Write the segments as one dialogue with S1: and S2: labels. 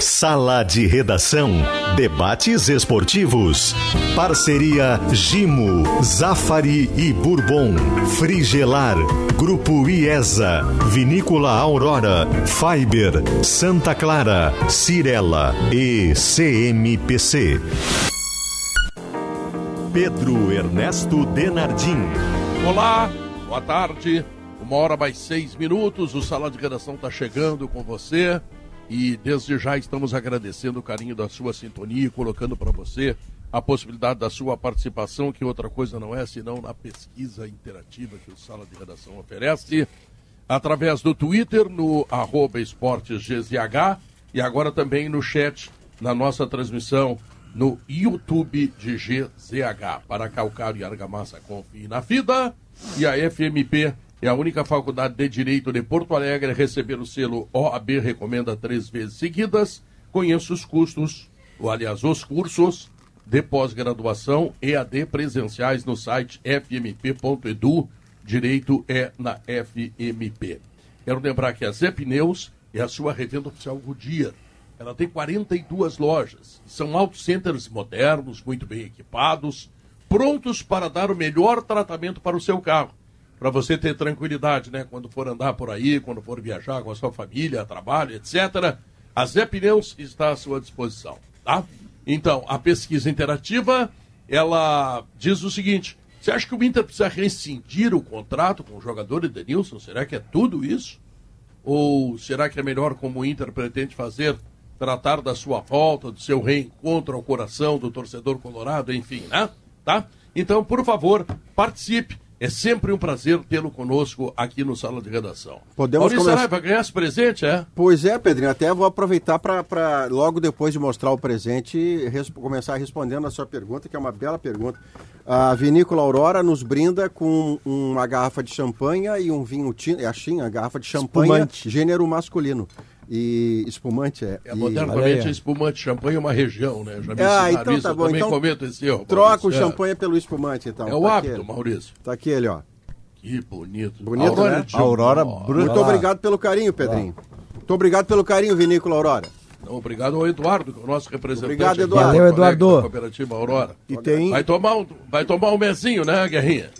S1: Sala de Redação. Debates esportivos. Parceria Gimo, Zafari e Bourbon. Frigelar. Grupo IESA. Vinícola Aurora. Fiber. Santa Clara. Cirela. E CMPC. Pedro Ernesto Denardim.
S2: Olá, boa tarde. Uma hora mais seis minutos. O Sala de Redação está chegando com você. E desde já estamos agradecendo o carinho da sua sintonia e colocando para você a possibilidade da sua participação, que outra coisa não é senão na pesquisa interativa que o Sala de Redação oferece, através do Twitter, no esportesgzh e agora também no chat, na nossa transmissão no YouTube de GZH. Para Calcário e Argamassa, confie na FIDA e a FMP é a única faculdade de Direito de Porto Alegre a receber o selo OAB Recomenda três vezes seguidas. Conheça os custos, ou aliás, os cursos de pós-graduação EAD presenciais no site fmp.edu. Direito é na FMP. Quero lembrar que a Zé Pneus é a sua revenda oficial Goodyear. Ela tem 42 lojas. São auto centers modernos, muito bem equipados, prontos para dar o melhor tratamento para o seu carro para você ter tranquilidade, né? Quando for andar por aí, quando for viajar com a sua família, trabalho, etc. A Zé Pneus está à sua disposição, tá? Então, a pesquisa interativa, ela diz o seguinte: você acha que o Inter precisa rescindir o contrato com o jogador Edenilson? Será que é tudo isso? Ou será que é melhor, como o Inter pretende fazer, tratar da sua volta, do seu reencontro ao coração do torcedor colorado, enfim, né? Tá? Então, por favor, participe. É sempre um prazer tê-lo conosco aqui no Sala de Redação.
S3: Podemos
S2: Maurício
S3: começar...
S2: Ganhar esse presente, é?
S3: Pois é, Pedrinho. Até vou aproveitar para, logo depois de mostrar o presente, res... começar respondendo a sua pergunta, que é uma bela pergunta. A Vinícola Aurora nos brinda com uma garrafa de champanhe e um vinho tinto, é assim, a garrafa de champanhe,
S4: Espumante.
S3: gênero masculino. E espumante é.
S2: É, modernamente, a espumante champanhe é uma região, né? Já me
S3: Ah,
S2: ensinaram
S3: então
S2: isso,
S3: tá
S2: eu
S3: bom.
S2: também
S3: Então,
S2: comento esse erro.
S3: Troca o
S2: Maurício.
S3: champanhe pelo espumante, então.
S2: É, é o
S3: Tá
S2: hábito,
S3: aquele.
S2: Maurício.
S3: Tá aquele, ó.
S2: Que bonito.
S3: Bonito,
S2: Aurora
S3: né?
S4: Aurora
S2: Ó,
S4: Bruna.
S3: Muito obrigado pelo carinho, Pedrinho. Muito obrigado pelo carinho, Vinícola Aurora.
S2: Então, obrigado ao Eduardo, que é o nosso representante.
S3: Obrigado,
S2: aqui,
S3: Eduardo.
S4: Valeu, Eduardo.
S2: da Cooperativa Aurora.
S4: E tem.
S2: Vai tomar, um, vai tomar um mesinho, né, Guerrinha?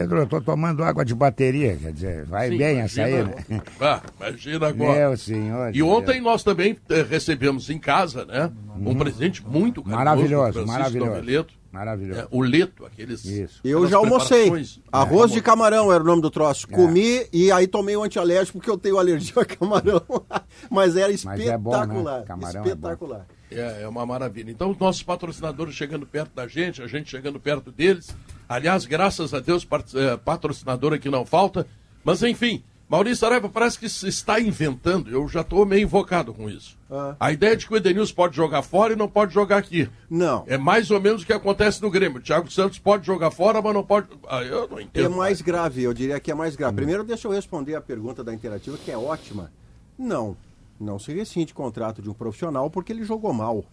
S5: Pedro, eu tô tomando água de bateria, quer dizer, vai
S2: Sim,
S5: bem essa aí,
S2: imagina-
S5: né?
S2: Ah, imagina agora.
S5: Meu senhor.
S2: E ontem nós também eh, recebemos em casa, né? Um presente muito carinhoso
S5: Maravilhoso, maravilhoso.
S2: Noveleto.
S5: Maravilhoso.
S2: É, o leto, aqueles.
S5: Isso.
S3: Eu já almocei.
S2: preparações.
S3: Arroz
S2: É,
S3: de camarão era o nome do troço.
S5: É.
S3: Comi e aí tomei o antialérgico porque eu tenho alergia a camarão. Mas era
S5: Mas é bom, né?
S3: espetacular.
S5: Camarão é bom.
S3: espetacular.
S2: É, é uma maravilha. Então, os nossos patrocinadores chegando perto da gente, a gente chegando perto deles. Aliás, graças a Deus, eh, patrocinador aqui não falta. Mas, enfim, Maurício Areva parece que se está inventando. Eu já estou meio invocado com isso.
S3: Ah.
S2: A ideia de que o Edenilson pode jogar fora e não pode jogar aqui.
S3: Não.
S2: É mais ou menos o que acontece no Grêmio. O Thiago Santos pode jogar fora, mas não pode. Ah, eu não
S3: É
S2: entendo.
S3: mais grave, eu diria que é mais grave. Primeiro, deixa eu responder a pergunta da Interativa, que é ótima. Não, não se rescinde contrato de um profissional porque ele jogou mal.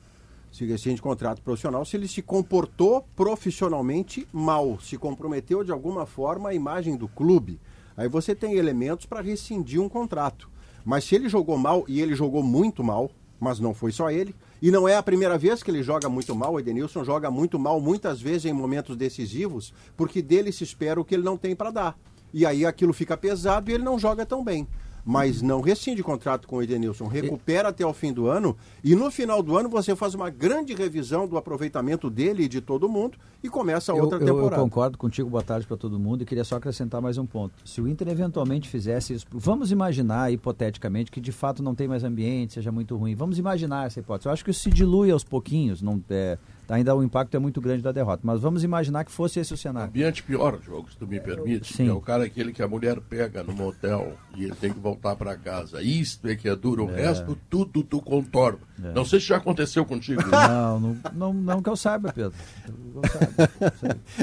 S3: Se rescinde contrato profissional se ele se comportou profissionalmente mal, se comprometeu de alguma forma a imagem do clube. Aí você tem elementos para rescindir um contrato. Mas se ele jogou mal, e ele jogou muito mal, mas não foi só ele, e não é a primeira vez que ele joga muito mal, o Edenilson joga muito mal muitas vezes em momentos decisivos, porque dele se espera o que ele não tem para dar. E aí aquilo fica pesado e ele não joga tão bem. Mas não rescinde contrato com o Edenilson, recupera até o fim do ano e no final do ano você faz uma grande revisão do aproveitamento dele e de todo mundo e começa a
S6: Eu,
S3: outra
S6: eu- eu
S3: temporada.
S6: concordo contigo, boa tarde para todo mundo, e queria só acrescentar mais um ponto. Se o Inter eventualmente fizesse isso, vamos imaginar, hipoteticamente, que de fato não tem mais ambiente, seja muito ruim. Vamos imaginar essa hipótese. Eu acho que isso se dilui aos pouquinhos, não, é, ainda o impacto é muito grande da derrota, mas vamos imaginar que fosse esse o cenário.
S2: ambiente pior, jogo, se tu me permite.
S6: Sim.
S2: É o cara aquele que a mulher pega no motel e ele tem que voltar para casa. Isto é que é duro. O resto, tudo tu contorna. Não sei se já aconteceu contigo.
S6: Não, não, não, não que eu saiba, Pedro.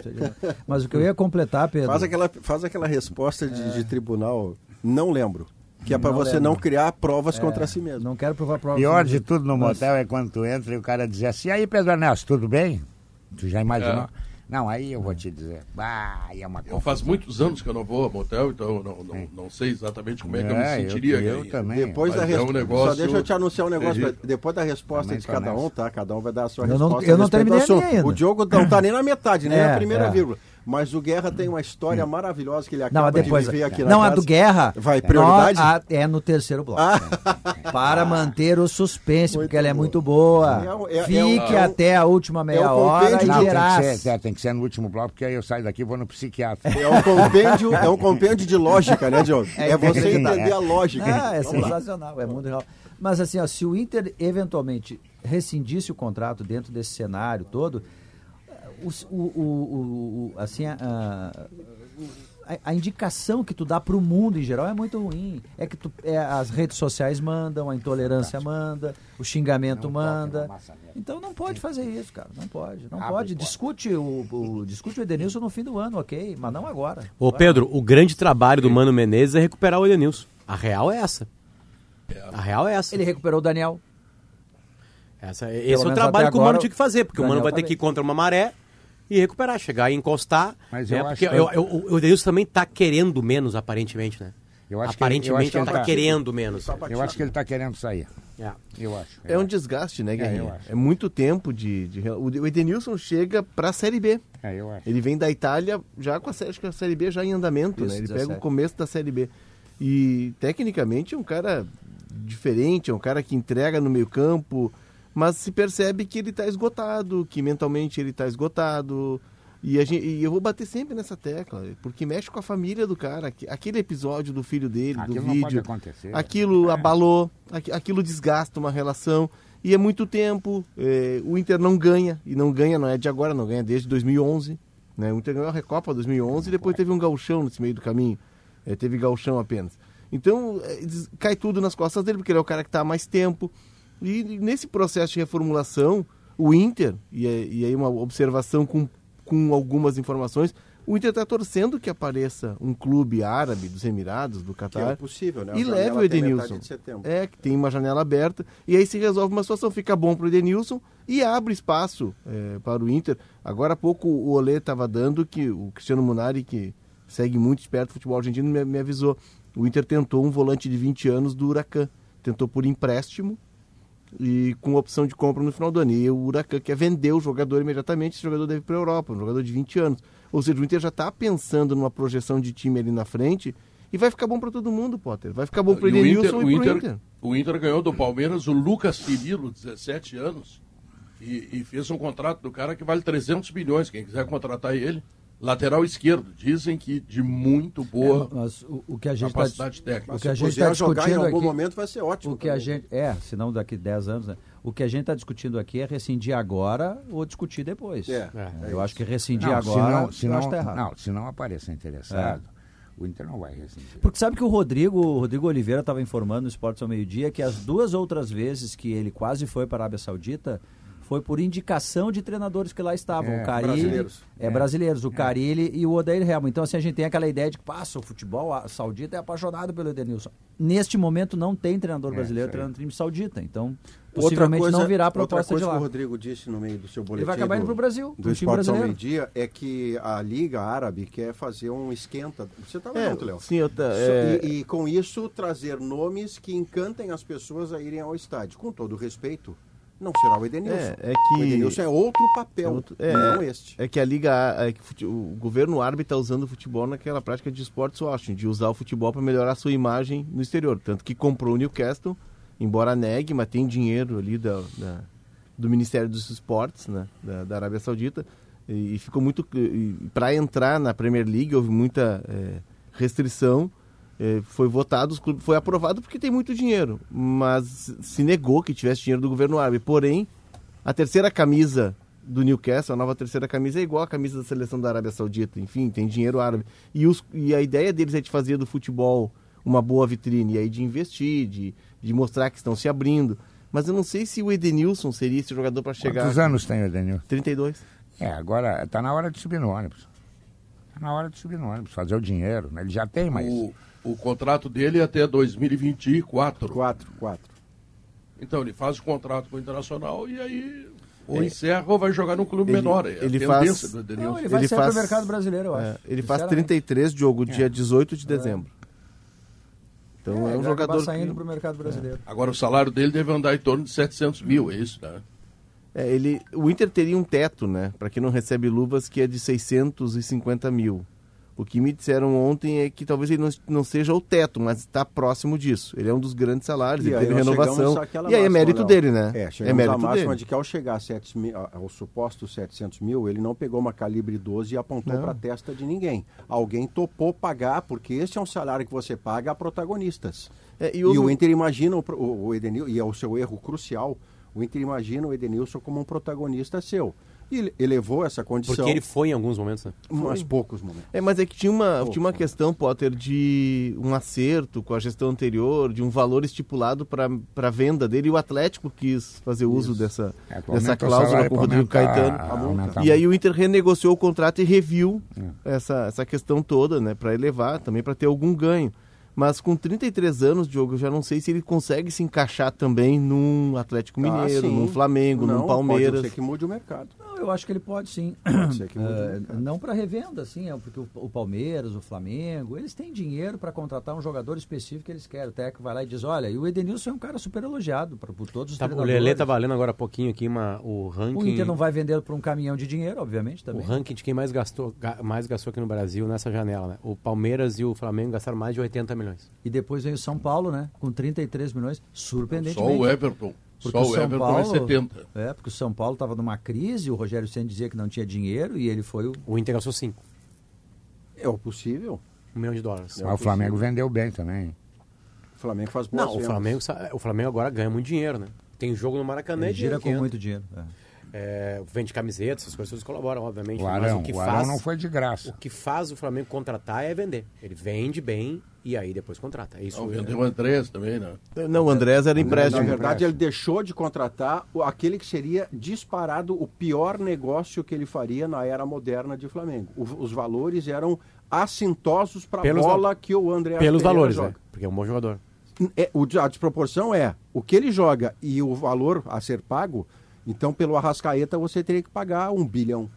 S6: Saiba. Mas o que eu ia completar, Pedro.
S3: Faz aquela, faz aquela resposta de, de tribunal, não lembro. Que é para
S6: Não
S3: você
S6: lembro.
S3: não criar provas contra si mesmo.
S6: Não quero provar prova.
S5: Pior de tudo no motel é quando tu entra e o cara diz assim, aí Pedro Ernesto, tudo bem? Tu já imaginou?
S2: É.
S5: Não, aí eu vou te dizer. Ah, aí é uma
S2: Eu faz muitos anos que eu não vou a motel, então eu não, não, não sei exatamente como é que eu me
S5: É, eu-
S2: sentiria.
S5: eu
S2: aí.
S5: também.
S3: Depois da
S2: é
S3: resposta.
S2: um negócio
S3: Só deixa eu te anunciar um negócio.
S2: terrível.
S3: Depois da resposta
S5: Também
S3: de cada um, tá? Cada um vai dar a sua
S6: Eu não-
S3: resposta.
S6: eu não
S3: respeito do
S6: terminei
S3: assunto.
S6: ainda.
S3: O Diogo não tá nem na metade, nem
S6: É,
S3: na primeira
S6: é.
S3: vírgula. Mas o Guerra tem uma história maravilhosa que ele
S6: Não,
S3: acaba
S6: depois.
S3: de viver aqui na
S6: Não, a
S3: casa.
S6: do Guerra.
S3: Vai, prioridade?
S6: Nós- a- é no terceiro bloco. Para manter o suspense,
S3: Muito
S6: porque ela é muito boa.
S3: É é- é
S6: Fique
S3: é
S6: até a última meia
S3: o
S6: hora e
S5: Não, tem que, ser, é, tem que ser no último bloco, porque aí eu saio daqui e vou no psiquiatra.
S3: É um compêndio, é um compêndio de lógica, né, Diogo?
S6: É,
S3: É, você
S6: é,
S3: entender a lógica.
S6: Ah, é sensacional, é muito real. Mas assim, ó, se o Inter eventualmente rescindisse o contrato dentro desse cenário todo, o, o- o- o- assim, a, a- a indicação que tu dá para o mundo em geral é muito ruim. É que tu, é, as redes sociais mandam, a intolerância manda, o xingamento
S5: Não
S6: manda. Então não pode fazer isso, cara. Não pode. Não
S5: Abre
S6: pode. Discute o, o- discute o Edenilson no fim do ano, ok? Mas não agora.
S4: Ô Pedro, o grande trabalho do Mano Menezes é recuperar o Edenilson. A real é essa. A real é essa.
S6: Ele recuperou o Daniel.
S4: Essa- esse é o trabalho que o Mano tinha que fazer, porque o
S6: Daniel
S4: Mano vai
S6: tá
S4: ter
S6: bem.
S4: que ir contra uma maré e recuperar, chegar e encostar.
S5: Mas
S4: né?
S5: eu
S4: porque
S5: acho que-
S4: eu- eu- o Edenilson também tá querendo menos, aparentemente, né?
S5: Eu acho que ele- eu
S4: aparentemente
S5: que
S4: ele
S5: ele
S4: tá
S5: tá-
S4: querendo menos.
S5: Eu acho que ele está querendo sair.
S4: É.
S5: Eu acho.
S7: É um
S5: acho.
S7: desgaste, né, Guerrinha?
S5: eu acho.
S7: É, muito tempo de, de- O Edenilson chega pra Série B.
S5: É, eu acho.
S7: Ele vem da Itália já com a, sé- acho que a Série B já em andamento,
S6: Isso,
S7: né? Ele
S6: 17.
S7: pega o começo da Série B. E tecnicamente é um cara diferente, é um cara que entrega no meio campo, mas se percebe que ele está esgotado, que mentalmente ele está esgotado. E, gente- e eu vou bater sempre nessa tecla, porque mexe com a família do cara. Aque- Aquele episódio do filho dele,
S5: Aquilo
S7: do
S5: não pode
S7: vídeo,
S5: acontecer.
S7: aquilo
S5: É.
S7: abalou, aqui- aquilo desgasta uma relação. E é muito tempo. é, o Inter não ganha, e não ganha, não é de agora, não ganha desde 2011. Né? O Inter ganhou a Recopa 2011 e depois teve um gauchão nesse meio do caminho. É, teve gauchão apenas. Então, é, cai tudo nas costas dele, porque ele é o cara que está há mais tempo. E nesse processo de reformulação, o Inter, e, é- e aí uma observação com, com algumas informações, o Inter está torcendo que apareça um clube árabe dos Emirados, do
S3: Que é
S7: Catar,
S3: possível, né? A
S7: e leve o Edenilson. É, que tem uma janela aberta. E aí se resolve uma situação, fica bom pro Edenilson e abre espaço é, para o Inter. Agora há pouco o Olê estava dando que o Cristiano Munari, que segue muito de perto o futebol argentino, me, me avisou. O Inter tentou um volante de 20 anos do Huracan. Tentou por empréstimo e com opção de compra no final do ano. E o Huracan quer vender o jogador imediatamente, esse jogador deve ir para a Europa, um jogador de 20 anos. Ou seja, o Inter já está pensando numa projeção de time ali na frente e vai ficar bom para todo mundo, Potter. Vai ficar bom para o
S2: E o
S7: Edenilson
S2: Inter, o,
S7: e o
S2: Inter,
S7: Inter.
S2: o Inter ganhou do Palmeiras o Lucas Cirilo, 17 anos, e, e fez um contrato do cara que vale 300 milhões. Quem quiser contratar ele, lateral esquerdo, dizem que de muito boa
S6: É, mas o, o que a gente tá,
S2: capacidade técnica.
S6: o que a
S3: Se
S6: gente está
S3: jogar em algum
S6: aqui,
S3: momento vai ser ótimo.
S6: o que a gente é, senão daqui 10 anos, né? O que a gente está discutindo aqui é rescindir agora ou discutir depois.
S3: É,
S6: É, eu acho que rescindir
S5: Não,
S6: agora,
S5: se não, se não,
S6: tá errado.
S5: não, se não aparecer interessado, o Inter não vai rescindir.
S6: Porque sabe que o Rodrigo, o Rodrigo Oliveira estava informando no Esportes ao meio-dia que as duas outras vezes que ele quase foi para a Arábia Saudita foi por indicação de treinadores que lá estavam.
S5: É,
S6: o Carilli,
S3: brasileiros.
S6: É, brasileiros. O Carilli e o Odair Helman. Então, assim, a gente tem aquela ideia de que passa o futebol a- saudita é apaixonado pelo Edenilson. Neste momento, não tem treinador
S5: É,
S6: brasileiro treinando time saudita. Então,
S3: Outra
S6: possivelmente
S3: coisa-
S6: não virá a
S3: outra
S6: proposta
S3: coisa
S6: de
S3: que
S6: lá.
S3: o Rodrigo disse no meio do seu boletim
S6: Ele vai acabar indo
S3: do-
S6: pro Brasil,
S3: do
S6: time brasileiro.
S3: meio-dia é que a Liga Árabe quer fazer um esquenta. Você estava
S7: É,
S3: junto, Léo.
S7: sim, eu tá,
S3: So-
S7: é-
S3: e, e com isso trazer nomes que encantem as pessoas a irem ao estádio. Com todo respeito, não será o Edenilson.
S7: É, é que-
S3: O Edenilson é outro papel,
S7: É outro- é,
S3: não este.
S7: É que a liga, é que fute- o governo árabe está usando o futebol naquela prática de esportes washing, de usar o futebol para melhorar a sua imagem no exterior. Tanto que comprou o Newcastle, embora negue, mas tem dinheiro ali da, da- do Ministério dos Esportes, né, da, da Arábia Saudita, e, e ficou muito. Para entrar na Premier League houve muita é, restrição. É, foi votado, os clubes, foi aprovado porque tem muito dinheiro, mas se negou que tivesse dinheiro do governo árabe. Porém, a terceira camisa do Newcastle, a nova terceira camisa, é igual a camisa da seleção da Arábia Saudita. Enfim, tem dinheiro árabe. E, os, e a ideia deles é de fazer do futebol uma boa vitrine, e aí de investir, de, de mostrar que estão se abrindo. Mas eu não sei se o Edenilson seria esse jogador para chegar.
S5: Quantos anos tem o Edenilson?
S7: 32.
S5: É, agora está na hora de subir no ônibus. Está na hora de subir no ônibus, fazer o dinheiro. Né? Ele já tem, mas.
S2: O, o contrato dele é até 2024.
S3: Quatro, quatro.
S2: Então ele faz o contrato com o Internacional e aí ou encerra ou vai jogar num clube
S7: ele-
S2: menor. É a
S7: ele faz-
S2: do
S6: Não,
S2: Edenilson.
S6: ele vai
S7: Ele
S6: sair
S7: faz-
S6: mercado brasileiro, eu acho.
S7: É, ele faz
S6: Sinceramente.
S7: 33 jogo dia 18 de dezembro. Então é, um jogador
S6: saindo
S7: que,
S6: pro mercado brasileiro.
S2: Agora o salário dele deve andar em torno de 700 mil, é isso, né?
S7: é, ele, o Inter teria um teto, né? Para quem não recebe luvas, que é de 650 mil. O que me disseram ontem é que talvez ele não, não seja o teto, mas está próximo disso. Ele é um dos grandes salários,
S3: E
S7: ele teve renovação. E aí é mérito
S3: Léo.
S7: dele, né?
S3: É,
S7: É
S3: chegamos
S7: mérito
S3: à máxima
S7: dele.
S3: de que ao chegar a sete mil- a- aos supostos 700 mil, ele não pegou uma calibre 12 e apontou para a testa de ninguém. Alguém topou pagar, porque esse é um salário que você paga a protagonistas.
S7: É, e
S3: E,
S7: houve-
S3: o Inter imagina o, o, o Edenilson, e é o seu erro crucial, o Inter imagina o Edenilson como um protagonista seu. E ele elevou essa condição,
S4: Porque ele foi em alguns momentos, né?
S3: mas poucos momentos.
S7: É, mas é que tinha uma, tinha uma questão, Potter, de um acerto com a gestão anterior, de um valor estipulado para a venda dele, e o Atlético quis fazer uso dessa,
S5: É,
S7: dessa cláusula
S5: salário
S7: com o Rodrigo Caetano. E aí o Inter renegociou o contrato e reviu
S5: É.
S7: essa, essa questão toda, né, para elevar, também para ter algum ganho. Mas com 33 anos, Diogo, eu já não sei se ele consegue se encaixar também num Atlético Mineiro,
S3: Ah,
S7: num Flamengo,
S3: não,
S7: num Palmeiras.
S3: Pode ser que mude o mercado.
S6: Eu acho que ele pode sim.
S3: Pode ser que mude o mercado.
S6: não para revenda, assim, é porque o, o Palmeiras, o Flamengo, eles têm dinheiro para contratar um jogador específico que eles querem. O técnico vai lá e diz: olha, e o Edenilson é um cara super elogiado pra, por todos os
S4: Tá, o. Lelê tá valendo agora há pouquinho aqui uma, o ranking.
S6: O Inter não vai vender por um caminhão de dinheiro, obviamente,
S4: O
S6: também.
S4: ranking de quem mais gastou, ga- mais gastou aqui no Brasil nessa janela, né? O Palmeiras e o Flamengo gastaram mais de 80 milhões.
S6: E depois vem o São Paulo, né? Com 33 milhões, surpreendentemente.
S2: Só o Everton.
S6: Porque
S2: Só
S6: o
S2: o
S6: São
S2: Everton
S6: Paulo,
S2: é 70.
S6: É, porque o São Paulo estava numa crise, o Rogério Senna dizia que não tinha dinheiro e ele foi o.
S4: O Inter gastou 5,
S3: É o possível.
S4: um milhão de dólares.
S5: Mas o Flamengo vendeu bem também.
S3: O Flamengo faz boas
S4: Não, o. Flamengo, o Flamengo agora ganha muito dinheiro, né? Tem jogo no Maracanã
S6: Ele
S4: e
S6: gira com muito dinheiro. é.
S4: É, vende camisetas, essas coisas colaboram, obviamente.
S5: O
S4: mas
S5: Arão,
S4: o que
S5: o
S4: faz,
S5: Arão não foi de graça.
S4: O que faz o Flamengo contratar é vender. Ele vende bem e aí depois contrata. É Isso
S2: Não,
S4: é-
S2: vendeu o Andrés também, né?
S7: Não, o Andrés era
S3: Na
S7: empréstimo.
S3: verdade, ele deixou de contratar o- aquele que seria disparado o pior negócio que ele faria na era moderna de Flamengo. O- os valores eram assintosos para a bola que o André
S4: pelos
S3: Pereira
S4: valores,
S3: joga.
S4: né? Porque é um bom jogador.
S3: É, o, a desproporção é o que ele joga e o valor a ser pago. Então, pelo Arrascaeta, você teria que pagar um bilhão.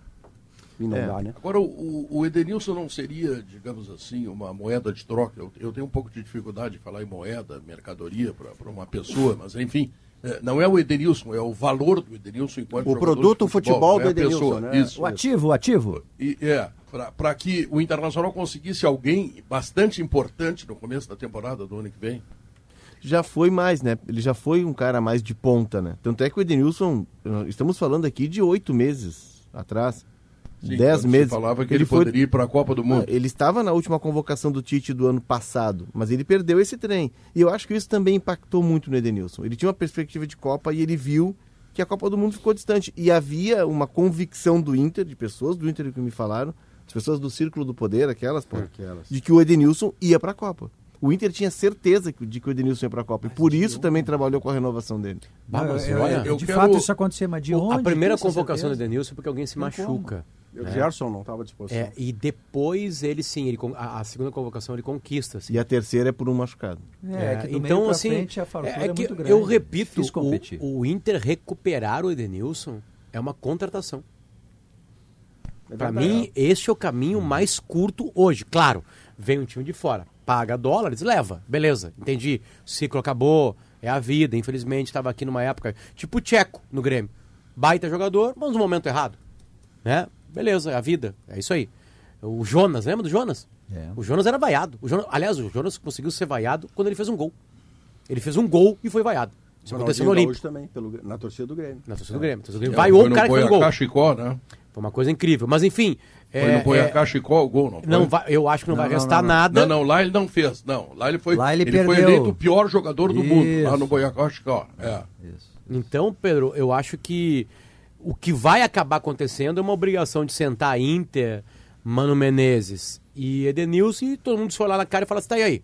S3: E não
S7: É.
S3: dá, né?
S2: Agora, o, o Edenilson não seria, digamos assim, uma moeda de troca. Eu, eu tenho um pouco de dificuldade de falar em moeda, mercadoria para uma pessoa, mas enfim, eh, não é o Edenilson, é o valor do Edenilson enquanto
S3: O
S2: jogador
S3: produto
S2: de futebol,
S3: futebol
S2: é
S3: do
S2: a
S3: Edenilson,
S2: pessoa.
S3: né?
S2: Isso.
S6: O ativo, o ativo.
S2: E, é, para que o Internacional conseguisse alguém bastante importante no começo da temporada do ano que vem.
S7: Já foi mais, né? Ele já foi um cara mais de ponta, né? Tanto é que o Edenilson, estamos falando aqui de oito meses atrás,
S2: Sim,
S7: dez meses.
S2: falava que ele, poderia ir para a Copa do Mundo.
S7: Ah, Ele estava na última convocação do Tite do ano passado, mas ele perdeu esse trem. E eu acho que isso também impactou muito no Edenilson. Ele tinha uma perspectiva de Copa e ele viu que a Copa do Mundo ficou distante. E havia uma convicção do Inter, de pessoas do Inter que me falaram, as pessoas do Círculo do Poder, aquelas, pô,
S3: Aquelas.
S7: de que o Edenilson ia para a Copa. O Inter tinha certeza de que o Edenilson ia para a Copa. E por isso também trabalhou com a renovação dele.
S4: Bah, mas
S6: Eu- eu- de
S2: eu
S6: fato
S2: quero-
S6: isso acontecia, mas de
S4: O-
S6: onde?
S4: a primeira convocação do? Edenilson é porque alguém se
S6: Tem
S4: machuca.
S3: O
S4: né?
S3: Gerson não estava à disposição.
S4: É, e depois ele sim, ele, a, a segunda convocação ele conquista. assim.
S7: E a terceira é por um machucado.
S6: É, que do
S4: então, assim,
S6: frente
S4: é,
S6: é,
S4: que
S6: muito grande.
S4: eu repito,
S6: Difícil competir.
S4: o, o Inter recuperar o Edenilson é uma contratação.
S3: É verdade.
S4: mim, este é o caminho mais curto hoje. Claro, vem um time de fora, paga dólares, leva, beleza, entendi. O ciclo acabou, é a vida. Infelizmente, estava aqui numa época tipo o Tcheco no Grêmio. Baita jogador, mas no momento errado. Né? Beleza, é a vida, é isso aí. O Jonas, lembra do Jonas?
S6: É.
S4: O Jonas era vaiado. O Jonas, aliás, o Jonas conseguiu ser vaiado quando ele fez um gol. Ele fez um gol e foi vaiado. Isso aconteceu no Olímpico.
S3: Também, pelo, na torcida do Grêmio.
S4: Na torcida do Grêmio. Torcida do Grêmio.
S2: É,
S4: Vaiou o cara que fez o gol.
S2: Chicó, né?
S4: Foi uma coisa incrível. Mas enfim.
S2: Foi
S4: é,
S2: no Boiacá
S4: é,
S2: Chicó o gol, não foi?
S4: não vai, eu acho que não,
S6: Não,
S4: vai
S6: não,
S4: restar
S6: não, não.
S4: nada.
S2: Não, não, lá ele não fez. Não, lá ele foi,
S6: Lá ele
S2: foi
S6: perdeu.
S2: eleito o pior jogador do mundo, lá no Boiacá Chicó. É.
S6: Isso.
S4: Então, Pedro, eu acho que o que vai acabar acontecendo é uma obrigação de sentar Inter, Mano Menezes e Edenilson e todo mundo se olhar na cara e falar assim, tá aí?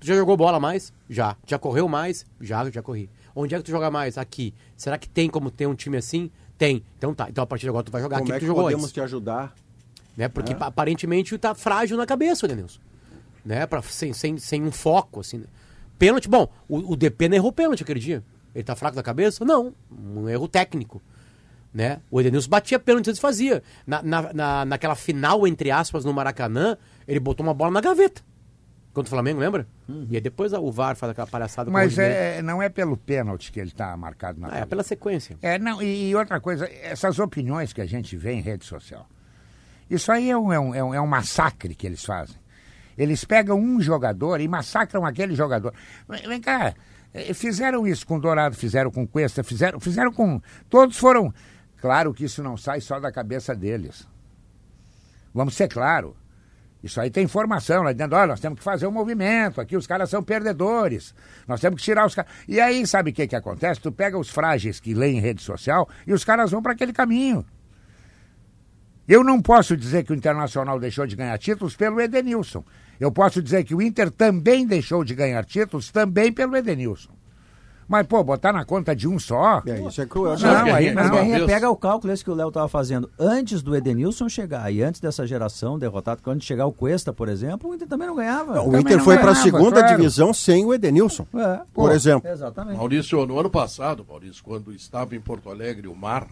S4: Tu já jogou bola mais? Já. Já correu mais? Já, já corri. Onde é que tu joga mais? Aqui. Será que tem como ter um time assim? Tem. Então tá. Então a partir de agora tu vai jogar
S3: Como
S4: aqui
S3: é
S4: que tu jogou
S3: podemos
S4: antes.
S3: te ajudar?
S4: Né? Porque aparentemente tá frágil na cabeça, o Edenilson. Né? Pra, sem, sem, sem um foco, assim. Pênalti, bom, o, o DP não errou pênalti aquele dia. Ele tá fraco da cabeça? Não, um erro técnico. Né? O Edenilson batia pênalti antes fazia. Na, na, na- naquela final, entre aspas, no Maracanã, ele botou uma bola na gaveta. Contra o Flamengo, lembra? E aí depois o VAR faz aquela palhaçada com o
S5: Mas
S4: Rodinei.
S5: é, não é pelo pênalti que ele está marcado na
S4: Ah, é pela sequência.
S5: É, não, e, e outra coisa, essas opiniões que a gente vê em rede social, isso aí é um, é um, é um, é um massacre que eles fazem. Eles pegam um jogador e massacram aquele jogador. Vem vem cá, eh, fizeram isso com o Dourado, fizeram com o Cuesta, fizeram, fizeram com. Todos foram. Claro que isso não sai só da cabeça deles. Vamos ser claro. Isso aí tem informação lá dentro. Olha, nós temos que fazer um movimento. Aqui os caras são perdedores. Nós temos que tirar os caras. E aí, sabe o que, que acontece? Tu pega os frágeis que leem em rede social e os caras vão para aquele caminho. Eu não posso dizer que o Internacional deixou de ganhar títulos pelo Edenilson. Eu posso dizer que o Inter também deixou de ganhar títulos também pelo Edenilson. Mas, pô, botar na conta de um só.
S3: É, isso é cruel.
S5: Não,
S2: Guerrinha,
S5: aí
S6: Mas,
S5: não.
S6: pega o cálculo esse que o Léo estava fazendo. Antes do Edenilson chegar e antes dessa geração derrotada, quando chegar o Cuesta, por exemplo, o Inter também não ganhava.
S3: O
S5: Também
S3: Inter
S5: não
S3: foi para a segunda
S5: claro.
S3: divisão sem o Edenilson,
S6: É,
S3: por exemplo.
S6: Exatamente.
S2: Maurício, no ano passado, Maurício, quando estava em Porto Alegre o Mar,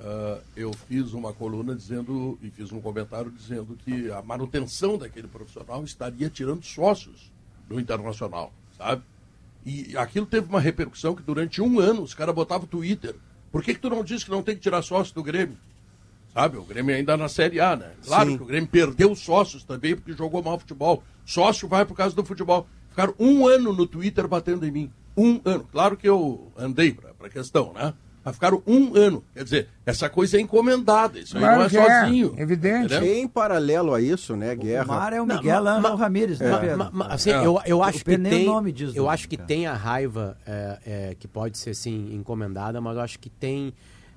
S2: ah, eu fiz uma coluna dizendo e fiz um comentário dizendo que a manutenção daquele profissional estaria tirando sócios do Internacional, sabe? E aquilo teve uma repercussão que durante um ano os caras botavam Twitter. Por que, que tu não disse que não tem que tirar sócio do Grêmio? Sabe, o Grêmio ainda na Série A, né? Claro
S3: Sim.
S2: que o Grêmio perdeu sócios também porque jogou mal futebol. Sócio vai por causa do futebol. Ficaram um ano no Twitter batendo em mim. Um ano. Claro que eu andei para a questão, né? Mas ficaram um ano. Quer dizer, essa coisa é encomendada. Isso aí não é
S5: é,
S2: sozinho.
S5: evidente.
S2: entendeu?
S3: Em paralelo a isso, né,
S6: O
S3: Guerra?
S6: Mar é o
S4: Não,
S6: Miguel Angel
S4: ma-
S6: Ramírez, né,
S4: Ma-
S6: Pedro?
S4: ma- ma- assim,
S2: É.
S4: eu, eu acho que tem,
S6: o nome diz
S4: eu
S6: do-
S4: acho que
S6: cara.
S4: tem a raiva é, é, que pode ser sim encomendada, mas eu acho que tem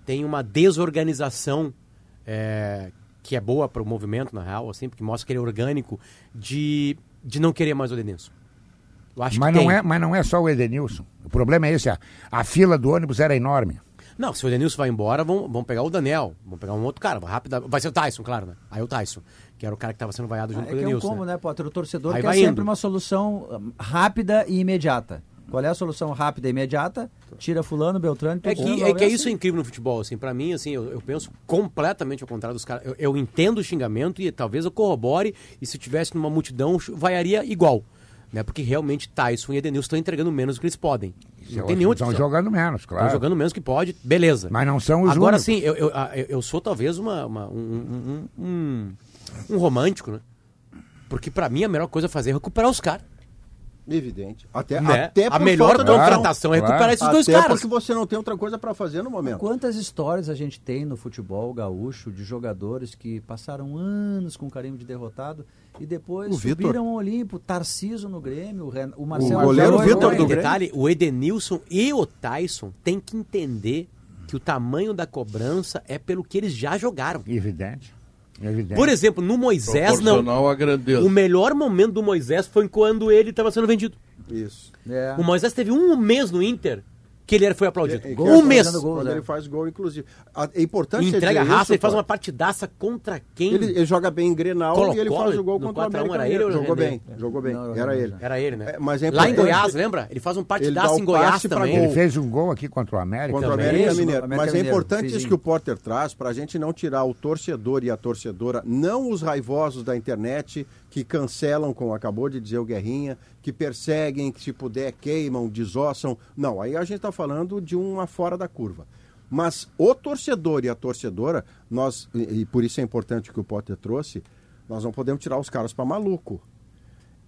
S4: tem uma desorganização é, que é boa para o movimento na real, assim, porque mostra que ele é orgânico de, de não querer mais o acho
S5: Mas
S4: que
S5: não,
S4: tem.
S5: é, mas não é só o Edenilson. O problema é esse: a, a fila do ônibus era enorme.
S4: Não, se o Edenilson vai embora, vão, vão pegar o Daniel, vão pegar um outro cara, rápido, vai ser o Tyson, claro, né? Aí o Tyson, que era o cara que estava sendo vaiado junto
S6: É
S4: com o
S6: que é um
S4: Edenilson.
S6: combo,
S4: né?
S6: né, Potter? O torcedor
S4: Aí
S6: quer
S4: vai
S6: sempre
S4: indo.
S6: uma solução hum, rápida e imediata. Qual é a solução rápida e imediata? Tira fulano, Beltrano,
S4: É que, é que é
S6: assim.
S4: isso incrível no futebol, assim, pra mim, assim, eu, eu penso completamente ao contrário dos caras. Eu, eu entendo o xingamento e talvez eu corrobore, e se eu tivesse numa multidão, vaiaria igual. Né? Porque realmente Tyson e Edenilson estão entregando menos do que eles podem. Não tem nenhuma
S5: Estão jogando menos, claro.
S4: Estão jogando menos que pode, beleza.
S5: Mas não são os
S4: Agora
S5: únicos.
S4: sim, eu, eu, eu- sou talvez uma, uma- um, um- um- um romântico, né? Porque pra mim a melhor coisa a fazer é recuperar os caras.
S3: Evidente. Até,
S4: Né?
S3: até
S4: a melhor contratação é
S5: Claro.
S4: recuperar esses dois
S3: Até
S4: caras.
S3: porque você não tem outra coisa para fazer no momento.
S6: Quantas histórias a gente tem no futebol gaúcho de jogadores que passaram anos com carinho de derrotado e depois
S3: O
S6: subiram ao Olimpo, Tarciso no Grêmio, o, Ren... o Marcelo
S3: goleiro
S6: Zaroio
S3: Vitor
S6: no
S3: do
S4: Em
S6: Grêmio.
S4: detalhe, o Edenilson e o Tyson têm que entender que o tamanho da cobrança é pelo que eles já jogaram.
S5: Evidente. Evidente.
S4: Por exemplo, no Moisés, não. O melhor momento do Moisés foi quando ele estava sendo vendido.
S3: Isso.
S6: É.
S4: O Moisés teve um mês no Inter que ele era- foi aplaudido.
S3: É, é,
S4: um
S3: é,
S4: mês.
S6: gol,
S3: Quando
S6: né?
S3: ele faz gol, inclusive. A- É importante
S4: Entrega raça,
S3: isso,
S4: ele faz uma partidaça contra quem?
S3: Ele, ele joga bem em Grenal e ele faz o gol contra o
S4: 4 a 1
S3: América.
S4: era ele
S3: jogou bem, jogou bem.
S6: Não,
S3: Era ele.
S4: Era ele, né?
S3: É, mas é
S4: Lá em Goiás, lembra? Ele faz um partidaço em Goiás também.
S5: Ele fez um gol aqui contra o América.
S3: Contra o. América Mineiro. Mas é importante isso que o Potter traz para a gente não tirar o torcedor e a torcedora, não os raivosos da internet que cancelam, como acabou de dizer o Guerrinha, que perseguem, que se puder queimam, desossam. Não, aí a gente está falando de uma fora da curva. Mas o torcedor e a torcedora, nós, e, e por isso é importante o que o Potter trouxe, nós não podemos tirar os caras para maluco.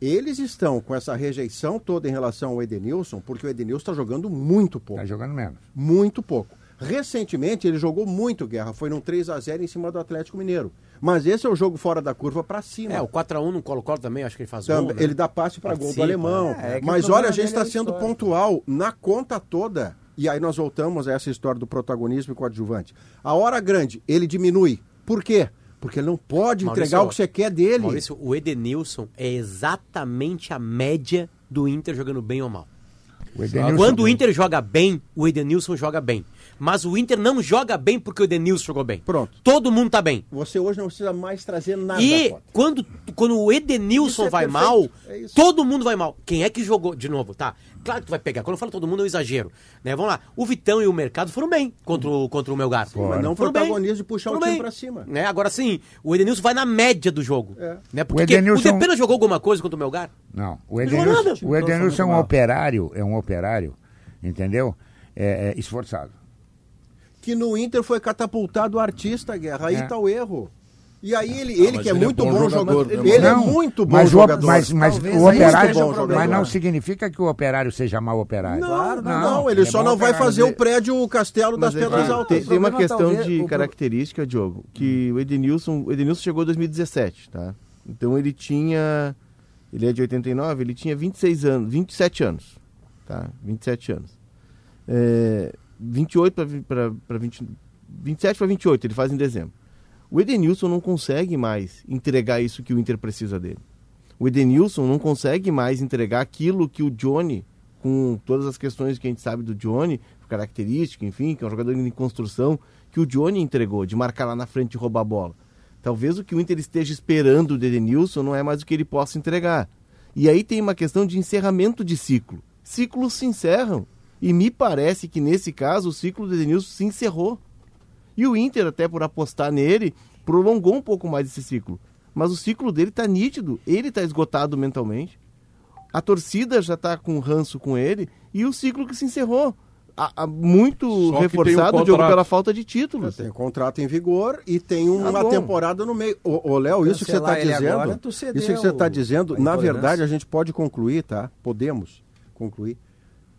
S3: Eles estão com essa rejeição toda em relação ao Edenilson, porque o Edenilson está jogando muito pouco
S5: Tá jogando menos.
S3: muito pouco. Recentemente ele jogou muito guerra, foi num 3 a 0 em cima do Atlético Mineiro. Mas esse é o jogo fora da curva para cima.
S4: É, o 4x1 no Colo-Colo também, acho que ele faz gol, né?
S3: Ele dá passe para gol do alemão.
S6: É, o
S3: Mas olha, a gente
S6: é
S3: está
S6: a
S3: sendo
S6: história.
S3: pontual na conta toda. E aí nós voltamos a essa história do protagonismo e coadjuvante. A hora grande, ele diminui. Por quê? Porque ele não pode
S4: Maurício,
S3: entregar o que você quer dele.
S4: Maurício, o Edenilson é exatamente a média do Inter jogando bem ou mal.
S5: O
S4: Quando o Inter joga bem, o Edenilson joga bem. Mas o Inter não joga bem porque o Edenilson jogou bem.
S3: Pronto.
S4: Todo mundo tá bem.
S3: Você hoje não precisa mais trazer nada.
S4: E quando, quando o
S3: Isso
S4: Edenilson
S3: é
S4: vai
S3: perfeito,
S4: mal,
S3: é
S4: todo mundo vai mal. Quem é que jogou, de novo, tá? Claro que tu vai pegar. Quando eu falo todo mundo, é um exagero. Né? Vamos lá. O Vitão e o Mercado foram bem contra o, contra o Melgar.
S3: Mas não
S4: Foram bem.
S3: protagonista de puxar o
S4: Foram
S3: time
S4: bem.
S3: pra cima.
S4: Né? Agora sim, o Edenilson vai na média do jogo.
S3: É.
S4: Né? Porque
S5: O Edenilson-
S4: o Depena jogou alguma coisa contra o Melgar?
S5: Não, o. Edenilson, o Edenilson é um
S6: mal.
S5: operário, é um operário, entendeu? É, é esforçado.
S3: Que no Inter foi catapultado o artista, Guerra. Aí
S5: É.
S3: tá o erro. E aí ele, ele
S2: mas
S3: que é
S2: ele é
S3: muito
S2: bom
S3: bom,
S2: jogador,
S3: jogador. Ele é muito bom
S5: mas o,
S3: jogador.
S5: mas, mas o operário,
S3: seja um jogador.
S5: mas não significa que o operário seja mau operário.
S3: Não,
S6: Claro,
S3: não,
S5: não.
S3: não, ele
S5: Ele é
S3: só
S5: bom
S3: não vai fazer o prédio, o castelo das
S7: Mas é
S3: Pedras Altas.
S7: Tem, tem uma questão
S6: talvez-
S7: de
S6: o
S7: característica, Diogo, que o Edenilson, o Edenilson chegou em 2017, tá? Então ele tinha, ele é de 89, ele tinha 26 anos, 27 anos, tá? 27 anos. É, 28 para 20, 27 para 28, ele faz em dezembro. O Edenilson não consegue mais entregar isso que o Inter precisa dele. O Edenilson não consegue mais entregar aquilo que o Johnny, com todas as questões que a gente sabe do Johnny, característica, enfim, que é um jogador em construção, que o Johnny entregou, de marcar lá na frente e roubar a bola. Talvez o que o Inter esteja esperando do Edenilson não é mais o que ele possa entregar. E aí tem uma questão de encerramento de ciclo. Ciclos se encerram. E me parece que nesse caso o ciclo do Edenilson se encerrou. E o Inter, até por apostar nele, prolongou um pouco mais esse ciclo. Mas o ciclo dele está nítido. Ele está esgotado mentalmente. A torcida já está com ranço com ele. E o ciclo que se encerrou. A- a- muito
S2: Só tem um
S7: reforçado, Diogo, pela falta de títulos.
S3: Tem contrato em vigor e tem uma
S7: Tá bom.
S3: temporada no meio. Ô, ô, Léo, isso que você está dizendo.
S6: agora,
S3: isso que você está dizendo, na verdade, a gente pode concluir, tá? Podemos concluir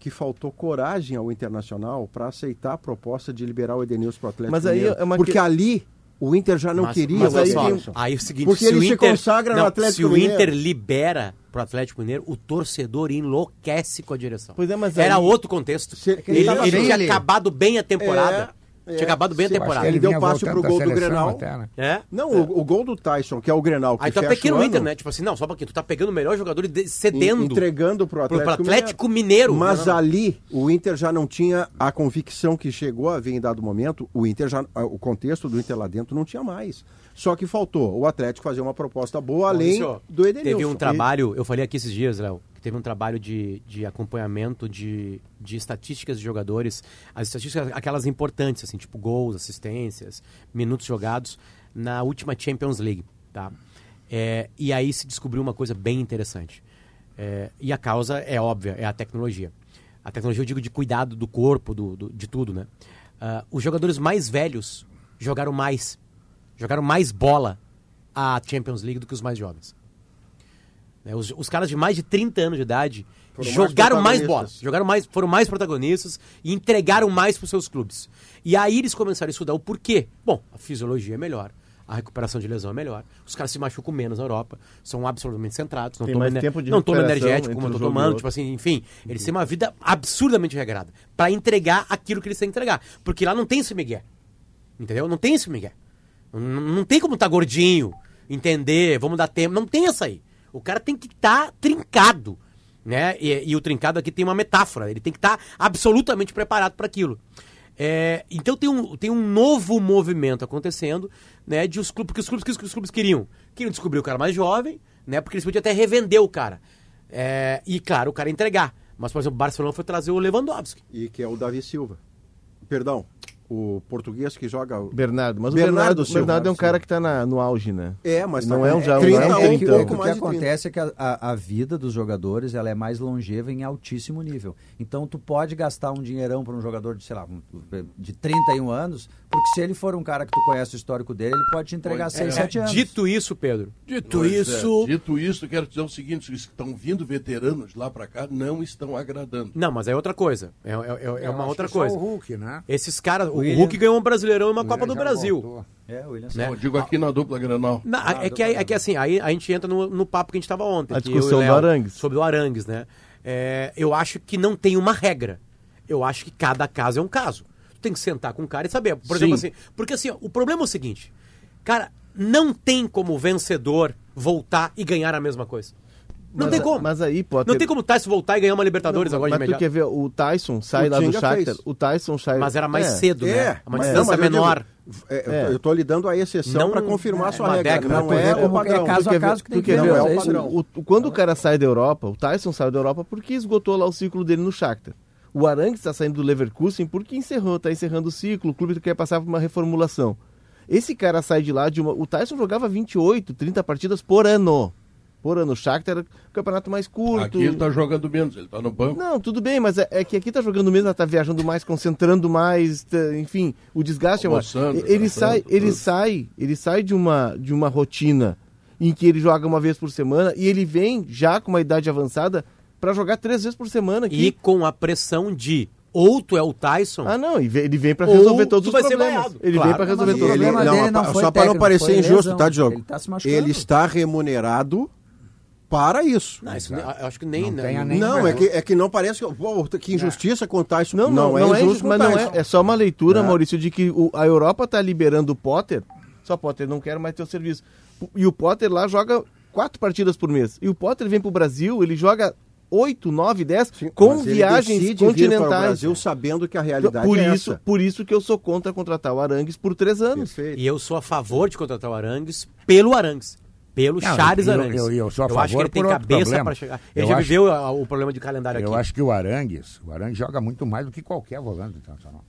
S3: que faltou coragem ao Internacional para aceitar a proposta de liberar o Edenilson para o Atlético
S7: Mas aí
S3: Mineiro.
S7: é uma
S3: Porque
S7: que-
S3: ali o Inter já não
S4: Mas-
S3: queria.
S4: mas
S3: o
S4: olha só, aí é o seguinte,
S3: Porque
S4: se
S3: ele
S4: o
S3: se
S4: Inter,
S3: consagra no
S4: não,
S3: Atlético
S4: Se o
S3: Mineiro.
S4: Inter libera pro Atlético Mineiro, o torcedor enlouquece com a direção.
S7: Pois é, mas
S4: Era
S7: aí-
S4: outro contexto.
S3: Se-
S4: ele
S3: ele
S4: ele
S5: bem
S4: tinha
S5: ali.
S4: acabado bem a temporada.
S3: É, é.
S4: tinha acabado bem a
S3: Sim,
S4: temporada.
S3: acho que ele deu passe pro gol do Grenal.
S5: até, né?
S4: É?
S3: Não, o, o gol do Tyson, que é o Grenal, que
S4: Aí tu tá pequeno
S3: o
S4: no Inter,
S3: ano,
S4: né? Tipo assim, não, só porque tu tá pegando o melhor jogador e de-
S3: en-
S4: cedendo
S3: entregando pro
S4: pro,
S3: Atlético,
S4: pro Atlético Mineiro.
S3: Mas
S4: Não, não,
S3: ali o Inter já não tinha a convicção que chegou a ver em dado momento. O Inter já, o contexto do Inter lá dentro não tinha mais. Só que faltou o Atlético fazer uma proposta boa além
S4: Maurício,
S3: do Edenilson.
S4: Teve um trabalho, eu falei aqui esses dias, Léo, teve um trabalho de, de acompanhamento de, de estatísticas de jogadores, as estatísticas, aquelas importantes, assim, tipo gols, assistências, minutos jogados, na última Champions League, tá? É, e aí se descobriu uma coisa bem interessante. É, e a causa é óbvia, é a tecnologia. A tecnologia, eu digo, de cuidado do corpo, do, do- de tudo, né? Ah, os jogadores mais velhos jogaram mais, jogaram mais bola a Champions League do que os mais jovens. Né, Os, os caras de mais de 30 anos de idade
S3: Foram mais
S4: jogaram mais, bola,
S3: protagonistas.
S4: jogaram mais, foram mais protagonistas e entregaram mais para os seus clubes. E aí eles começaram a estudar o porquê. Bom, a fisiologia é melhor, a recuperação de lesão é melhor, os caras se machucam menos na Europa, são absolutamente centrados, não
S7: Tem
S4: tomam,
S7: mais
S4: ener-
S7: tempo de
S4: não tomam energético como eu tô tomando, tipo assim, enfim, eles têm uma vida absurdamente regrada para entregar aquilo que eles têm que entregar, porque lá não tem esse migué. Entendeu? Não tem esse migué. Não, não tem como estar gordinho, entender, vamos dar tempo. Não tem essa aí. O cara tem que estar trincado. Né? E, e o trincado aqui tem uma metáfora. Ele tem que estar absolutamente preparado para aquilo. É, então tem um, tem um novo movimento acontecendo, né? De os clubes, porque os clubes, que os clubes queriam? Queriam descobrir o cara mais jovem, né? Porque eles podiam até revender o cara. É, e claro, o cara entregar. Mas, por exemplo, o Barcelona foi trazer o Lewandowski.
S3: E que é o Davi Silva. Perdão, o português que joga. o-
S7: Bernardo. Mas
S3: Bernardo
S7: o Bernardo,
S3: Silva.
S7: Bernardo é um cara que está no auge, né?
S3: É, mas
S7: Não
S3: tá
S7: é um já-
S3: 30
S7: não é um
S3: um pouco
S6: o que
S3: mais de 30.
S6: acontece é que a, a- a vida dos jogadores ela é mais longeva em altíssimo nível. Então tu pode gastar um dinheirão para um jogador de, sei lá, de 31 anos, porque se ele for um cara que tu conhece o histórico dele, ele pode te entregar 6, 7 anos.
S4: Dito isso, Pedro. Dito
S2: Pois é,
S4: isso.
S2: dito isso, quero dizer o seguinte: os que estão vindo veteranos lá para cá não estão agradando.
S4: Não, mas é outra coisa. É, é- é- é uma outra
S5: só
S4: coisa.
S5: o Hulk, né?
S4: Esses caras. O
S6: William.
S4: Hulk ganhou um Brasileirão e uma Copa do Brasil.
S5: voltou.
S6: É, William
S4: Né?
S2: Eu digo aqui na dupla Granal.
S4: Na- é, que, é que assim, aí a gente entra no, no papo que a gente estava ontem.
S7: A
S4: eu
S7: discussão
S4: o
S7: do Arangues.
S4: Sobre o Arangues, né? É, eu acho que não tem uma regra. Eu acho que cada caso é um caso. Tu tem que sentar com o cara e saber. Por exemplo,
S2: Sim.
S4: assim. Porque assim, ó, o problema é o seguinte: cara, não tem como o vencedor voltar e ganhar a mesma coisa. Não tem como.
S7: Mas aí, Potter...
S4: Não tem como o Tyson voltar e ganhar uma Libertadores
S7: Não,
S4: agora de
S7: mas tu
S4: imediato.
S7: quer ver, o Tyson sai
S3: O
S7: lá do Shakhtar, o Tyson sai...
S4: Mas era mais
S7: É.
S4: cedo, né? Uma
S3: mas-
S4: distância
S3: não, mas eu digo,
S4: menor.
S3: é, Eu estou lhe dando a exceção
S4: Não-
S3: para confirmar
S4: é,
S3: a sua
S4: uma
S3: regra.
S4: década,
S3: Não é o padrão.
S6: é caso
S7: Tu
S6: a caso que tem
S7: tu
S6: que ver,
S3: não é o
S6: é
S3: padrão.
S7: o- o- quando o cara sai da Europa, o Tyson saiu da Europa porque esgotou lá o ciclo dele no Shakhtar. O Arangues está saindo do Leverkusen porque encerrou, está encerrando o ciclo, o clube quer passar por uma reformulação. Esse cara sai de lá de uma... O Tyson jogava 28, 30 partidas por ano. Por ano. O Shakhtar era o campeonato mais curto.
S2: Aqui ele tá jogando menos, ele tá no banco.
S7: Não, tudo bem, mas é, é que aqui tá jogando menos, ela tá viajando mais, concentrando mais, tá- enfim, o desgaste é maior.
S2: Almoçando,
S7: Ele sai, ele
S2: tudo.
S7: sai, ele sai de uma de uma rotina em que ele joga uma vez por semana e ele vem já com uma idade avançada para jogar três vezes por semana
S4: E
S7: aqui.
S4: com a pressão de ou tu é o Tyson,
S7: Ah, não, e ele vem para resolver todos os problemas. Ele
S4: Claro.
S7: vem para resolver todos os
S6: ele-
S7: problemas.
S6: não foi
S3: só para não parecer injusto,
S6: lesão.
S3: tá, Diogo?
S6: Ele tá.
S3: Ele está remunerado para isso.
S4: Não, isso, eu acho que nem.
S5: Não
S4: não-
S5: nem-
S3: Não, é que, é que não parece que. Pô, que injustiça com o Tyson.
S7: Não, não,
S3: é
S7: não é
S3: injusto
S7: injusto,
S3: o
S7: mas não é. É só uma leitura,
S3: É.
S7: Maurício, de que o- a Europa tá liberando o Potter. Só Potter, não quero mais teu serviço. E o Potter lá joga quatro partidas por mês. E o Potter vem pro Brasil, ele joga oito, nove, dez,
S3: Sim,
S7: com viagens
S3: decide vir para o
S7: continentais.
S3: Brasil sabendo que a realidade
S7: por
S3: é
S7: isso,
S3: essa.
S7: por isso que eu sou contra contratar o Arangues por três anos.
S3: Perfeito.
S4: E eu sou a favor de contratar o Arangues pelo Arangues. Pelo
S5: Não,
S4: Charles
S5: eu-
S4: Arangues.
S5: eu- eu sou a
S4: acho que
S5: favor
S4: ele tem cabeça
S5: problema.
S4: para chegar. Ele
S5: Eu
S4: já
S5: acho-
S4: viveu a- o problema de calendário
S5: Eu
S4: aqui.
S5: acho que o Arangues, o Arangues joga muito mais do que qualquer volante internacional.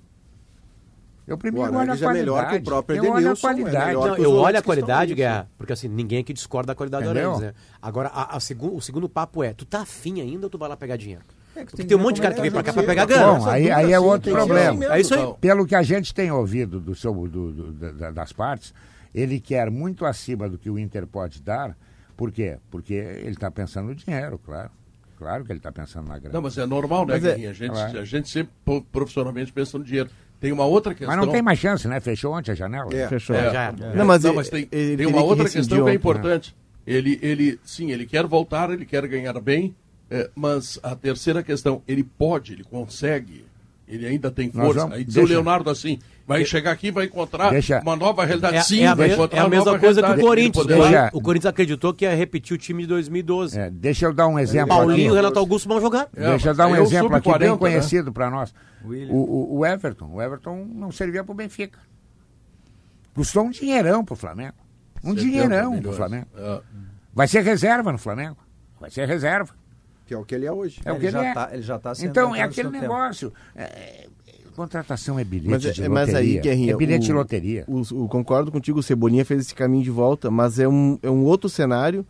S5: Eu primeiro
S3: O
S5: olho a
S3: Arangues é melhor
S5: qualidade.
S3: que o próprio
S5: eu olho a
S3: Edenilson, é
S5: qualidade.
S3: melhor
S4: Não, eu olho a qualidade. Guerra, porque assim, ninguém aqui discorda da qualidade do
S5: Entendeu?
S4: Arangues, né? Agora, a, a segun- o segundo papo é, tu tá afim ainda ou tu vai lá pegar dinheiro?
S6: É que tem
S4: tem um monte de cara que vem pra
S6: é
S4: cá pra pegar grana.
S5: Bom, aí, aí é outro problema.
S4: É isso aí.
S5: Pelo que a gente tem ouvido do seu, do- do- da- das partes, ele quer muito acima do que o Inter pode dar. Por quê? Porque ele está pensando no dinheiro, claro. Claro que ele está pensando na grana.
S2: Não, mas é normal, né,
S7: é-?
S2: A gente, a gente sempre profissionalmente pensa no dinheiro. Tem uma outra questão.
S5: Mas não tem mais chance, né? Fechou ontem a janela.
S3: É.
S7: Fechou.
S4: É, já era.
S7: Não, mas,
S2: não, mas tem,
S7: ele
S2: tem uma
S7: que
S2: outra
S7: rescindir
S2: questão que é
S7: né?
S2: importante. Ele, ele, sim, ele quer voltar, ele quer ganhar bem, é, mas a terceira questão, ele pode, ele consegue, ele ainda tem força.
S5: vamos-
S2: Aí diz o
S5: deixa-
S2: Leonardo assim, vai chegar aqui e vai encontrar
S5: Deixa-
S2: uma nova realidade.
S4: É,
S2: sim,
S4: é a,
S2: vai encontrar
S4: é a mesma coisa que o. Corinthians. O,
S5: Deixa-
S4: o Corinthians acreditou que ia repetir o time de 2012.
S5: É, deixa eu dar um exemplo
S4: Paulinho e. Renato Augusto vão jogar.
S2: É,
S5: Deixa eu dar um
S2: aí é o
S5: exemplo aqui bem
S2: sub-40, né?
S5: conhecido para nós. O, o- o Everton. O Everton não servia para o Benfica. Custou um dinheirão para o Flamengo. Um
S2: 70
S5: dinheirão para o. Flamengo.
S2: É.
S5: Vai ser reserva no Flamengo. Vai ser reserva.
S3: Que é o que ele é hoje.
S5: É o
S6: ele,
S5: que ele
S6: já
S5: é.
S6: tá, ele já tá sendo
S5: Então, é aquele negócio. É, é, contratação é bilhete
S7: Mas, é-
S5: de
S7: mas
S5: loteria.
S7: aí, Guerrinha,
S5: é bilhete de
S7: o-
S5: loteria.
S7: O, o- concordo contigo, o Cebolinha fez esse caminho de volta, mas é um, é um outro cenário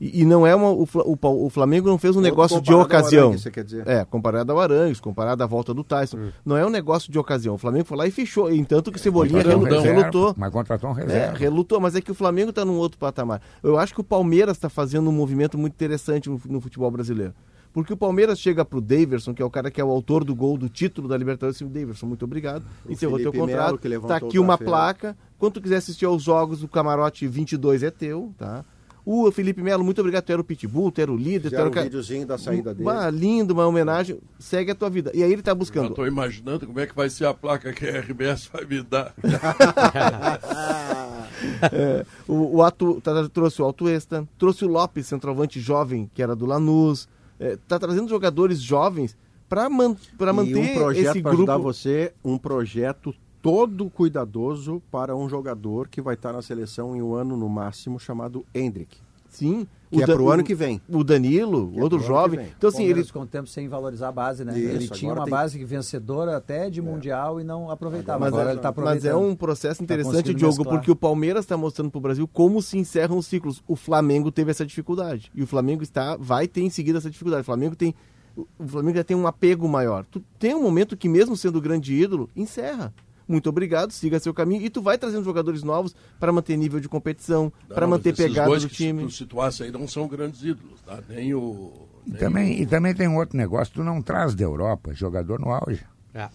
S7: e, e não é uma. O, o, o Flamengo não fez um
S3: Outro
S7: negócio de ocasião.
S3: Arangues, quer dizer?
S7: É, comparado ao Arangues, comparado à volta do Tyson. Não é um negócio de ocasião. O Flamengo foi lá e fechou. Entanto que o Cebolinha
S5: um
S7: relu-
S5: reserva,
S7: relutou.
S5: Mas contratou um
S7: É,
S5: reserva.
S7: relutou, mas é que o Flamengo está num outro patamar. Eu acho que o Palmeiras está fazendo um movimento muito interessante no, no futebol brasileiro. Porque o Palmeiras chega pro Daverson, que é o cara que é o autor do gol do título da Libertadores, assim, Daverson, muito obrigado.
S3: O
S7: Encerrou teu
S3: Felipe Melo,
S7: contrato. Tá
S3: o
S7: aqui uma
S3: troféu.
S7: placa. Quando tu quiser assistir aos jogos, o camarote 22 é teu, tá? O Felipe Melo, muito obrigado. Tu era o pitbull, tu era o líder, tu era o
S3: um videozinho da saída dele.
S7: Uma, lindo, uma homenagem. Segue a tua vida. E aí ele tá
S2: Eu
S7: buscando.
S2: estou imaginando como é que vai ser a placa que a RBS vai me dar.
S7: É, o, o Atu, tá- trouxe o Altuesta, trouxe o Lopes, centroavante jovem, que era do Lanús. É, tá trazendo jogadores jovens para man, pra
S3: e
S7: manter
S3: um projeto
S7: esse
S3: para ajudar
S7: grupo.
S3: você, um projeto todo cuidadoso para um jogador que vai estar na seleção em um ano no máximo, chamado Hendrick.
S7: Sim.
S3: Que é
S7: Dan-
S3: pro ano que vem.
S7: O Danilo,
S3: Que é
S7: outro
S3: que
S7: jovem.
S3: vem.
S7: Então, assim, ele.
S6: Com o tempo sem valorizar a base, né?
S3: Isso,
S6: ele tinha uma
S3: tem-
S6: base vencedora até de Mundial e não aproveitava.
S7: Mas,
S6: Agora
S7: é,
S6: ele está
S7: mas
S6: aproveitando.
S7: é um processo interessante,
S6: conseguindo
S7: Diogo,
S6: mesclar.
S7: porque o Palmeiras está mostrando para o Brasil como se encerram os ciclos. O Flamengo teve essa dificuldade. E o Flamengo está, vai ter em seguida essa dificuldade. O Flamengo tem. O Flamengo já tem um apego maior. Tu tem um momento que, mesmo sendo grande ídolo, encerra. Muito obrigado, siga seu caminho. E tu vai trazendo jogadores novos para manter nível de competição, para manter pegada
S2: dois
S7: do
S2: que
S7: time.
S2: Se tu situasse aí não são grandes ídolos, tá? Nem o.
S5: E
S2: nem
S5: também, e também tem um outro negócio, tu não traz da Europa jogador no auge.
S4: É.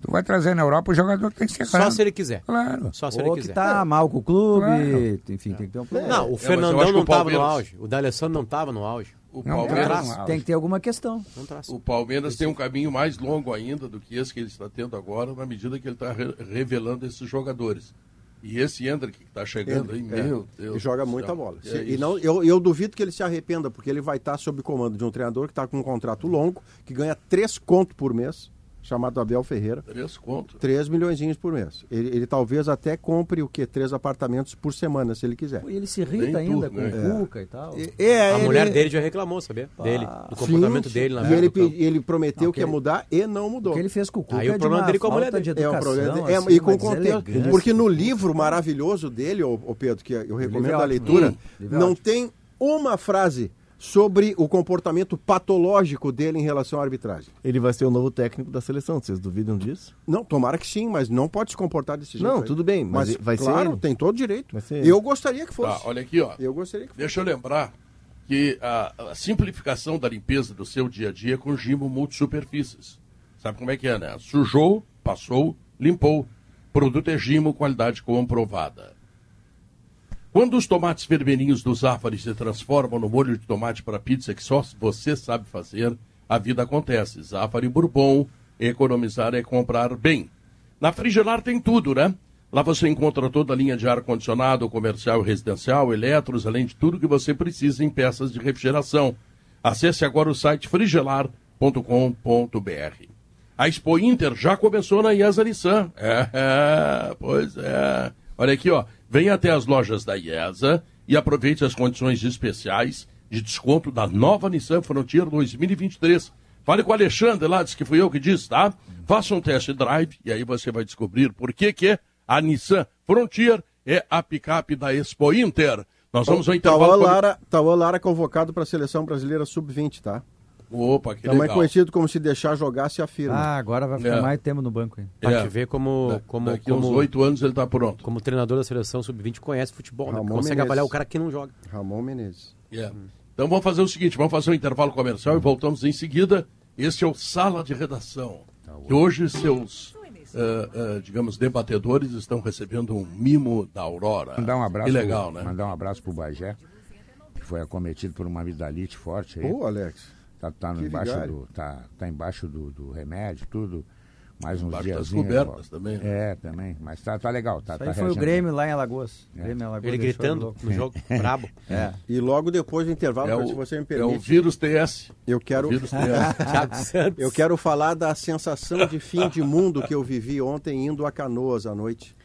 S5: Tu vai trazer na Europa o jogador que tem que ser
S4: Só se ele quiser.
S5: Claro.
S4: Só se
S6: Ou
S4: ele
S6: que
S4: quiser.
S6: tá mal com o clube,
S5: Claro.
S6: enfim, tem que ter um plano.
S4: Não, o Fernandão
S2: que
S4: não
S2: o
S4: estava no auge. O D'Alessandro não estava no auge.
S2: O
S5: Não
S2: Palmeiras,
S5: no auge.
S6: Tem que ter alguma questão.
S4: Traz.
S2: o Palmeiras tem um caminho mais longo ainda do que esse que ele está tendo agora, na medida que ele está re- revelando esses jogadores. E esse Hendrick que tá chegando aí,
S3: É,
S2: meu Deus.
S3: E joga muita bola.
S2: É
S3: e
S2: isso.
S3: não, eu, eu duvido que ele se arrependa, porque ele vai estar sob comando de um treinador que está com um contrato longo, que ganha três contos por mês, chamado Abel Ferreira.
S2: Três contos.
S3: 3 milhões por mês. Ele, ele talvez até compre o que? Três apartamentos por semana, se ele quiser.
S6: E ele se irrita ainda
S2: tudo,
S6: com
S2: né?
S6: o Cuca e tal.
S3: E- é,
S4: A
S3: ele-
S4: mulher dele já reclamou, sabia? Dele, do comportamento
S3: Sim,
S4: dele na
S3: e
S4: beira
S3: ele, ele prometeu
S6: Não,
S3: que ia mudar e não
S6: O
S3: mudou.
S6: que ele fez com o Cuca
S4: Aí o
S6: é de
S4: problema
S6: uma
S4: dele com a mulher
S6: falta de
S3: É um
S6: educação,
S3: problema. é,
S6: assim,
S3: e com contexto.
S6: deselegância.
S3: Porque no livro maravilhoso dele, ô, ô Pedro, que eu recomendo
S6: é
S3: a
S6: ótimo.
S3: leitura,
S6: Hum, é
S3: não tem uma frase sobre o comportamento patológico dele em relação à arbitragem.
S7: Ele vai ser o novo técnico da seleção, vocês duvidam disso?
S3: Não, tomara que sim, mas não pode se comportar desse jeito.
S7: Não,
S3: aí.
S7: tudo bem, mas vai ser
S3: claro,
S7: ele.
S3: tem todo direito.
S7: Vai ser.
S3: Eu gostaria que fosse.
S2: Tá, olha aqui, ó.
S3: Eu gostaria que fosse.
S2: Deixa eu lembrar que a, a simplificação da limpeza do seu dia a dia é com Gimo Multisuperfícies. Sabe como é que é, né? Sujou, passou, limpou. Produto é Gimo, qualidade comprovada. Quando os tomates vermelhinhos do Zafari se transformam no molho de tomate para pizza que só você sabe fazer, a vida acontece. Zafari Bourbon, economizar é comprar bem. Na Frigelar tem tudo, né? Lá você encontra toda a linha de ar-condicionado, comercial e residencial, eletros, além de tudo que você precisa em peças de refrigeração. Acesse agora o site frigelar.com.br. A Expo Inter já começou na IESA Nissan. É, é, pois é. Olha aqui, ó. Venha até as lojas da IESA e aproveite as condições especiais de desconto da nova Nissan Frontier 2023. Fale com o Alexandre lá, disse que fui eu que disse, tá? Faça um test drive e aí você vai descobrir por que que a Nissan Frontier é a picape da Expo Inter. Nós vamos ao
S3: Tauan
S2: intervalo...
S3: Lara, Tauan Lara convocado para a seleção brasileira sub-20, tá?
S2: Opa, que
S3: Também
S2: legal.
S3: conhecido como se deixar jogar se afirma.
S6: Ah, agora vai ficar
S2: É.
S6: mais tempo no banco aí.
S4: Pra
S2: É.
S4: te ver como,
S2: Da-
S4: como,
S2: Daqui a uns
S4: como,
S2: oito anos ele tá pronto.
S4: como treinador da seleção sub-20 conhece futebol, né?
S3: Ramon
S4: Consegue
S3: Menezes.
S4: avaliar o cara que não joga.
S3: Ramon Menezes.
S2: É. Então vamos fazer o seguinte, vamos fazer um intervalo comercial e voltamos em seguida. Este é o Sala de Redação. Que hoje seus, eh, eh, digamos, debatedores estão recebendo um mimo da Aurora.
S5: Mandar um abraço.
S2: Que legal,
S5: pro,
S2: né?
S5: Mandar um abraço pro Bagé, que foi acometido por uma amidalite forte aí.
S3: Ô, Alex.
S5: Tá, tá, embaixo,
S3: vigário.
S5: do, tá, tá embaixo do, do remédio, tudo. Mais uns
S2: Embaixo das
S5: dias.
S2: cobertas também, né?
S5: É, também. Mas tá, tá legal. Tá,
S6: Isso
S5: tá
S6: aí foi o. Grêmio lá em Alagoas. Grêmio em Alagoas
S4: Ele gritando no jogo, brabo.
S6: É.
S3: E logo depois do intervalo,
S2: É
S3: se
S2: o,
S3: você me
S2: é o
S3: permite,
S2: vírus TS.
S3: eu quero,
S2: O vírus TS.
S3: Eu quero falar da sensação de fim de mundo que eu vivi ontem indo a Canoas à noite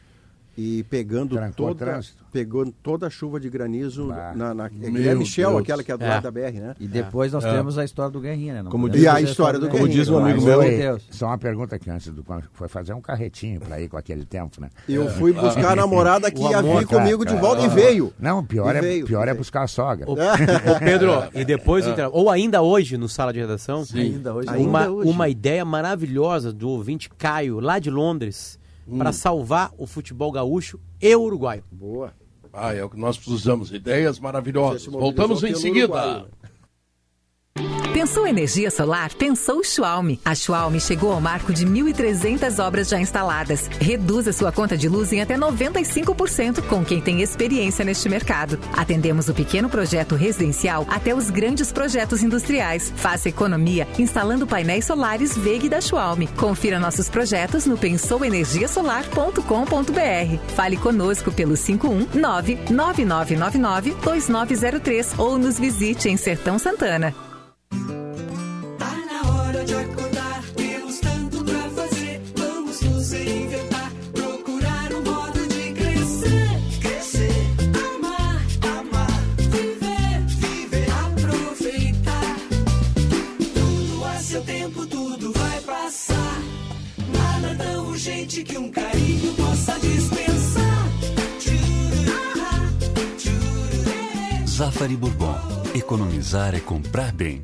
S3: e pegando
S5: Trancou o
S3: toda,
S5: trânsito?
S3: pegando toda a chuva de granizo
S5: Bah.
S3: na, na é Michel,
S2: Deus.
S3: aquela que é do
S4: É.
S3: lado da BR, né?
S6: E depois nós temos a história do Guerrinha, né? Não
S7: Como diz-
S3: E a história do
S7: Como
S3: Guerrinha.
S7: diz um amigo meu,
S6: Deus.
S5: Só uma pergunta aqui antes do foi fazer um carretinho pra ir com aquele tempo, né?
S3: Eu fui buscar a namorada que
S4: O
S3: ia vir comigo de volta e veio.
S5: Não, pior, é,
S3: veio,
S5: pior é buscar a sogra.
S4: Ô, ô, Pedro, e depois do intervalo, ou ainda hoje no sala de redação,
S6: Ainda hoje.
S4: uma,
S3: Ainda hoje.
S4: uma ideia maravilhosa do ouvinte Caio, lá de Londres, para salvar o futebol gaúcho e uruguaio.
S3: Boa.
S2: Ah, é o que nós precisamos. Ideias maravilhosas. Voltamos em seguida.
S3: Uruguai, né?
S8: Pensou energia solar? Pensou Schwalm. A Schwalm chegou ao marco de 1.300 obras já instaladas. Reduza sua conta de luz em até 95% com quem tem experiência neste mercado. Atendemos o pequeno projeto residencial até os grandes projetos industriais. Faça economia instalando painéis solares VEG da Schwalm. Confira nossos projetos no pensouenergiasolar.com.br. Fale conosco pelo 519-9999-2903 ou nos visite em Sertão Santana.
S9: Tá na hora de acordar, temos tanto pra fazer. Vamos nos reinventar, procurar um modo de crescer. Crescer, amar, amar, viver, viver, aproveitar. Tudo a seu tempo, tudo vai passar. Nada tão urgente que um carinho possa dispensar.
S10: Zafari Bourbon. Economizar é comprar bem.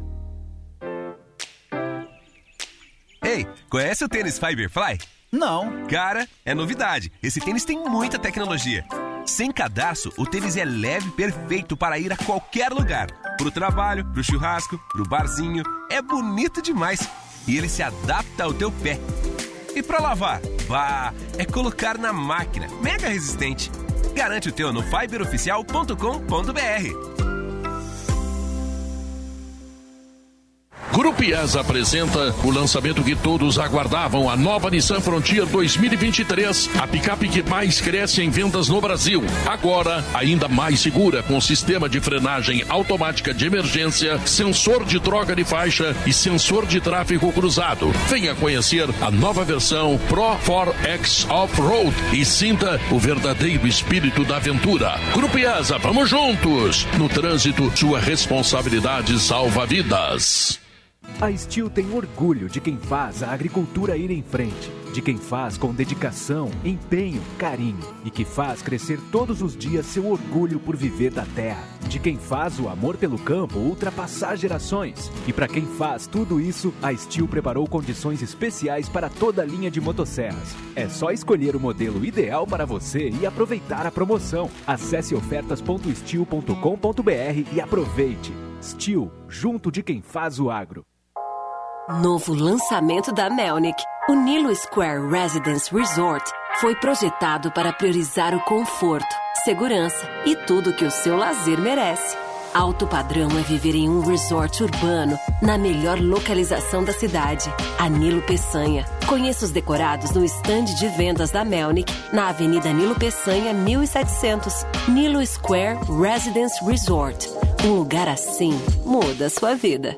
S10: Conhece o tênis Fiberfly?
S11: Não. Cara, é novidade. Esse tênis tem muita tecnologia. Sem cadarço, o tênis é leve e perfeito para ir a qualquer lugar. Pro trabalho, pro churrasco, pro barzinho. É bonito demais. E ele se adapta ao teu pé. E para lavar? Bah, é colocar na máquina. Mega resistente. Garante o teu no fiberoficial.com.br.
S2: Grupo IES apresenta o lançamento que todos aguardavam, a nova Nissan Frontier 2023, a picape que mais cresce em vendas no Brasil. Agora, ainda mais segura, com sistema de frenagem automática de emergência, sensor de troca de faixa e sensor de tráfego cruzado. Venha conhecer a nova versão Pro 4X Off-Road e sinta o verdadeiro espírito da aventura. Grupo IESA, vamos juntos! No trânsito, sua responsabilidade salva vidas.
S12: A Steel tem orgulho de quem faz a agricultura ir em frente, de quem faz com dedicação, empenho, carinho e que faz crescer todos os dias seu orgulho por viver da terra, de quem faz o amor pelo campo ultrapassar gerações. E para quem faz tudo isso, a Steel preparou condições especiais para toda a linha de motosserras. É só escolher o modelo ideal para você e aproveitar a promoção. Acesse ofertas.steel.com.br e aproveite. Steel, junto de quem faz o agro.
S13: Novo lançamento da Melnick. O Nilo Square Residence Resort foi projetado para priorizar o conforto, segurança e tudo que o seu lazer merece. Alto padrão é viver em um resort urbano, na melhor localização da cidade. A Nilo Peçanha. Conheça os decorados no estande de vendas da Melnick, na Avenida Nilo Peçanha, 1700. Nilo Square Residence Resort. Um lugar assim muda a sua vida.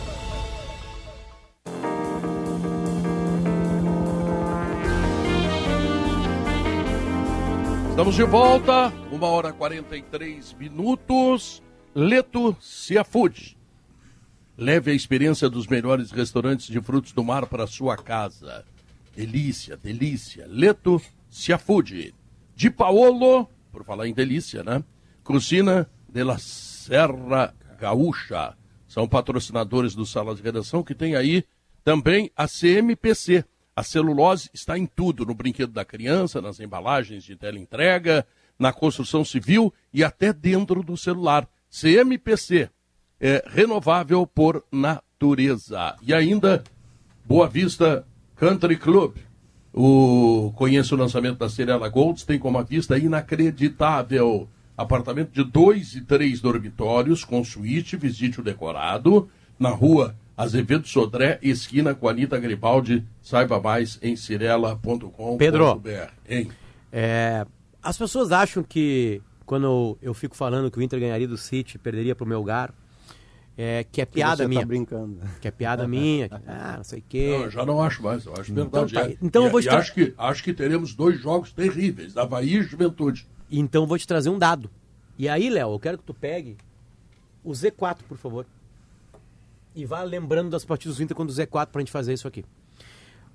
S2: Estamos de volta, uma hora e 43 minutos. Leto Seafood. Leve a experiência dos melhores restaurantes de frutos do mar para sua casa. Delícia, delícia. Leto Seafood. De Paolo, por falar em delícia, né? Crucina de la Serra Gaúcha. São patrocinadores do Sala de Redação que tem aí também a CMPC. A celulose está em tudo, no brinquedo da criança, nas embalagens de teleentrega, na construção civil e até dentro do celular. CMPC, é renovável por natureza. E ainda, Boa Vista Country Club. O, conheço o lançamento da Cirela Golds, tem como a vista inacreditável. Apartamento de dois e três dormitórios, com suíte, visite o decorado, na rua Azevedo Sodré, esquina com Anitta Gribaldi. Saiba mais em cirela.com.br.
S4: Pedro.
S2: Hein?
S4: É, as pessoas acham que quando eu, fico falando que o Inter ganharia do City, perderia pro Melgar, é, que é piada
S3: você tá
S4: minha.
S3: brincando.
S4: Que é piada minha. que, ah, não sei o quê.
S2: Não, eu já não acho mais, eu acho
S4: Então
S2: verdade.
S4: tá.
S2: é.
S4: Então
S2: e,
S4: eu vou te tra-
S2: acho, que, acho que teremos dois jogos terríveis, Havaí e Juventude.
S4: Então eu vou te trazer um dado. E aí, Léo, eu quero que tu pegue o Z4, por favor. E vá lembrando das partidas do Inter quando o Z4 pra gente fazer isso aqui.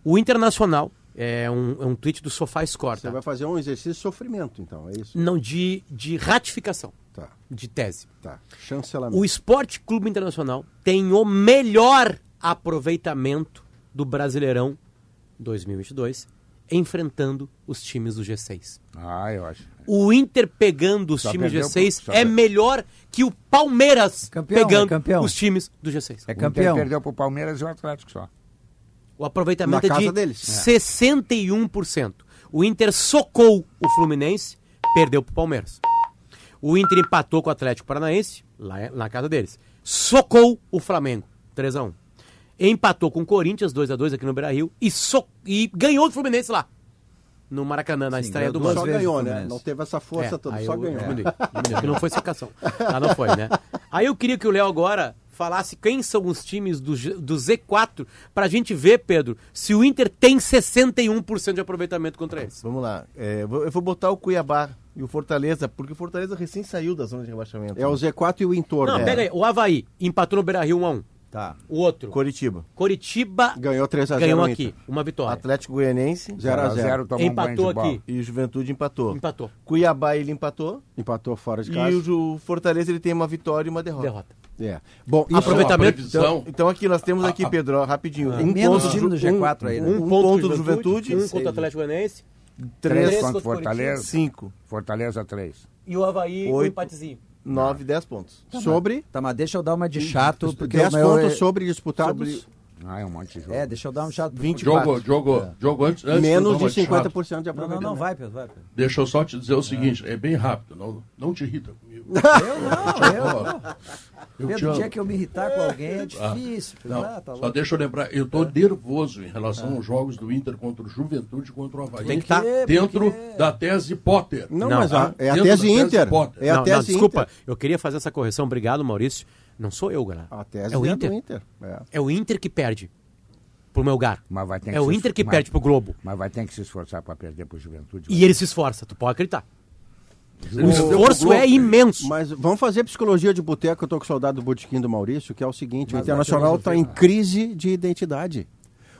S4: O Internacional é um, é um tweet do Sofá Score,
S3: Você
S4: tá?
S3: vai fazer um exercício de sofrimento, então, é isso?
S4: Não, de, de ratificação.
S3: Tá.
S4: De tese.
S3: Tá. Chancelamento.
S4: O Esporte Clube Internacional tem o melhor aproveitamento do Brasileirão 2022 enfrentando os times do G6.
S5: Ah, eu acho.
S4: O Inter pegando os
S5: Só
S4: times do
S5: perdeu
S4: G6
S5: pro- só
S4: é
S5: per-
S4: melhor que o Palmeiras
S5: Campeão, é
S4: pegando
S5: campeão.
S4: os times do G6.
S5: É campeão. perdeu pro Palmeiras e o Atlético só.
S4: O aproveitamento
S5: Na
S4: é de
S5: deles.
S4: 61%. O Inter socou o Fluminense, perdeu pro Palmeiras. O Inter empatou com o Atlético Paranaense, lá na casa deles. Socou o Flamengo, 3 a 1 Empatou com o Corinthians, 2 a 2 aqui no Beira-Rio, e, so- e ganhou do Fluminense lá. No Maracanã, na estreia do
S3: Só
S4: Mano.
S3: ganhou, né? Não teve essa força
S4: É,
S3: toda, só
S4: eu
S3: ganhou.
S4: diminui, diminui, que não foi secação. Ah, não foi, né? Aí eu queria que o Léo agora falasse quem são os times do, do Z4 pra gente ver, Pedro, se o Inter tem 61% de aproveitamento contra eles.
S7: Vamos lá. É, eu vou- eu vou botar o Cuiabá e o Fortaleza, porque o Fortaleza recém saiu da zona de rebaixamento.
S3: É o Z4 e o entorno.
S4: Não, pega aí. O Havaí empatou no Beira-Rio 1x1.
S6: Tá.
S4: O outro.
S7: Coritiba.
S4: Curitiba
S3: Ganhou 3x0
S4: ganhou aqui.
S3: Inter.
S4: Uma vitória.
S7: Atlético Goianense.
S3: 0 a 0.
S5: tomou um banho de
S4: Empatou
S5: bola.
S4: aqui.
S7: E o Juventude empatou.
S4: Empatou.
S7: Cuiabá ele empatou.
S3: Empatou fora de
S7: E
S3: casa.
S7: o, o Fortaleza ele tem uma vitória e uma derrota.
S4: Derrota.
S3: É. Bom, isso
S4: Aproveitamento.
S7: Então, então aqui nós temos aqui, Pedro, ó, rapidinho.
S6: Ah,
S7: um
S6: menos
S7: ponto
S6: time do
S7: Ju-
S6: G4 aí, né?
S7: Um, ponto do Juventude.
S4: Um contra o Atlético Goianiense.
S5: Três
S4: Três
S5: contra Fortaleza.
S7: Cinco.
S5: Fortaleza, três.
S4: E o Havaí, um
S7: Oito.
S4: empatezinho.
S7: Nove, dez pontos.
S3: sobre?
S6: Tá, mas deixa eu dar uma de chato, porque
S3: 10
S6: o meu...
S3: pontos sobre disputados,
S7: sobre-
S5: Ah, é um monte de jogo.
S6: É, deixa eu dar um chato.
S7: 24.
S2: Jogo, jogo, jogo antes, antes
S3: menos de
S2: Doma Chato.
S3: 50% de
S6: Não, não, não, vai, Pedro, vai, Pedro.
S2: Deixa eu só te dizer o seguinte, é bem rápido, não, não te irrita comigo.
S6: Eu não, eu não.
S2: Eu te
S6: Pedro, dia que eu me irritar com alguém é
S2: Ah,
S6: difícil. Pedro.
S2: Não,
S6: Ah, tá
S2: só deixa eu lembrar, eu tô nervoso em relação aos jogos do Inter contra o Juventude e contra o Havaí.
S4: Tem que tá.
S2: Dentro
S6: Porque-
S2: da tese Potter.
S3: Não,
S4: Não,
S3: mas a- é a tese Inter. É a
S4: não,
S3: tese
S4: não, desculpa.
S3: Inter.
S4: Eu queria fazer essa correção. Obrigado, Maurício. Não sou eu, galera.
S3: A tese
S4: é o
S3: é
S4: Inter.
S3: do Inter. É.
S4: É o Inter que perde pro Melgar.
S5: Mas vai ter
S4: É o
S5: se
S4: Inter que
S5: mas-
S4: perde pro Globo.
S5: Mas vai ter que se esforçar para perder pro Juventude.
S4: E ele se esforça, tu pode acreditar. O
S2: pro
S4: esforço é imenso.
S3: Mas vamos fazer psicologia de boteco. Eu tô com saudade do botiquim do Maurício, que é o seguinte: o
S6: Mas
S3: Internacional
S6: vai ter
S3: está em crise de identidade.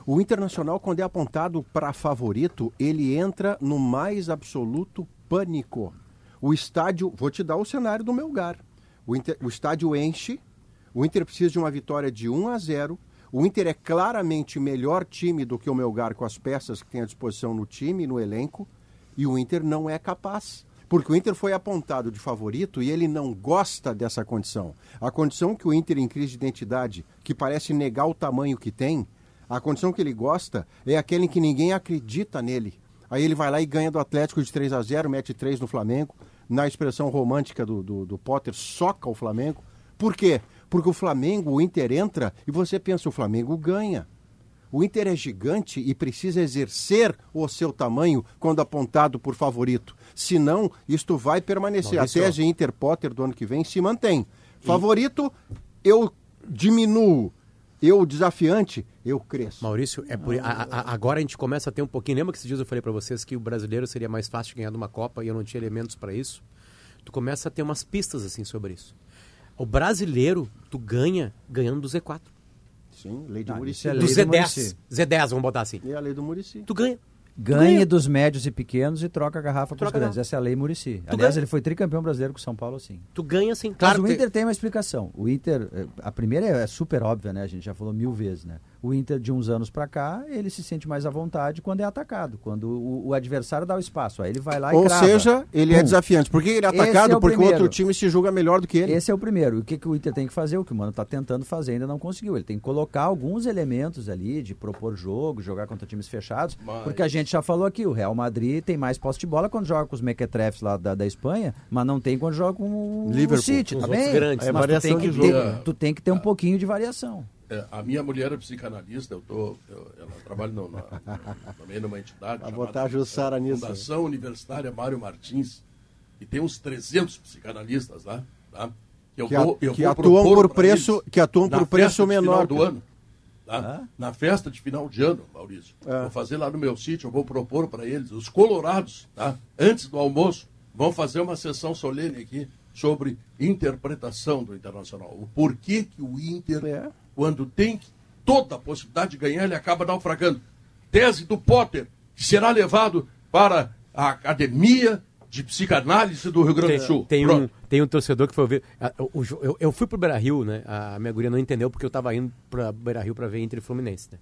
S3: O Internacional, quando é apontado para favorito, ele entra no mais absoluto pânico. O estádio, vou te dar o cenário do Melgar. O, Inter- o estádio enche, o Inter precisa de uma vitória de 1 a 0. O Inter é claramente melhor time do que o Melgar com as peças que tem à disposição no time, no elenco, e o Inter não é capaz. Porque o Inter foi apontado de favorito e ele não gosta dessa condição. A condição que o Inter em crise de identidade, que parece negar o tamanho que tem, a condição que ele gosta é aquela em que ninguém acredita nele. Aí ele vai lá e ganha do Atlético de 3 a 0 mete 3 no Flamengo. Na expressão romântica do, do, do Potter, soca o Flamengo. Por quê? Porque o Flamengo, o Inter entra e você pensa, o Flamengo ganha. O Inter é gigante e precisa exercer o seu tamanho quando apontado por favorito. Senão, isto vai permanecer.
S4: Maurício,
S3: a tese Inter Potter do ano que vem se mantém. Favorito, eu diminuo. Eu, desafiante, eu cresço.
S4: Maurício, é por- a- a- agora a gente começa a ter um pouquinho. Lembra que esses dias eu falei pra vocês que o brasileiro seria mais fácil de ganhar de uma Copa e eu não tinha elementos pra isso? Tu começa a ter umas pistas assim sobre isso. O brasileiro, tu ganha ganhando do Z4.
S3: Sim, lei de
S6: Ah,
S3: Murici.
S6: é
S4: Do
S6: do
S4: Z10.
S6: Muricy.
S4: Z10, vamos botar assim.
S3: E a lei do Murici.
S4: Tu ganha.
S6: Ganhe
S4: ganha.
S6: dos médios e pequenos e troca a garrafa para os grandes.
S4: garrafa.
S6: Essa é a lei Murici.
S4: Tu
S6: Aliás,
S4: ganha.
S6: ele foi tricampeão brasileiro com o São Paulo, sim.
S4: Tu ganha.
S6: Mas
S4: Claro
S6: o
S4: que-
S6: Inter tem uma explicação. O Inter, eh, a primeira é super óbvia, né? A gente já falou mil vezes, né? O Inter, de uns anos pra cá, ele se sente mais à vontade quando é atacado, quando o, o adversário dá o espaço. Aí ele vai lá e
S3: Ou
S6: crava.
S3: seja, ele é
S6: Pum.
S3: desafiante. Por que ele é atacado?
S6: é o
S3: Porque o outro time se julga melhor do que ele.
S6: Esse é o primeiro. O que, que o Inter tem que fazer? O que o Mano está tentando fazer ainda não conseguiu. Ele tem que colocar alguns elementos ali de propor jogo, jogar contra times fechados.
S2: Mas-
S6: Porque a gente já falou aqui, o Real Madrid tem mais posse de bola quando joga com os mequetrefes lá da, da Espanha, mas não tem quando joga com o
S3: Liverpool.
S6: City,
S4: Com
S6: tá bem?
S4: grandes.
S7: É
S6: Mas tu
S7: variação
S6: tem, que
S7: de
S6: ter,
S2: jogo.
S6: tu tem que ter um pouquinho de variação.
S2: É, a minha mulher é psicanalista, eu tô, eu- ela trabalha no, na, também numa entidade
S3: Vai botar a Jussara nisso.
S2: Fundação Universitária Mário Martins, e tem uns 300 psicanalistas lá, tá? Eu
S3: Que a-
S2: vou, eu
S3: que atuam por preço- que atuam por preço menor,
S2: do ano, tá? Na festa de final de ano, Maurício. Vou fazer lá no meu sítio, eu vou propor para eles, os colorados, tá? Antes do almoço, vão fazer uma sessão solene aqui sobre interpretação do Internacional. O porquê que o Inter,
S3: É.
S2: quando tem toda a possibilidade de ganhar, ele acaba naufragando. Tese do Potter, que será levado para a Academia de Psicanálise do Rio Grande do Sul.
S4: Tem um, tem um torcedor que foi ver. a- jo- eu, eu fui pro Beira Rio, né? A minha guria não entendeu porque eu tava indo pra Beira Rio pra ver Inter e Fluminense, né?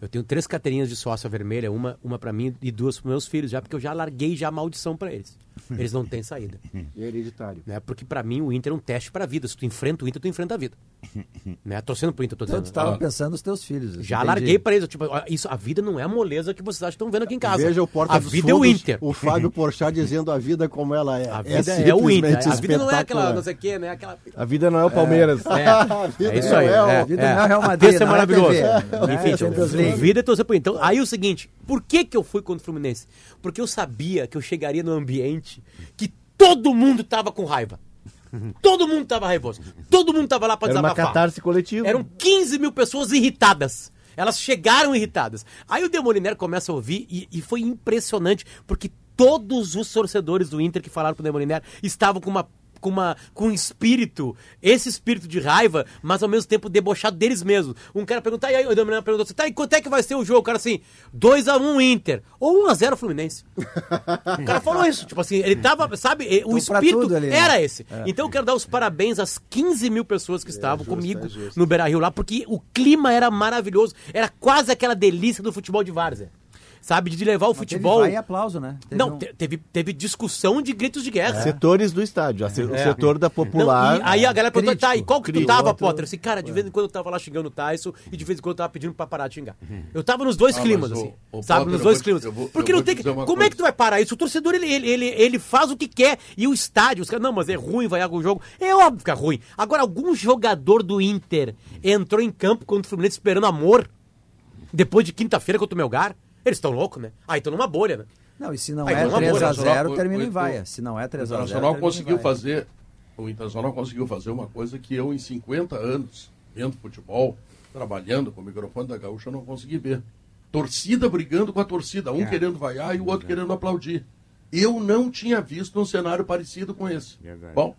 S4: Eu tenho três carteirinhas de sócia vermelha, uma, uma para mim e duas pros meus filhos, já porque eu já larguei já a maldição pra eles. Eles não têm saída.
S3: É hereditário.
S4: Né? Porque pra mim o Inter é um teste pra vida. Se tu enfrenta o Inter, tu enfrenta a vida. né? Torcendo pro Inter, eu tô dizendo.
S6: tu estava
S2: Ah.
S6: pensando nos teus filhos.
S4: Já
S6: entendi.
S4: larguei pra eles. Tipo, ó, isso, a vida não é a moleza que vocês acham que estão vendo aqui em casa.
S3: Veja o Porta
S4: a
S3: dos
S4: vida é o
S3: Fundos,
S4: Inter.
S3: O Fábio Porchat dizendo a vida como ela é.
S4: A vida é, o Inter. A vida não é aquela, não sei o quê, né? Aquela...
S7: A vida não é o Palmeiras.
S4: É,
S3: vida
S4: é isso aí.
S3: é o-
S4: é,
S6: a vida
S4: é.
S6: não é Real Madrid,
S4: Esse é
S6: é
S4: maravilhoso. Enfim,
S6: League.
S4: vida é torcer pro Inter. Então, aí o seguinte, por que que eu fui contra o Fluminense? Porque eu sabia que eu chegaria no ambiente que todo mundo tava com raiva. Todo mundo tava raivoso. Todo mundo tava lá pra
S7: Era uma
S4: desabafar.
S7: catarse coletiva.
S4: Eram 15 mil pessoas irritadas. Elas chegaram irritadas. Aí o Demoliner começa a ouvir e, e foi impressionante, porque todos os torcedores do Inter que falaram pro Demoliner estavam com uma. Com, uma, com um espírito, esse espírito de raiva, mas ao mesmo tempo debochado deles mesmos. Um cara pergunta, e aí o Demoliner perguntou assim, tá, e quanto é que vai ser o jogo? O cara assim, 2x1 Inter, ou 1x0 Fluminense. o cara falou isso, tipo assim, ele tava, sabe, eh, o
S14: Então, pra
S4: espírito
S14: ali, né?
S4: era esse.
S14: É.
S4: Então eu quero dar os parabéns às 15 mil pessoas que estavam
S14: justo,
S4: comigo
S14: é
S4: no Beira Rio lá, porque o clima era maravilhoso. Era quase aquela delícia do futebol de várzea. Sabe, de levar o futebol.
S6: Teve vai e aplauso, né? Teve
S4: Não,
S6: um-
S4: te- teve, teve discussão de gritos de guerra.
S7: Setores do estádio. O
S4: É.
S7: setor da popular.
S4: Não, e aí a galera perguntou, tá, e qual que tu
S7: Crítico.
S4: tava,
S7: Outro-
S4: Potter? Assim, cara, de vez em quando eu tava lá xingando o Tyson e de vez em quando eu tava pedindo pra parar de xingar. Eu tava nos dois
S2: Ah,
S4: climas,
S2: mas o-
S4: assim.
S2: o
S4: sabe,
S2: Potter,
S4: nos
S2: eu
S4: dois
S2: vou
S4: climas.
S2: eu vou-
S4: Porque
S2: eu
S4: não tem
S2: te
S4: que. Como é que
S2: coisa.
S4: tu vai parar isso? O torcedor, ele, ele, ele, ele faz o que quer. E o estádio, os caras, não, mas é ruim, vai o jogo. É óbvio que é ruim. Agora, algum jogador do Inter entrou em campo contra o Fluminense esperando amor depois de quinta-feira contra o Melgar? Eles estão loucos, né? Aí estão numa bolha, né?
S6: Não, e se não
S4: Aí
S6: é
S4: toma bolha,
S6: 3x0,
S2: o-
S6: termina
S2: o-
S6: em vaia. Se não é
S2: O
S6: 3x0,
S2: Internacional
S6: termina em
S2: conseguiu
S6: vaia.
S2: fazer. O Internacional conseguiu fazer uma coisa que eu, em 50 anos, vendo futebol, trabalhando com o microfone da Gaúcha, eu não consegui ver. Torcida brigando com a torcida,
S6: É.
S2: um querendo vaiar e o outro querendo aplaudir. Eu não tinha visto um cenário parecido com esse. Bom,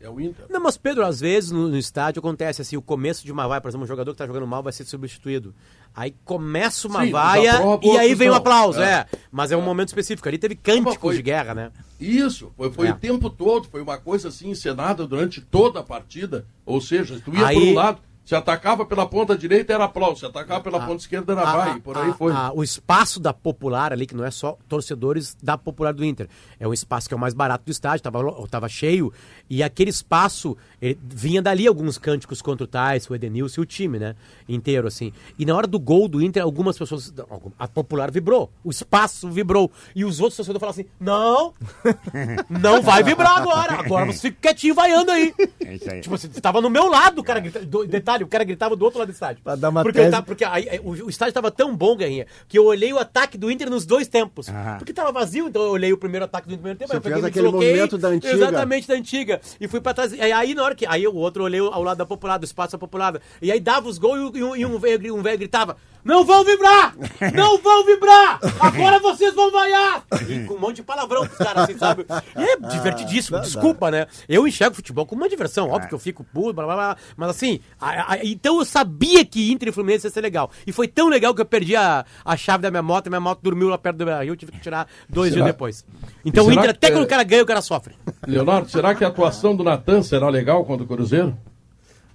S2: é o Inter.
S4: Não, mas Pedro, às vezes no, no estádio acontece assim, o começo de uma vaia, por exemplo, um jogador que tá jogando mal vai ser substituído. Aí começa uma
S2: Sim,
S4: vaia e aí vem o
S2: não.
S4: aplauso, é.
S2: É.
S4: Mas é um momento específico. Ali teve cânticos
S2: foi-
S4: de guerra, né?
S2: Isso, foi, foi
S4: É.
S2: o tempo todo, foi uma coisa assim encenada durante toda a partida. Ou seja, tu ia
S4: Aí-
S2: por um lado, se atacava pela ponta direita era aplauso, se atacava pela ponta esquerda era
S4: A-
S2: vai, e por aí
S4: a-
S2: foi.
S4: a- o espaço da Popular ali, que não é só torcedores da Popular do Inter, é um espaço que é o mais barato do estádio, tava, lo- tava cheio, e aquele espaço, ele- vinha dali alguns cânticos contra o Tais, o Edenilson e o time, né, inteiro, assim. E na hora do gol do Inter, algumas pessoas, a Popular vibrou, o espaço vibrou, e os outros torcedores falaram assim, não, não vai vibrar agora, agora você fica quietinho vaiando aí.
S5: aí.
S4: Tipo, você tava no meu lado, cara gritava, o cara gritava do outro lado do estádio.
S7: Pra dar uma
S4: porque
S7: tese.
S4: tava- porque aí, aí, o, o estádio tava tão bom, Guerrinha, que eu olhei o ataque do Inter nos dois tempos.
S3: Aham.
S4: Porque tava vazio, então eu olhei o primeiro ataque do Inter no primeiro tempo.
S3: Você
S4: eu
S3: fez aquele movimento da antiga.
S4: Exatamente, da antiga. E fui pra trás. E aí, na hora que. Aí o outro olhei ao lado da popular, do espaço da popular. E aí dava os gols e, um- e um velho um velho gritava: Não vão vibrar! Não vão vibrar! Agora vocês vão vaiar! E com um monte de palavrão pros caras, assim, sabe? E é divertidíssimo, desculpa, né? Eu enxergo futebol como uma diversão, óbvio que eu fico puto, blá, blá, blá, mas assim, a- a- então eu sabia que Inter e Fluminense ia ser legal. E foi tão legal que eu perdi a, a chave da minha moto, e minha moto dormiu lá perto do Rio, eu tive que tirar dois
S2: Será-
S4: dias depois. Então o Inter,
S2: que-
S4: até quando o cara ganha, o cara sofre.
S2: Leonardo, será que a atuação do Natan será legal contra o Cruzeiro?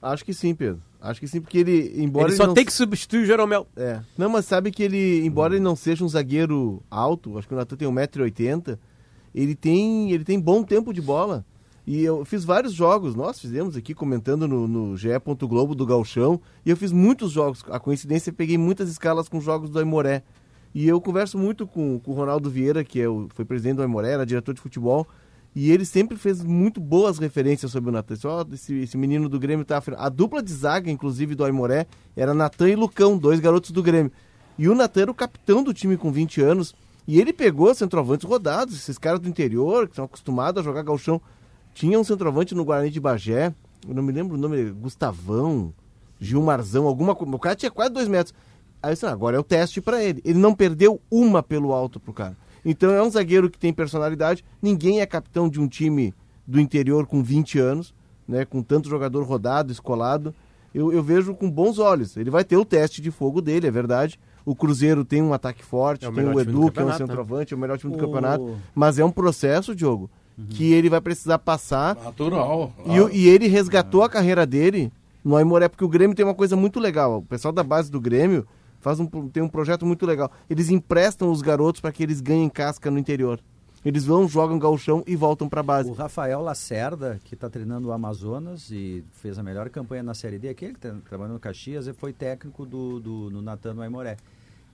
S7: Acho que sim, Pedro. Acho que sim, porque ele, embora
S4: Ele só
S7: não
S4: tem que substituir o Jeromel.
S7: É. Não, mas sabe que ele, embora ele não seja um zagueiro alto, acho que o Natan tem 1,80m, ele tem, ele tem bom tempo de bola. E eu fiz vários jogos, nós fizemos aqui comentando no, no GE. Globo do Galchão, e eu fiz muitos jogos. A coincidência, eu peguei muitas escalas com jogos do Aimoré. E eu converso muito com, com o Ronaldo Vieira, que é o, foi presidente do Aimoré, era diretor de futebol, e ele sempre fez muito boas referências sobre o Natan. Só esse, esse menino do Grêmio tá. A dupla de zaga, inclusive, do Aimoré, era Natan e Lucão, dois garotos do Grêmio. E o Natan era o capitão do time com 20 anos. E ele pegou centroavantes rodados, esses caras do interior, que estão acostumados a jogar galchão. Tinha um centroavante no Guarani de Bagé, eu não me lembro o nome, Gustavão, Gilmarzão, alguma coisa. O cara tinha quase dois metros. Aí eu disse, "Ah, agora é o teste pra ele. Ele não perdeu uma pelo alto pro cara. Então é um zagueiro que tem personalidade. Ninguém é capitão de um time do interior com 20 anos, né? Com tanto jogador rodado, escolado. Eu, eu vejo com bons olhos. Ele vai ter o teste de fogo dele, é verdade. O Cruzeiro tem um ataque forte,
S4: É o
S7: tem o Edu, que é um
S4: né?
S7: centroavante, é o melhor time do
S6: O-
S7: campeonato. Mas é um processo, Diogo, que ele vai precisar passar.
S2: Natural.
S7: E, e ele resgatou a carreira dele no Aimoré, porque o Grêmio tem uma coisa muito legal. O pessoal da base do Grêmio faz um, tem um projeto muito legal. Eles emprestam os garotos para que eles ganhem casca no interior. Eles vão, jogam gauchão e voltam para base.
S6: O Rafael Lacerda, que está treinando o Amazonas e fez a melhor campanha na Série D, aquele que tá trabalhando no Caxias, ele foi técnico do, do, no Natan no Aimoré.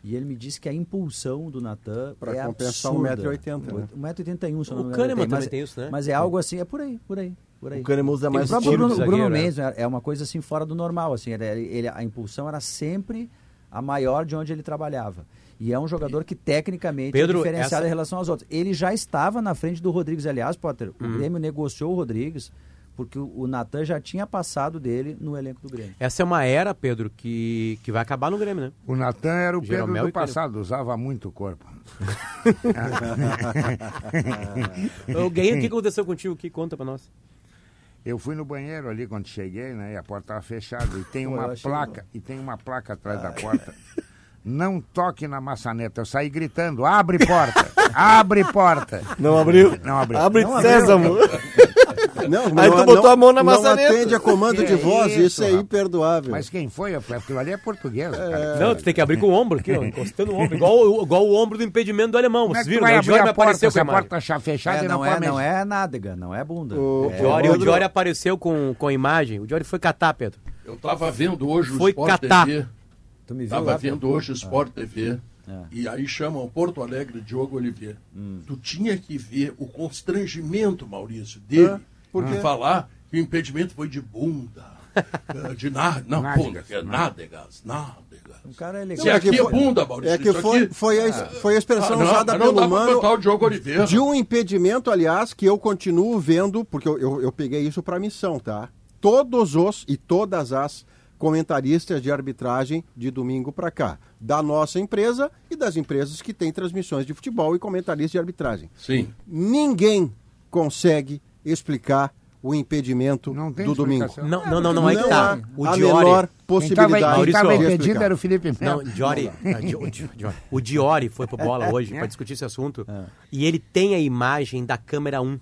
S6: E ele me disse que a impulsão do Natan
S3: Pra
S6: é
S3: compensar
S6: absurda.
S3: 1,80m, né?
S6: 1,81m, se eu não
S4: O
S6: me engano.
S4: Kahneman
S6: ele
S4: também
S6: mas,
S4: tem isso, né?
S6: Mas é algo assim, é por aí, por aí. Por aí.
S7: O Kahneman usa mais
S6: o Bruno, o Bruno
S4: zagueiro, é.
S6: Mendes é- é uma coisa assim fora do normal. Assim, ele, ele- a impulsão era sempre a maior de onde ele trabalhava. E é um jogador que tecnicamente
S4: Pedro,
S6: é diferenciado
S4: essa-
S6: em relação aos outros. Ele já estava na frente do Rodrigues, aliás, Potter. O
S4: Uhum.
S6: Grêmio negociou o Rodrigues porque o, Natan já tinha passado dele no elenco do Grêmio.
S4: Essa é uma era, Pedro, que, que vai acabar no Grêmio, né?
S5: O Natan era o
S4: Jeromel
S5: Pedro
S4: e
S5: do passado, usava muito o corpo.
S4: Guerreiro, o que aconteceu contigo? Que conta pra nós?
S5: Eu fui no banheiro ali quando cheguei, né? E a porta estava fechada. E tem
S4: Pô,
S5: uma placa, e tem uma placa atrás da porta. Não toque na maçaneta. Eu saí gritando, abre porta, abre porta.
S7: Não abriu?
S5: Não abriu.
S7: Abre
S5: Não
S7: sésamo.
S3: Não,
S7: Aí tu botou a mão na maçaneta.
S3: Não atende a comando
S5: Que
S3: de voz,
S5: isso,
S3: isso é
S5: rapaz.
S3: imperdoável.
S5: Mas quem foi? Aquilo ali é português. cara.
S4: Não, tu tem que abrir com o ombro aqui, ó, encostando o ombro, igual, o- igual o ombro do impedimento do alemão.
S5: É
S4: Vocês viram? né? O Diori apareceu com a
S5: porta fechada
S6: É, não,
S5: não,
S6: é, não é nádega, não é bunda.
S3: O-
S6: É-
S4: Diori, o
S3: Pedro-
S4: Diori apareceu com, com a imagem. O Diori foi catar, Pedro.
S2: Eu tava vendo hoje o
S4: Foi
S2: Sport
S4: catar.
S2: TV.
S6: Tu me viu
S2: Tava
S6: lá,
S2: vendo hoje o Sport TV.
S6: É.
S2: E aí chamam Porto Alegre Diogo Oliveira.
S6: Hum.
S2: Tu tinha que ver o constrangimento, Maurício, dele
S3: por
S2: de
S3: quê?
S2: falar que o impedimento foi de bunda. eh, de nada. Não,
S5: Nádegas,
S2: bunda, é nádegas, nádegas.
S6: O cara é
S2: Se
S6: legal.
S2: aqui é
S3: foi-
S2: bunda, Maurício.
S3: É que
S2: isso
S3: foi,
S2: aqui-
S3: foi, a, foi a expressão
S2: Ah, não,
S3: usada
S2: não
S3: pelo Mano de um impedimento, aliás, que eu continuo vendo, porque eu, eu, eu peguei isso para missão, tá? Todos os e todas as comentaristas de arbitragem de domingo para cá, da nossa empresa e das empresas que têm transmissões de futebol e comentaristas de arbitragem.
S2: Sim.
S3: Ninguém consegue explicar o impedimento
S5: Não tem
S3: do domingo.
S4: Não, não, não, não, é que
S3: Não
S4: tá. O
S3: a
S4: Diori.
S3: menor
S5: Quem estava
S3: possibilidade
S4: Maurício,
S3: de
S5: impedido era o Felipe
S4: Não,
S5: Melo.
S4: Diori, Di- o Di- Diori. o Diori foi pro bola hoje para discutir esse assunto e ele tem a imagem da câmera 1.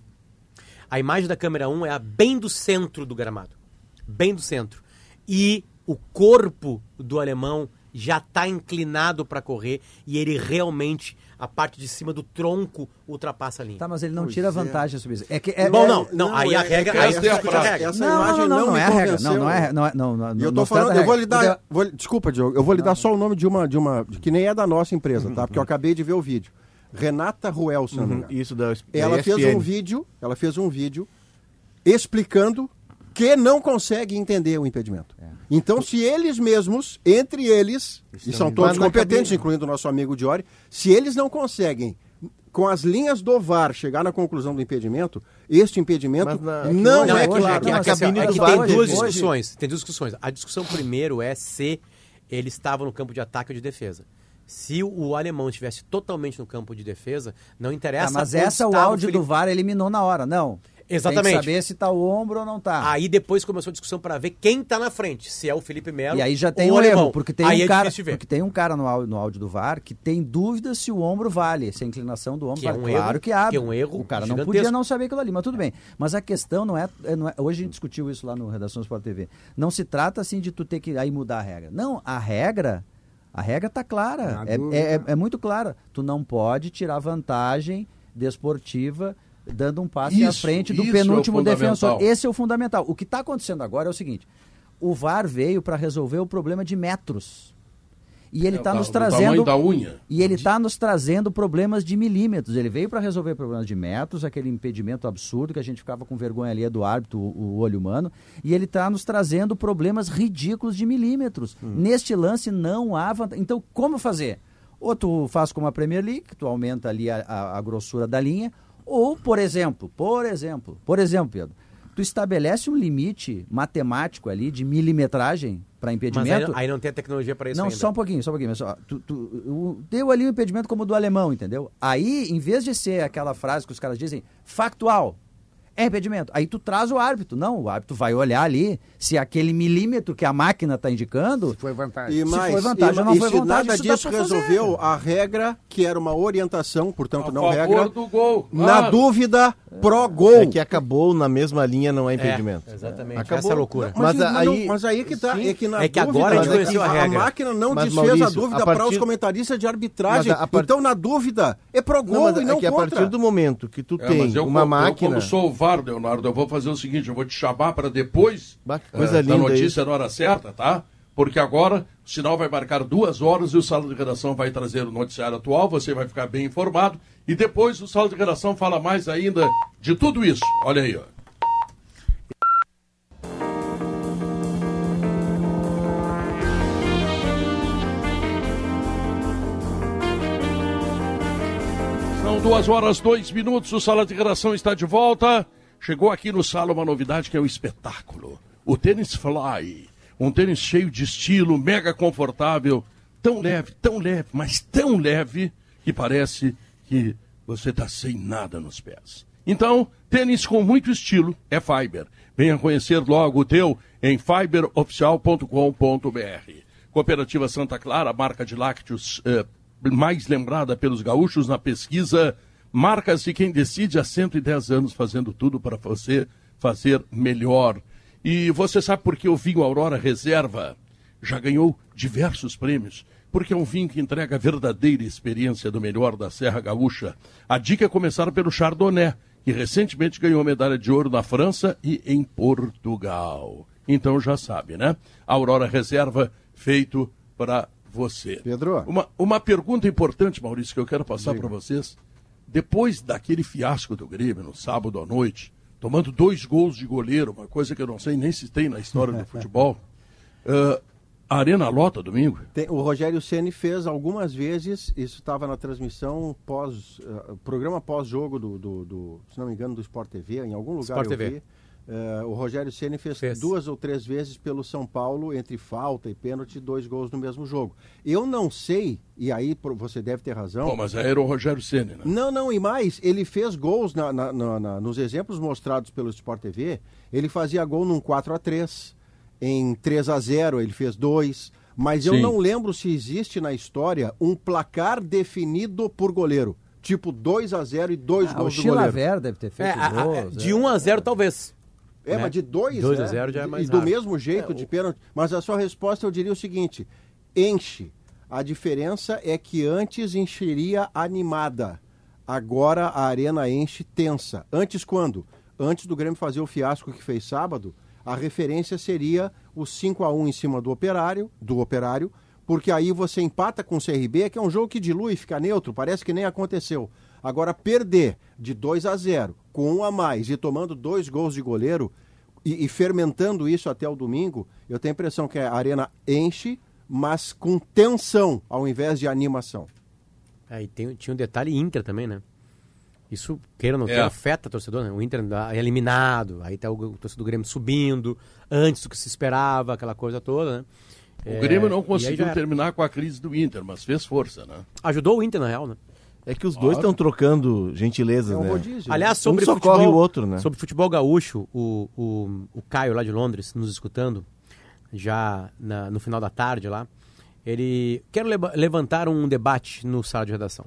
S4: A imagem da câmera 1 é a bem do centro do gramado. Bem do centro. E o corpo do alemão já está inclinado para correr e ele realmente, a parte de cima do tronco, ultrapassa a linha.
S6: Tá, mas ele não
S3: Pois
S6: tira
S3: é.
S6: vantagem sobre isso. É que é,
S4: Bom,
S6: é-
S4: não, não, aí a
S3: é-
S4: regra,
S3: é
S4: aí
S3: que
S4: tu
S3: essa-
S4: a regra.
S3: essa
S6: Não,
S3: imagem
S6: não,
S3: não,
S6: não, não é a regra. Não, não é, não é, não, não,
S3: eu
S6: não
S3: tô falando, eu vou
S6: regra.
S3: lhe dar, vou- desculpa, Diogo, eu vou lhe dar só o nome de uma, de uma, que nem é da nossa empresa, tá? Porque eu acabei de ver o vídeo. Renata Ruel, se não me
S7: Uhum. Isso da, da
S3: Ela fez um vídeo, ela fez um vídeo explicando que não consegue entender o impedimento.
S6: É.
S3: Então, se eles mesmos, entre eles, e são todos competentes,
S7: cabine.
S3: incluindo o nosso amigo Diori, se eles não conseguem, com as linhas do VAR, chegar na conclusão do impedimento, este impedimento
S7: na-
S3: não,
S4: Não,
S3: é
S4: é que,
S3: claro.
S4: é que- é que assim,
S6: cabine
S4: é
S6: do
S4: que
S6: VAR
S4: tem duas discussões. Tem duas discussões. A discussão primeiro é se ele estava no campo de ataque ou de defesa. Se o alemão estivesse totalmente no campo de defesa, não interessa.
S6: Tá, mas essa o áudio
S4: Felipe-
S6: do VAR eliminou na hora. Não. Tem
S4: Exatamente.
S6: que saber se tá o ombro ou não tá.
S4: Aí depois começou a discussão para ver quem tá na frente, se é o Felipe Melo
S6: E aí já tem
S4: ou
S6: um
S4: o alemão.
S6: erro, porque tem
S4: aí
S6: um
S4: é
S6: cara, porque tem um cara no áudio, no áudio do VAR que tem dúvida se o ombro vale, se a inclinação do ombro
S4: Que é
S6: vale.
S4: um
S6: claro
S4: erro-
S6: que abre.
S4: que é um erro
S6: O cara não
S4: gigantesco.
S6: podia não saber aquilo ali, mas tudo bem. Mas a questão não é, é- não é- hoje a gente discutiu isso lá no Redação Sport TV. Não se trata assim de tu ter que aí mudar a regra. Não, a regra a regra tá clara, é, é, é- é muito clara. Tu não pode tirar vantagem desportiva dando um passe à
S2: Isso,
S6: frente do
S2: é
S6: penúltimo defensor.
S2: fundamental.
S6: Esse é o fundamental. O que está acontecendo agora é o seguinte: o VAR veio para resolver o problema de metros. E ele
S2: É,
S6: está nos
S2: ta- o tamanho
S6: trazendo.
S2: da unha.
S6: E ele está nos trazendo problemas de milímetros. Ele veio para resolver problemas de metros, aquele impedimento absurdo que a gente ficava com vergonha ali do árbitro, o, olho humano. E ele está nos trazendo problemas ridículos de milímetros. Neste lance não há vantagem. Então, como fazer? Ou tu faz como a Premier League, tu aumenta ali a, a- a grossura da linha, ou, por exemplo, por exemplo, por exemplo, Pedro, tu estabelece um limite matemático ali de milimetragem para
S4: Mas
S6: impedimento.
S4: aí, aí não tem a tecnologia para isso
S6: Não,
S4: ainda.
S6: só um pouquinho, só um pouquinho. mas só, tu, tu- deu ali um impedimento como o do alemão, entendeu? Aí, em vez de ser aquela frase que os caras dizem, factual, é impedimento. Aí tu traz o árbitro. Não, o árbitro vai olhar ali se aquele milímetro que a máquina está indicando.
S5: Foi vantagem.
S3: E
S6: Se
S3: mais,
S6: foi vantagem
S3: e,
S6: ou não
S3: e
S6: foi
S3: se
S6: vantagem,
S3: nada disso resolveu a regra, que era uma orientação, portanto
S2: A
S3: não
S2: favor
S3: regra,
S2: do gol.
S3: na
S2: claro.
S3: dúvida, pró gol.
S7: É que acabou na mesma linha, não é impedimento.
S4: É, exatamente.
S7: Acabou.
S4: Essa é a loucura.
S3: Mas,
S7: Mas
S3: mas,
S7: aí-
S3: não- mas aí que tá,
S7: Sim.
S3: é que na
S4: É que
S3: dúvida,
S4: agora a gente conheceu a regra.
S3: máquina não
S7: Mas,
S3: desfez a
S7: Maurício,
S3: dúvida
S7: a
S3: para
S7: partir-
S3: os comentaristas de arbitragem.
S7: Mas a- a part-
S3: Então, na dúvida, é pró
S7: Não,
S3: gol
S7: mas
S3: e não
S7: é que a partir do momento que tu
S2: É,
S7: tem
S2: eu,
S7: uma
S2: eu,
S7: máquina.
S2: como sou o VAR, Leonardo, eu vou fazer o seguinte, eu vou te chamar para depois
S7: coisa
S2: da notícia
S7: isso.
S2: na hora certa, tá? Porque agora o sinal vai marcar duas horas e o Sala de Redação vai trazer o noticiário atual, você vai ficar bem informado. E depois o Sala de Redação fala mais ainda de tudo isso. Olha aí, ó. São duas horas, dois minutos. O Sala de Redação está de volta. Chegou aqui no Sala uma novidade que é o espetáculo. O tênis Fly. Um tênis cheio de estilo, mega confortável, tão leve, tão leve, mas tão leve que parece que você está sem nada nos pés. Então, tênis com muito estilo é Fiber. Venha conhecer logo o teu em fiberoficial.com.br. Cooperativa Santa Clara, marca de lácteos eh, mais lembrada pelos gaúchos na pesquisa Marcas de quem decide há 110 anos fazendo tudo para você fazer melhor. E você sabe por que o vinho Aurora Reserva já ganhou diversos prêmios? Porque é um vinho que entrega a verdadeira experiência do melhor da Serra Gaúcha. A dica é começar pelo Chardonnay, que recentemente ganhou medalha de ouro na França e em Portugal. Então já sabe, né? Aurora Reserva feito para você.
S3: Pedro.
S2: Uma, uma pergunta importante, Maurício, que eu quero passar para vocês. Depois daquele fiasco do Grêmio no sábado à noite, tomando dois gols de goleiro, uma coisa que eu não sei nem se tem na história do futebol, a Arena lota domingo?
S3: Tem- o Rogério Ceni fez algumas vezes, isso estava na transmissão pós, eh, programa pós-jogo do, do, do- se não me engano, do Sport TV, em algum lugar
S4: Sport
S3: eu
S4: TV.
S3: vi. Eh, o Rogério Ceni fez,
S4: Fez.
S3: duas ou três vezes pelo São Paulo, entre falta e pênalti, dois gols no mesmo jogo. Eu não sei, e aí você deve ter razão.
S2: Bom, mas aí era o Rogério Ceni, né?
S3: Não, não, e mais, ele fez gols na- na- na- na- nos exemplos mostrados pelo Sport TV, ele fazia gol num 4 a 3 em 3 a 0 ele fez dois, mas eu
S2: Sim.
S3: não lembro se existe na história um placar definido por goleiro, tipo 2 a 0 e dois
S6: Ah, o
S3: gols do goleiro.
S6: Chilaver deve ter feito
S4: É, a- a-
S6: gols.
S4: de
S6: é.
S4: 1 a 0 talvez.
S3: É,
S4: né?
S3: mas de 2
S4: 2 a 0 já é mais
S3: E do mesmo jeito, de pênalti. Mas a sua resposta eu diria o seguinte: enche. A diferença é que antes encheria animada. Agora a arena enche tensa. Antes quando? Antes do Grêmio fazer o fiasco que fez sábado, a referência seria o 5 a 1 em cima do operário, do operário, porque aí você empata com o CRB, que é um jogo que dilui, fica neutro, parece que nem aconteceu. Agora, perder de 2 a 0 com um a mais e tomando dois gols de goleiro e, e fermentando isso até o domingo, eu tenho a impressão que a arena enche, mas com tensão ao invés de animação.
S4: Aí tem, tinha um detalhe Inter também, né? Isso, queira ou não
S2: É.
S4: queira, afeta o torcedor, né? O Inter é eliminado, aí tá o, o torcedor do Grêmio subindo, antes do que se esperava, aquela coisa toda, né?
S2: O
S4: É,
S2: Grêmio não conseguiu terminar com a crise do Inter, mas fez força, né?
S4: Ajudou o Inter, na real, né?
S7: É que os dois estão trocando gentilezas, né?
S4: Aliás, sobre
S7: um
S4: futebol,
S7: socorre o outro, né?
S4: Sobre futebol gaúcho, o, o, o Caio lá de Londres, nos escutando, já na- no final da tarde lá, ele... Quero leva- levantar um debate no sala de redação.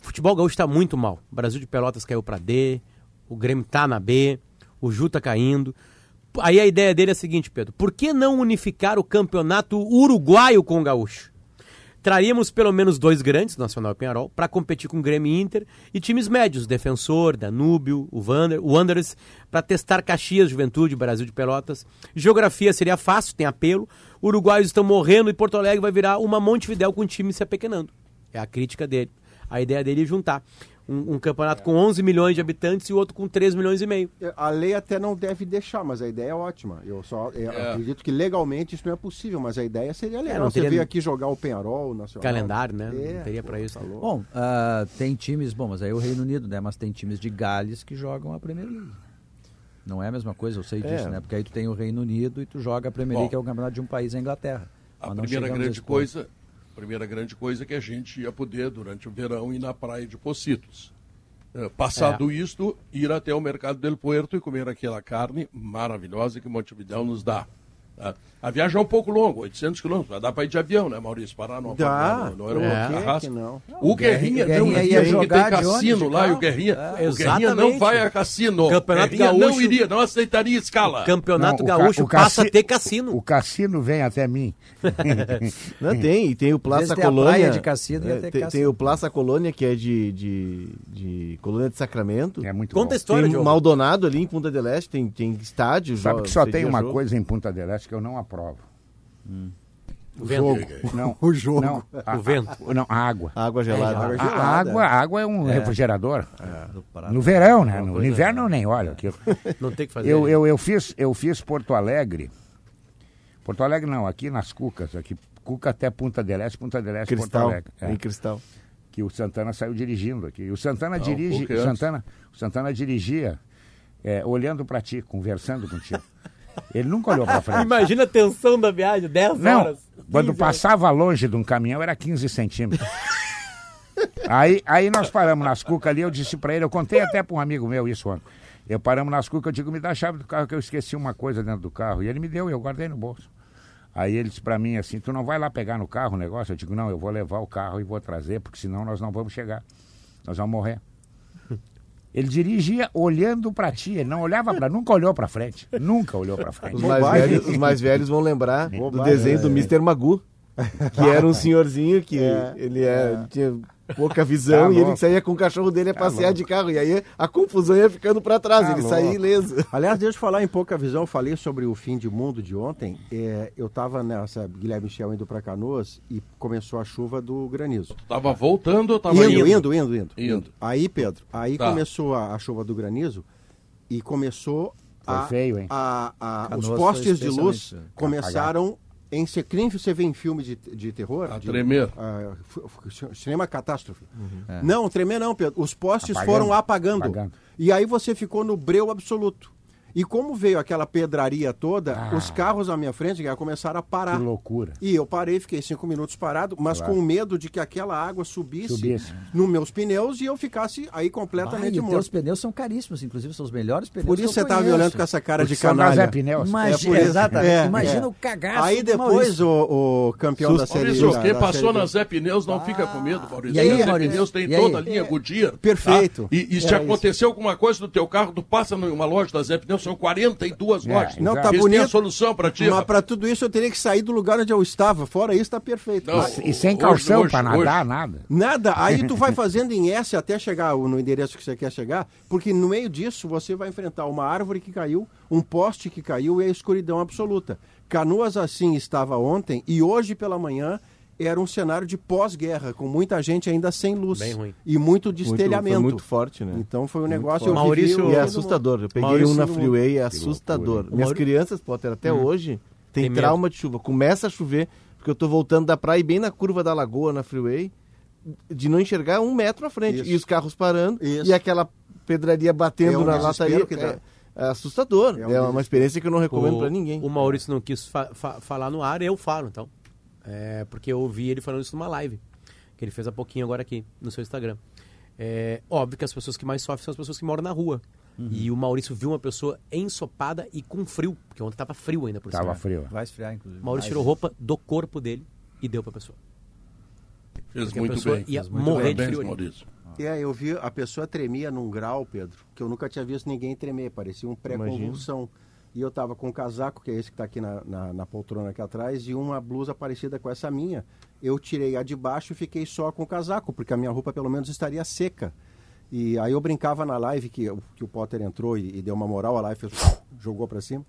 S4: O futebol gaúcho está muito mal. O Brasil de Pelotas caiu para D, o Grêmio tá na B, o Ju tá caindo. Aí a ideia dele é a seguinte, Pedro. Por que não unificar o campeonato uruguaio com o gaúcho? Traríamos pelo menos dois grandes, Nacional e Penharol, para competir com o Grêmio e Inter e times médios, Defensor, Danúbio, o, Wander, o Wanderers, para testar Caxias, Juventude, Brasil de Pelotas. Geografia seria fácil, tem apelo. Uruguaios estão morrendo e Porto Alegre vai virar uma Montevidéu com o time se apequenando. É a crítica dele. A ideia dele é juntar um, um campeonato com 11 milhões de habitantes e o outro com 3 milhões e meio.
S3: A lei até não deve deixar, mas a ideia é ótima. Eu só eu
S4: É.
S3: acredito que legalmente isso não é possível, mas a ideia seria legal.
S4: não
S3: Você
S4: teria-
S3: veio aqui jogar o Penharol, o Nacional.
S4: Calendário, né?
S3: É,
S4: não teria para isso.
S3: tá louco.
S6: Bom, ah, tem times, bom, mas aí o Reino Unido, né? Mas tem times de Gales que jogam a Premier League. Não é a mesma coisa, eu sei
S2: É.
S6: disso, né? Porque aí tu tem o Reino Unido e tu joga a Premier
S2: Bom.
S6: League, que é o campeonato de um país, a Inglaterra.
S2: A primeira grande coisa, primeira grande coisa é que a gente ia poder, durante o verão, ir na praia de Pocitos. Eh, Passado isto, ir até o mercado del Puerto e comer aquela carne maravilhosa que Montevidéu nos dá. Tá? A viagem é um pouco longa, 800 quilômetros, dá para ir de avião, né, Maurício? Parar no,
S3: Dá.
S2: no, no aeroporto
S3: É.
S2: de Arrasca.
S3: Que não.
S2: O Guerrinha,
S6: Guerrinha
S2: não,
S6: ia
S2: ia
S6: jogar
S2: tem cassino
S6: de
S2: lá e o. Guerrinha,
S4: É,
S2: o Guerrinha não vai a cassino.
S4: Campeonato
S2: Guerrinha não
S4: Gaúcho-
S2: iria, não aceitaria escala.
S4: Campeonato
S5: Não, o ca-
S4: Gaúcho
S5: o
S4: passa a ter cassino.
S5: O cassino vem até mim.
S7: Não, tem, e tem o
S6: Às
S7: Plaça
S6: vezes tem a
S7: Colônia.
S6: praia de Cassino
S7: é, tem, tem o Plaça Colônia, que é de, de, de Colônia de Sacramento.
S5: É muito
S4: Conta a
S5: bom.
S4: história,
S7: tem. Maldonado ali em Punta del Este, tem, tem estádio.
S5: Sabe que só tem uma coisa em Punta del Este que eu não aprovo.
S4: O vento.
S5: Não,
S3: O jogo.
S5: Não, a,
S4: O vento.
S5: a- não, a água.
S7: Água gelada.
S3: água
S5: A,
S3: gelada.
S5: a água, a água é um refrigerador.
S6: do Pará.
S5: No verão, né? No inverno eu nem olho aquilo.
S4: Não tem que fazer.
S5: Eu, eu, eu, fiz, eu fiz Porto Alegre. Porto Alegre não, aqui nas Cucas. Aqui, Cuca até Punta del Este, Punta del Este, Porto. Alegre. É,
S7: Em cristal.
S5: que o Santana saiu dirigindo aqui. E o Santana
S2: Não,
S5: dirige.
S2: Cuca
S5: O. Santana, o Santana dirigia é, olhando pra ti, conversando contigo. Ele nunca olhou pra frente.
S4: Imagina a tensão da viagem, 10
S5: Não,
S4: horas.
S5: quando
S4: 15 horas.
S5: passava longe de um caminhão era 15 centímetros. aí, aí nós paramos nas cucas ali, eu disse pra ele, eu contei até pra um amigo meu isso ontem. Eu paramos nas cucas, eu digo, me dá a chave do carro que eu esqueci uma coisa dentro do carro. E ele me deu e eu guardei no bolso. Aí ele disse pra mim assim, tu não vai lá pegar no carro o negócio? Eu digo, não, eu vou levar o carro e vou trazer, porque senão nós não vamos chegar. Nós vamos morrer. Ele dirigia olhando pra ti, ele não olhava pra, nunca olhou pra frente, nunca olhou pra frente.
S7: Os mais, velhos, os mais velhos vão lembrar do desenho do
S5: é.
S7: Mr. Magoo, que era um senhorzinho que
S3: É,
S7: ele é, tinha pouca visão
S5: Tá
S7: e ele saía com o cachorro dele a
S3: Tá
S7: passear
S3: louco.
S7: de carro. E aí a confusão ia ficando pra trás,
S3: Tá
S7: ele
S3: louco.
S7: saía ileso.
S3: Aliás, deixa eu falar em pouca visão, eu falei sobre o fim de mundo de ontem. É, eu estava nessa Guilherme Michel indo para Canoas e começou a chuva do granizo.
S2: Tava voltando ou tava
S3: indo,
S2: indo?
S3: indo, indo, indo,
S2: Indo.
S3: Aí, Pedro, aí
S2: Tá.
S3: começou a, a chuva do granizo e começou
S5: Foi
S3: a,
S5: feio, hein?
S3: a- a- os postes de luz começaram em nem você vê em filme de, de terror.
S2: A
S3: de-
S2: tremer.
S3: ah, f- cinema catástrofe.
S6: É.
S3: Não, tremer não, Pedro. Os postes
S5: Apagando.
S3: foram apagando.
S5: Apagando.
S3: E aí você ficou no breu absoluto. E como veio aquela pedraria toda,
S5: Ah.
S3: os carros à minha frente já começaram a parar.
S5: Que loucura.
S3: E eu parei, fiquei cinco minutos parado, mas
S5: Claro.
S3: com medo de que aquela água subisse,
S5: Subisse.
S3: nos meus pneus e eu ficasse aí
S6: Ah,
S3: completamente
S6: e os teus
S3: morto.
S6: pneus são caríssimos, inclusive são os melhores pneus
S3: Por
S6: que
S3: isso
S6: eu
S3: você tá
S6: conheço.
S3: violento com essa cara de
S5: Porque são
S3: canalha.
S5: das Pneus.
S6: Imagina,
S3: É
S6: exatamente.
S3: É,
S6: Imagina
S3: é.
S6: o cagaço
S3: Aí depois o, o campeão da série
S2: Maurício,
S3: da-
S2: quem
S3: da
S2: passou
S3: série
S2: na Zé Pneus não fica com medo, Maurício.
S6: E aí,
S2: Zé
S6: Maurício?
S2: Pneus tem
S6: E
S2: toda a linha Goodyear. tá?
S3: Perfeito.
S2: E, e se
S3: Era
S2: acontecer alguma coisa no teu carro, tu passa numa loja da Zé Pneus, são 42
S5: É,
S2: lojas.
S3: Não, tá
S2: Eles
S3: bonito.
S2: a solução pra ti.
S3: Mas para tudo isso eu teria que sair do lugar onde eu estava. Fora isso, tá perfeito.
S2: Não.
S3: Mas-
S5: E sem calção pra nadar,
S2: hoje.
S5: nada.
S3: Nada. Aí tu vai fazendo em S até chegar no endereço que você quer chegar, porque no meio disso você vai enfrentar uma árvore que caiu, um poste que caiu e a escuridão absoluta. Canoas assim estava ontem e hoje pela manhã era um cenário de pós-guerra, com muita gente ainda sem luz
S4: Bem ruim.
S3: e muito
S7: Muito,
S3: destelhamento.
S7: foi muito forte, né?
S3: Então foi um
S7: Muito
S3: negócio. eu
S4: Maurício-
S7: E é assustador. Eu peguei
S4: Maurício
S7: um na freeway, é assustador. Minhas
S4: Mauri-
S7: crianças, Potter, até hoje, tem,
S4: Tem medo.
S7: trauma de chuva. Começa a chover, porque eu tô voltando da praia e bem na curva da lagoa, na freeway, de não enxergar um metro à frente.
S3: Isso.
S7: E os carros parando,
S3: Isso.
S7: e aquela pedraria batendo
S3: É um
S7: na lataria.
S3: que dá.
S7: É, é assustador.
S3: É
S7: É,
S3: um
S7: uma
S3: desespero.
S7: experiência que eu não recomendo
S4: o,
S7: pra ninguém.
S4: O Maurício não quis fa- fa- falar no ar, eu falo, então. É, porque eu ouvi ele falando isso numa live, que ele fez há pouquinho agora aqui, no seu Instagram. É óbvio que as pessoas que mais sofrem são as pessoas que moram na rua.
S5: Uhum.
S4: E o Maurício viu uma pessoa ensopada e com frio, porque ontem tava frio ainda por
S5: Tava
S4: cima.
S5: frio.
S6: Vai esfriar, inclusive.
S4: O Maurício
S6: Vai.
S4: tirou roupa do corpo dele e deu pra pessoa.
S2: Fez
S4: Porque a
S2: muito
S4: pessoa
S2: bem.
S4: ia
S2: fez muito
S4: morrer
S2: bem.
S4: de frio
S2: Parabéns. Maurício.
S3: É, eu vi, a pessoa tremia num grau, Pedro, que eu nunca tinha visto ninguém tremer, parecia um pré-convulsão. E eu tava com um casaco, que é esse que tá aqui na, na, na poltrona aqui atrás, e uma blusa parecida com essa minha. Eu tirei a de baixo e fiquei só com o casaco, porque a minha roupa pelo menos estaria seca. E aí eu brincava na live que, que o Potter entrou e, e deu uma moral, a live fez, jogou para cima.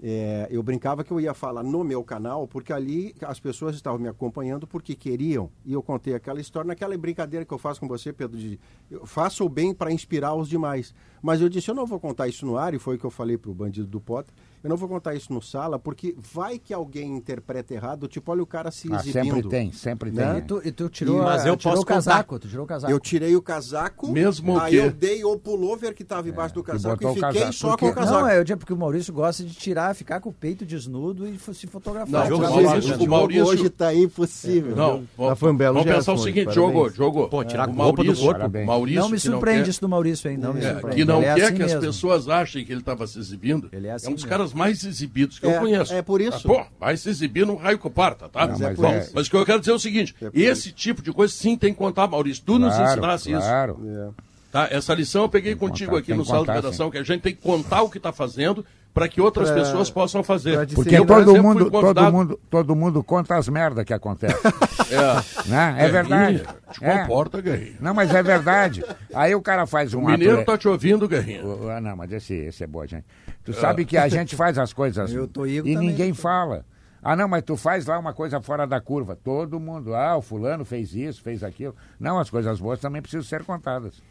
S3: É, eu brincava que eu ia falar no meu canal, porque ali as pessoas estavam me acompanhando porque queriam. E eu contei aquela história, naquela brincadeira que eu faço com você, Pedro, de eu faço o bem para inspirar os demais. Mas eu disse, eu não vou contar isso no ar, e foi o que eu falei pro bandido do Potter. Eu não vou contar isso no sala, porque vai que alguém interpreta errado, tipo, olha o cara se
S5: Ah,
S3: exibindo.
S5: sempre tem, sempre tem.
S3: Né?
S5: né?
S6: E tu, e tu tirou,
S4: Mas eu
S6: tirou
S4: posso
S6: o casaco, tu tirou o casaco.
S3: Eu tirei o casaco,
S2: Mesmo
S3: aí
S2: que-
S3: eu dei o pullover que estava embaixo do casaco e
S5: o
S3: fiquei
S5: casaco.
S3: só
S6: Porque-
S3: com o casaco.
S6: Não, é eu digo porque o Maurício gosta de tirar, ficar com o peito desnudo e se fotografar.
S2: Não, o. Maurício- o Maurício-
S3: hoje tá impossível.
S2: Não,
S7: um belo
S2: vamos
S7: gesto,
S2: pensar o seguinte. Diogo, Diogo.
S4: Pô, tirar
S2: o
S4: a roupa do corpo.
S5: Parabéns.
S2: Maurício,
S6: Não me
S2: não
S6: surpreende
S2: quer-
S6: isso do Maurício, hein? Não me
S2: É,
S6: surpreende.
S2: que não
S6: é
S2: quer
S6: assim
S2: que as pessoas achem que ele estava se exibindo.
S6: Ele é assim
S2: um dos
S6: mesmo.
S2: Caras mais exibidos que
S3: É,
S2: eu conheço.
S3: é por isso.
S2: Ah, Pô, vai se exibir no raio que parta, tá?
S5: Não, mas
S2: Bom,
S5: é-
S2: mas o que eu quero dizer é o seguinte: esse tipo de coisa sim tem que contar, Maurício. Tu nos
S5: Claro,
S2: ensinasse isso.
S5: claro.
S3: É.
S2: Tá? Essa lição eu peguei contigo
S5: contar,
S2: aqui no Sala de Redação, que a gente tem que contar o que está fazendo para que outras
S7: Pra-
S2: pessoas possam fazer.
S5: Porque
S2: Eu,
S5: todo
S2: exemplo,
S5: mundo, todo mundo, todo mundo conta as merdas que acontecem.
S2: É,
S5: né? É verdade.
S2: Te
S5: É.
S2: comporta, Guerrinho.
S5: Não, mas é verdade. Aí o cara faz um
S2: O mineiro
S5: ato-
S2: tá te ouvindo, Guerrinho.
S5: O- Ah, não, mas esse, esse é boa, gente. Tu sabe que a gente faz as coisas
S6: Eu tô
S5: e
S6: também.
S5: ninguém fala. Ah, não, mas tu faz lá uma coisa fora da curva. Todo mundo, ah, o fulano fez isso, fez aquilo. Não, as coisas boas também precisam ser contadas.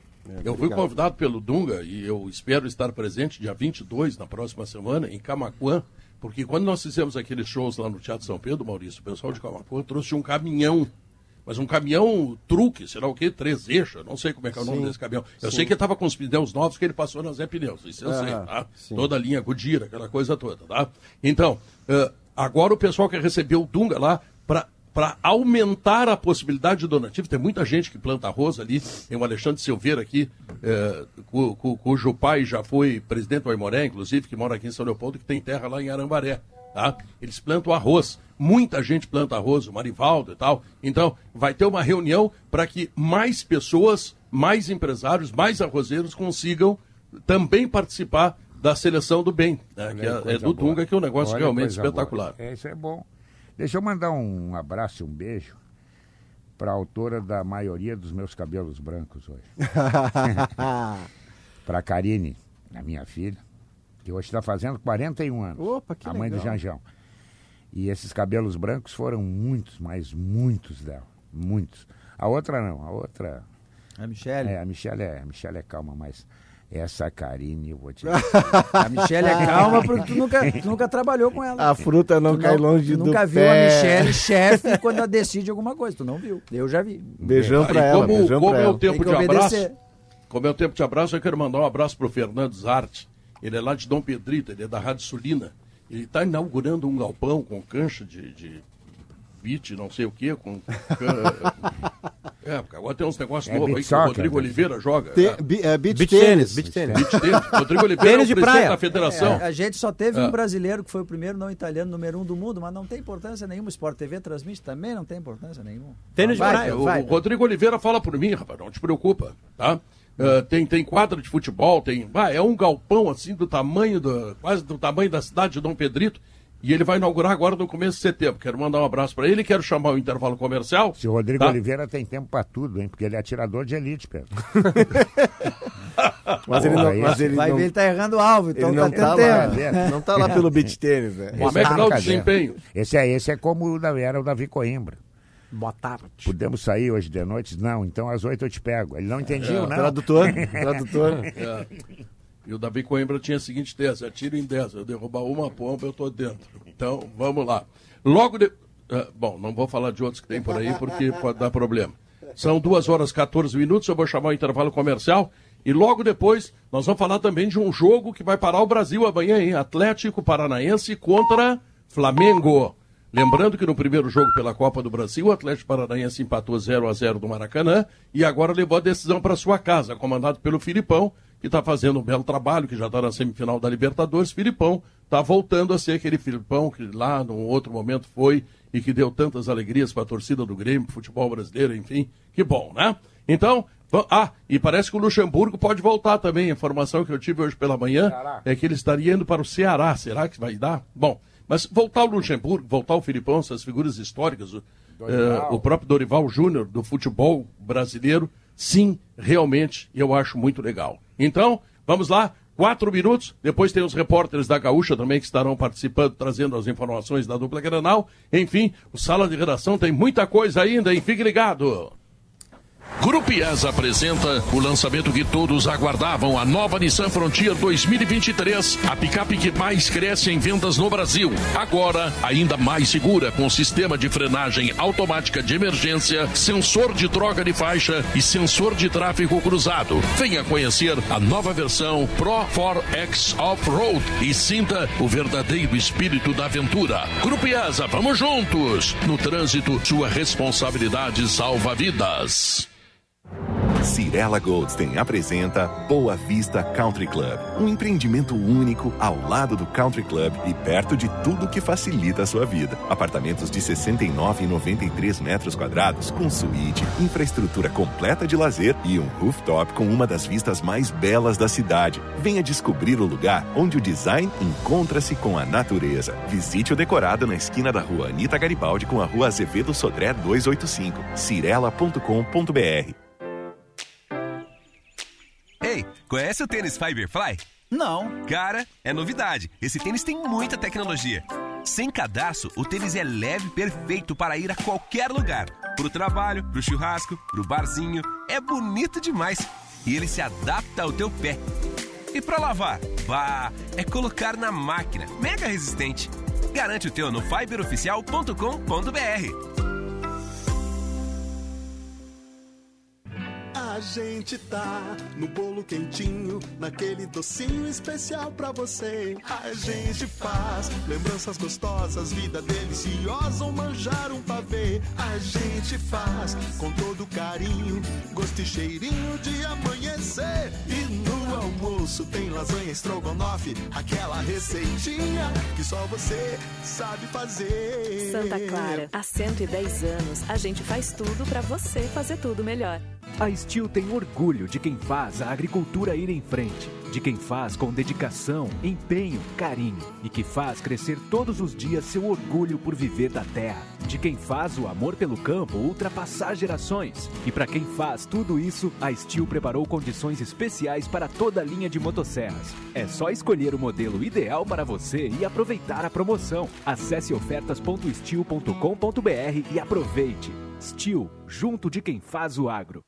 S2: Eu fui convidado pelo Dunga e eu espero estar presente dia 22, na próxima semana, em Camacuã, porque quando nós fizemos aqueles shows lá no Teatro São Pedro, Maurício, o pessoal de Camacuã trouxe um caminhão mas um caminhão truque, sei lá o quê, três não sei como é que é o nome
S3: Sim,
S2: desse caminhão. Eu
S3: sim.
S2: sei que ele estava com os pneus novos que ele passou na Zé Pneus, isso eu
S3: Ah,
S2: sei, tá?
S3: sim.
S2: Toda a linha Goodyear, aquela coisa toda, tá? Então, eh, agora o pessoal quer receber o Dunga lá para aumentar a possibilidade de donativo. Tem muita gente que planta arroz ali. Tem o Alexandre Silveira aqui, eh, cu- cu- cujo pai já foi presidente do Aimoré, inclusive, que mora aqui em São Leopoldo, que tem terra lá em Arambaré. Tá? Eles plantam arroz. Muita gente planta arroz, o Marivaldo e tal. Então, vai ter uma reunião para que mais pessoas, mais empresários, mais arrozeiros consigam também participar da seleção do bem, né? que é, é do
S5: boa.
S2: Dunga, que é um negócio
S5: Olha
S2: realmente
S5: boa.
S2: espetacular.
S5: É, isso é bom. Deixa eu mandar um abraço e um beijo para a autora da maioria dos meus cabelos brancos hoje. para a Karine, a minha filha, que hoje está fazendo 41 anos.
S3: Opa, que
S5: A mãe do
S3: legal.
S5: Janjão. E esses cabelos brancos foram muitos, mas muitos dela. Muitos. A outra não, a outra.
S6: A Michelle?
S5: É, a Michelle é, a Michelle é calma, mas essa Karine, eu vou te dizer.
S6: A Michelle é calma porque tu nunca, tu nunca trabalhou com ela.
S7: A fruta não
S6: Tu
S7: cai longe
S6: tu
S7: do
S6: nunca viu
S7: pé.
S6: a Michelle chefe quando ela decide alguma coisa. Tu não viu. Eu já vi.
S7: Beijão
S2: Ah,
S7: pra
S2: e
S7: ela,
S2: como,
S7: beijão
S2: como
S7: pra
S2: é o
S7: ela.
S2: tempo
S6: Tem que
S2: de abraço, como é o tempo de abraço, eu quero mandar um abraço pro Fernando Zarte. Ele é lá de Dom Pedrito, ele é da Rádio Sulina. Ele está inaugurando um galpão com cancha de, de beat, não sei o quê, com... é, porque agora tem uns negócios
S5: É
S2: novos aí que o
S5: soccer,
S2: Rodrigo
S5: né?
S2: Oliveira joga.
S3: Te,
S2: é.
S3: bi- é, beach,
S4: Beach
S3: tênis.
S4: tênis, beach tênis.
S2: Beach tênis. Rodrigo Oliveira é
S4: Tênis
S2: o
S4: de
S2: presidente
S4: praia.
S2: da federação.
S6: É, a gente só teve
S2: É.
S6: um brasileiro que foi o primeiro não italiano, número um do mundo, mas não tem importância nenhuma. O Sport TV transmite também, não tem importância nenhuma.
S4: Tênis de
S6: Vai,
S4: praia.
S2: O
S6: vai.
S2: Rodrigo Oliveira fala por mim, rapaz, não te preocupa, tá? Ah, tem, tem quadra de futebol, tem. vai, é um galpão assim do tamanho do. quase do tamanho da cidade de Dom Pedrito. E ele vai inaugurar agora no começo de setembro. Quero mandar um abraço para ele, quero chamar o intervalo comercial.
S5: Se o Rodrigo
S2: tá?
S5: Oliveira tem tempo pra tudo, hein? Porque ele é atirador de elite, Pedro.
S7: Mas ele não, mas ele
S6: Vai
S7: não,
S6: ver, ele tá errando o alvo,
S7: ele
S6: então
S7: não
S6: tá
S7: tá lá, não tá lá pelo beach tênis, né?
S2: Como é que dá o desempenho?
S5: Esse é, esse é como o da- era o Davi Coimbra.
S4: Boa tarde.
S5: Podemos sair hoje de noite? Não, então às oito eu te pego. Ele não entendia, não.
S7: Tradutor, tradutor.
S2: É. E o Davi Coimbra tinha a seguinte tese: atiro em 10, eu derrubar uma pomba, eu tô dentro. Então, vamos lá. Logo de. Ah, bom, não vou falar de outros que tem por aí, porque pode dar problema. São duas horas e 14 minutos, eu vou chamar o intervalo comercial. E logo depois, nós vamos falar também de um jogo que vai parar o Brasil amanhã, hein? Atlético Paranaense contra Flamengo. Lembrando que no primeiro jogo pela Copa do Brasil, o Atlético Paranaense empatou 0 a 0 do Maracanã e agora levou a decisão para sua casa, comandado pelo Filipão, que está fazendo um belo trabalho, que já está na semifinal da Libertadores. Filipão está voltando a ser aquele Filipão que lá num outro momento foi e que deu tantas alegrias para a torcida do Grêmio, futebol brasileiro, enfim. Que bom, né? Então, ah, e parece que o Luxemburgo pode voltar também. A informação que eu tive hoje pela manhã é que ele estaria indo para o Ceará. Será que vai dar? Bom, mas voltar o Luxemburgo, voltar o Filipão, essas figuras históricas, o, eh, o próprio Dorival Júnior do futebol brasileiro, sim, realmente eu acho muito legal. Então, vamos lá, quatro minutos, depois tem os repórteres da Gaúcha também que estarão participando, trazendo as informações da dupla Granal. Enfim, o Sala de Redação tem muita coisa ainda, hein? Fique ligado! Grupo IES apresenta o lançamento que todos aguardavam, a nova Nissan Frontier 2023, a picape que mais cresce em vendas no Brasil. Agora, ainda mais segura, com sistema de frenagem automática de emergência, sensor de troca de faixa e sensor de tráfego cruzado. Venha conhecer a nova versão Pro 4X Off-Road e sinta o verdadeiro espírito da aventura. Grupo IESA, vamos juntos! No trânsito, sua responsabilidade salva vidas.
S14: Cirela Goldstein apresenta Boa Vista Country Club, um empreendimento único ao lado do Country Club e perto de tudo que facilita a sua vida. Apartamentos de 69 e 93 metros quadrados, com suíte, infraestrutura completa de lazer e um rooftop com uma das vistas mais belas da cidade. Venha descobrir o lugar onde o design encontra-se com a natureza. Visite o decorado na esquina da rua Anitta Garibaldi com a rua Azevedo Sodré 285, cirela.com.br.
S11: Ei, conhece o tênis Fiberfly?
S6: Não.
S11: Cara, é novidade. Esse tênis tem muita tecnologia. Sem cadarço, o tênis é leve e perfeito para ir a qualquer lugar. Pro trabalho, pro churrasco, pro barzinho. É bonito demais. E ele se adapta ao teu pé. E para lavar? Bah, é colocar na máquina. Mega resistente. Garante o teu no fiberoficial.com.br.
S15: A gente tá no bolo quentinho, naquele docinho especial pra você. A gente faz lembranças gostosas, vida deliciosa, ou manjar um pavê. A gente faz com todo carinho, gosto e cheirinho de amanhecer. E no almoço tem lasanha estrogonofe, aquela receitinha que só você sabe fazer.
S16: Santa Clara, há 110 anos, a gente faz tudo pra você fazer tudo melhor.
S12: A Steel tem orgulho de quem faz a agricultura ir em frente, de quem faz com dedicação, empenho, carinho e que faz crescer todos os dias seu orgulho por viver da terra, de quem faz o amor pelo campo ultrapassar gerações. E para quem faz tudo isso, a Steel preparou condições especiais para toda a linha de motosserras. É só escolher o modelo ideal para você e aproveitar a promoção. Acesse ofertas.steel.com.br e aproveite. Steel, junto de quem faz o agro.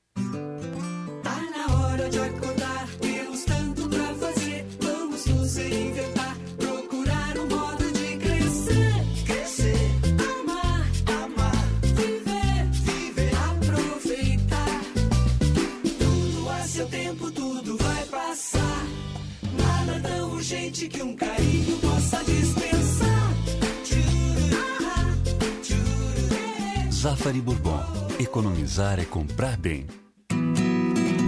S9: Urgente que um carinho possa dispensar.
S10: Zafari Bourbon. Economizar é comprar bem.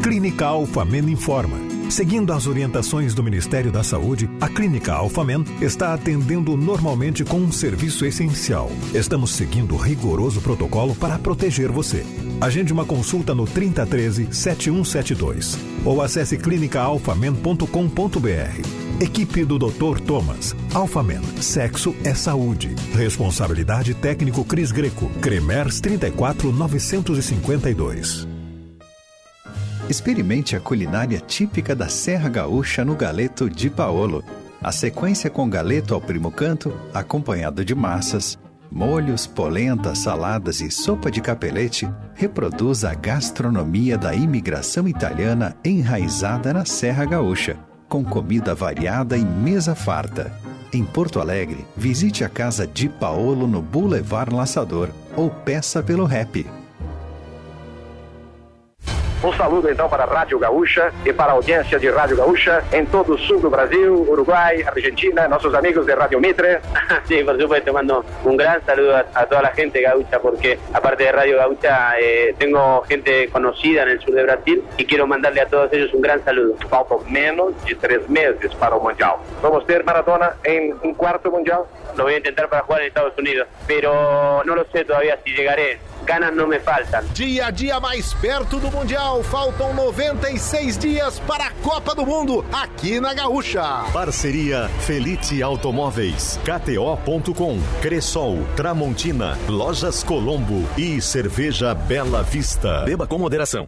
S1: Clínica Alfamen informa. Seguindo as orientações do Ministério da Saúde, a Clínica Alfamen está atendendo normalmente com um serviço essencial. Estamos seguindo rigoroso protocolo para proteger você. Agende uma consulta no 3013-7172 ou acesse clinicaalfamen.com.br. Equipe do Dr. Thomas. Alfamen. Sexo é saúde. Responsabilidade técnico Cris Greco. Cremers 34952.
S17: Experimente a culinária típica da Serra Gaúcha no galeto de Paolo. A sequência com galeto ao primo canto, acompanhado de massas, molhos, polenta, saladas e sopa de capelete, reproduz a gastronomia da imigração italiana enraizada na Serra Gaúcha, com comida variada e mesa farta. Em Porto Alegre, visite a casa de Paolo no Boulevard Laçador ou peça pelo rap.
S18: Um saludo então para a Rádio Gaúcha e para a audiência de Rádio Gaúcha em todo o sul do Brasil, Uruguai, Argentina, nossos amigos de Radio Mitre.
S19: Sí, por supuesto, mando un gran saludo a, a toda la gente gaucha porque aparte de Radio Gaucha eh, tengo gente conocida en el sur de Brasil y quiero mandarle a todos ellos un gran saludo.
S18: Faltam menos de três meses para o Mundial. Vamos ter maratona em um quarto Mundial?
S19: Lo voy a intentar para jugar en Estados Unidos, pero no lo sé todavía si llegaré. Ganas no me faltan.
S15: Dia a dia mais perto do Mundial. Faltam 96 dias para a Copa do Mundo aqui na Gaúcha.
S1: Parceria Felite Automóveis, KTO.com, Cressol, Tramontina, Lojas Colombo e Cerveja Bela Vista. Beba com moderação.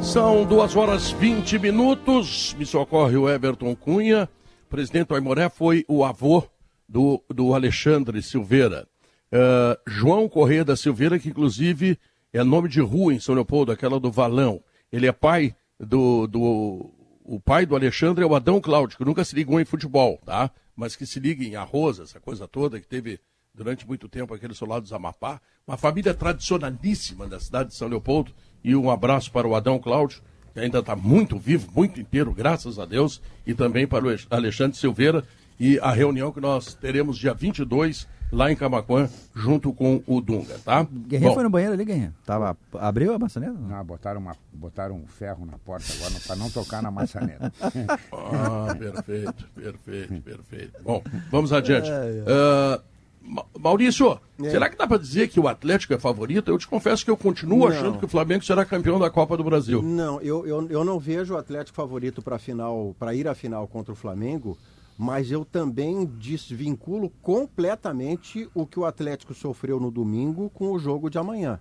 S2: São duas horas 20 minutos. Me socorre o Everton Cunha. O presidente Aimoré foi o avô do, do Alexandre Silveira. Uh, João Corrêa da Silveira, que inclusive é nome de rua em São Leopoldo, aquela do Valão. Ele é pai do, do. O pai do Alexandre é o Adão Cláudio, que nunca se ligou em futebol, tá? Mas que se liga em arroz, essa coisa toda, que teve durante muito tempo aquele solado dos Amapá. Uma família tradicionalíssima da cidade de São Leopoldo. E um abraço para o Adão Cláudio, que ainda está muito vivo, muito inteiro, graças a Deus. E também para o Alexandre Silveira. E a reunião que nós teremos dia 22 lá em Camaquã, junto com o Dunga, tá?
S6: Guerreiro foi no banheiro ali, Guerreiro? Tava, abriu a maçaneta?
S5: Não, botaram, uma, botaram um ferro na porta agora para não tocar na maçaneta.
S2: ah, perfeito, perfeito, perfeito. Bom, vamos adiante.
S3: É,
S2: Uh, Ma- Maurício,
S3: É.
S2: será que dá para dizer que o Atlético é favorito? Eu te confesso que eu continuo
S3: Não.
S2: achando que o Flamengo será campeão da Copa do Brasil.
S3: Não, eu, eu, eu não vejo o Atlético favorito para final, para ir à final contra o Flamengo, mas eu também desvinculo completamente o que o Atlético sofreu no domingo com o jogo de amanhã.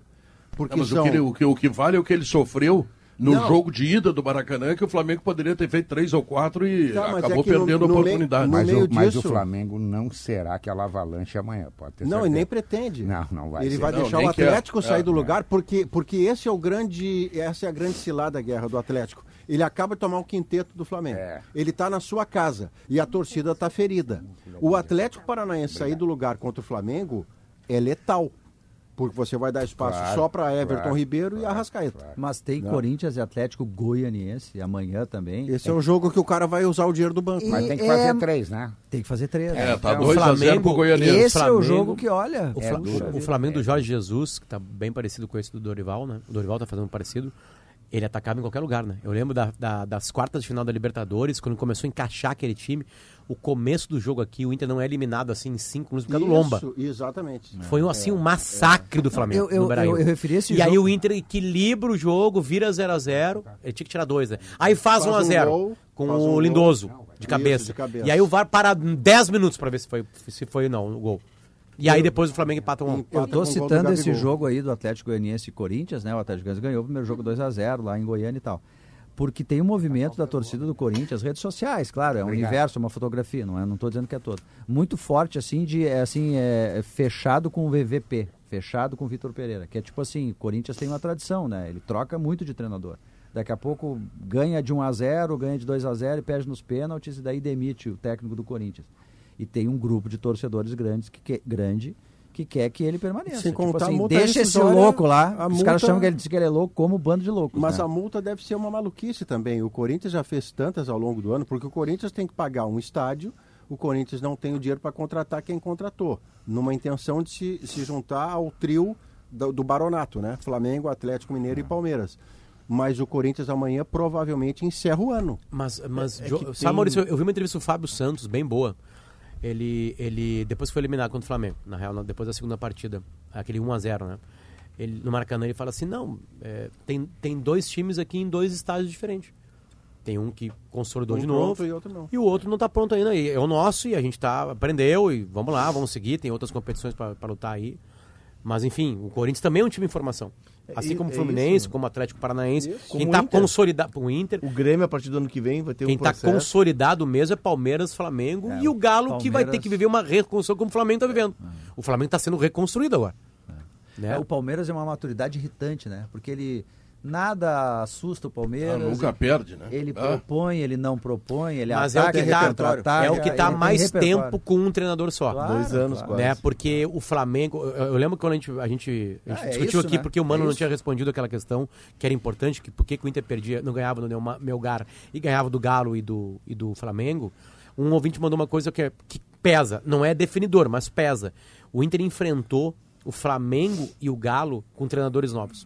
S3: Porque
S2: Não, mas
S3: são...
S2: o, que o que, o que vale é o que ele sofreu no
S3: Não.
S2: jogo de ida do Maracanã, que o Flamengo poderia ter feito três ou quatro e
S3: Tá,
S2: acabou
S3: é que no-
S2: perdendo a
S3: no meio-
S2: oportunidade.
S5: Mas, o, mas o
S3: disso-
S5: Flamengo não será aquela avalanche amanhã, pode ter
S3: Não, e nem pretende.
S5: Não, não vai
S3: Ele
S5: ser.
S3: vai
S5: Não,
S3: deixar o Atlético
S5: quer.
S3: sair
S5: É,
S3: do
S5: é.
S3: lugar, porque, porque esse é o grande, essa é a grande cilada guerra do Atlético. Ele acaba de tomar um quinteto do Flamengo.
S5: É.
S3: Ele está na sua casa e a torcida está ferida. O Atlético Paranaense sair do lugar contra o Flamengo é letal. Porque você vai dar espaço
S5: Claro,
S3: só para Everton
S5: claro,
S3: Ribeiro e Arrascaeta.
S6: Mas tem
S3: Não.
S6: Corinthians e Atlético Goianiense amanhã também.
S3: Esse é o jogo que o cara vai usar o dinheiro do banco.
S5: Mas tem que
S6: é-
S5: fazer três, né?
S6: Tem que fazer três.
S2: É, tá
S6: Então,
S2: 2 a 0 pro Goianiense.
S6: Esse é o
S4: Flamengo-
S6: jogo que, olha...
S4: O,
S6: é
S4: Fla-
S6: duro.
S4: o- Flamengo do Jorge Jesus, que tá bem parecido com esse do Dorival, né? O Dorival tá fazendo um parecido. Ele atacava em qualquer lugar, né? Eu lembro da- da- das quartas de final da Libertadores, quando começou a encaixar aquele time. O começo do jogo aqui, o Inter não é eliminado assim em cinco minutos por causa do Lomba.
S3: Isso, exatamente.
S4: Foi um, assim um massacre do Flamengo.
S6: Eu- eu- eu- eu referi esse
S4: E aí
S6: jogo-
S4: o Inter equilibra o jogo, vira 0x0. Ele tinha que tirar dois, né? Aí faz,
S3: Faz um
S4: 1x0
S3: gol,
S4: com
S3: faz
S4: o
S3: um gol.
S4: Lindoso de
S3: Isso,
S4: cabeça.
S3: de cabeça.
S4: E aí o VAR para 10 minutos pra ver se foi, se foi ou não o gol. E aí depois o Flamengo empata um.
S6: Eu tô citando esse jogo aí do Atlético Goianiense e Corinthians, né? O Atlético Goianiense ganhou o primeiro jogo 2 a 0 lá em Goiânia e tal. Porque tem um movimento da torcida do Corinthians, redes sociais, claro, é um
S5: Obrigado.
S6: universo, é uma fotografia, não é, não tô dizendo que é todo. Muito forte assim de é, assim, é, fechado com o VVP, fechado com o Vitor Pereira, que é tipo assim, o Corinthians tem uma tradição, né? Ele troca muito de treinador. Daqui a pouco ganha de 1 a 0, ganha de 2 a 0 e perde nos pênaltis e daí demite o técnico do Corinthians. E tem um grupo de torcedores grandes que, que grande que quer que ele permaneça.
S3: Sem
S6: Tipo
S3: contar a
S6: assim,
S3: multa
S6: deixa esse louco lá. Os
S3: multa-
S6: caras chamam que ele que ele é louco como um bando de loucos.
S3: Mas
S6: né?
S3: a multa deve ser uma maluquice também. O Corinthians já fez tantas ao longo do ano, porque o Corinthians tem que pagar um estádio, o Corinthians não tem o dinheiro para contratar quem contratou, numa intenção de se, se juntar ao trio do, do Baronato, né? Flamengo, Atlético Mineiro e Palmeiras. Mas o Corinthians amanhã provavelmente encerra o ano.
S4: Mas, mas
S3: É
S4: Jo- sabe,
S3: tem-
S4: Maurício, eu vi uma entrevista do Fábio Santos, bem boa. Ele, ele depois foi eliminado contra o Flamengo, na real, depois da segunda partida, aquele 1x0, né? Ele, no Maracanã ele fala assim, não, é, tem, tem dois times aqui em dois estágios diferentes. Tem um que consolidou
S3: Um
S4: de novo
S3: e outro não.
S4: e o outro não tá pronto ainda. E é o nosso e a gente tá, aprendeu e vamos lá, vamos seguir, tem outras competições para lutar aí. Mas enfim, o Corinthians também é um time em formação. Assim
S7: É,
S4: como o
S7: é
S4: Fluminense,
S7: isso.
S4: como o Atlético Paranaense.
S7: Isso.
S4: Quem tá
S7: Inter.
S4: consolidado, o Inter,
S7: O Grêmio, a partir do ano que vem, vai ter
S4: quem
S7: um
S4: está
S7: processo.
S4: consolidado mesmo é Palmeiras, Flamengo
S6: É,
S4: e o Galo que vai ter
S6: Palmeiras-
S4: que viver uma reconstrução como o Flamengo está vivendo. O Flamengo está sendo reconstruído agora. Né?
S6: É, o Palmeiras é uma maturidade irritante, né? Porque ele nada assusta o Palmeiras.
S2: Ah, nunca perde, né?
S6: Ele
S2: Ah.
S6: propõe, ele não propõe, ele
S4: Mas é o
S6: ataca,
S4: que
S6: ele
S4: tá,
S6: contra-ataca,
S4: é o que tá mais tempo com um treinador só.
S6: Claro, Dois anos claro.
S4: Né?
S6: quase.
S4: Porque o Flamengo, eu, lembro quando a gente, a gente, a gente
S6: Ah, é
S4: discutiu
S6: isso,
S4: aqui
S6: né?
S4: porque o Mano
S6: É
S4: não tinha respondido aquela questão que era importante, que por que que o Inter perdia, não ganhava no Neuma- Melgar e ganhava do Galo e do, e do Flamengo. Um ouvinte mandou uma coisa que, é- que pesa, não é definidor, mas pesa. O Inter enfrentou o Flamengo e o Galo com treinadores novos.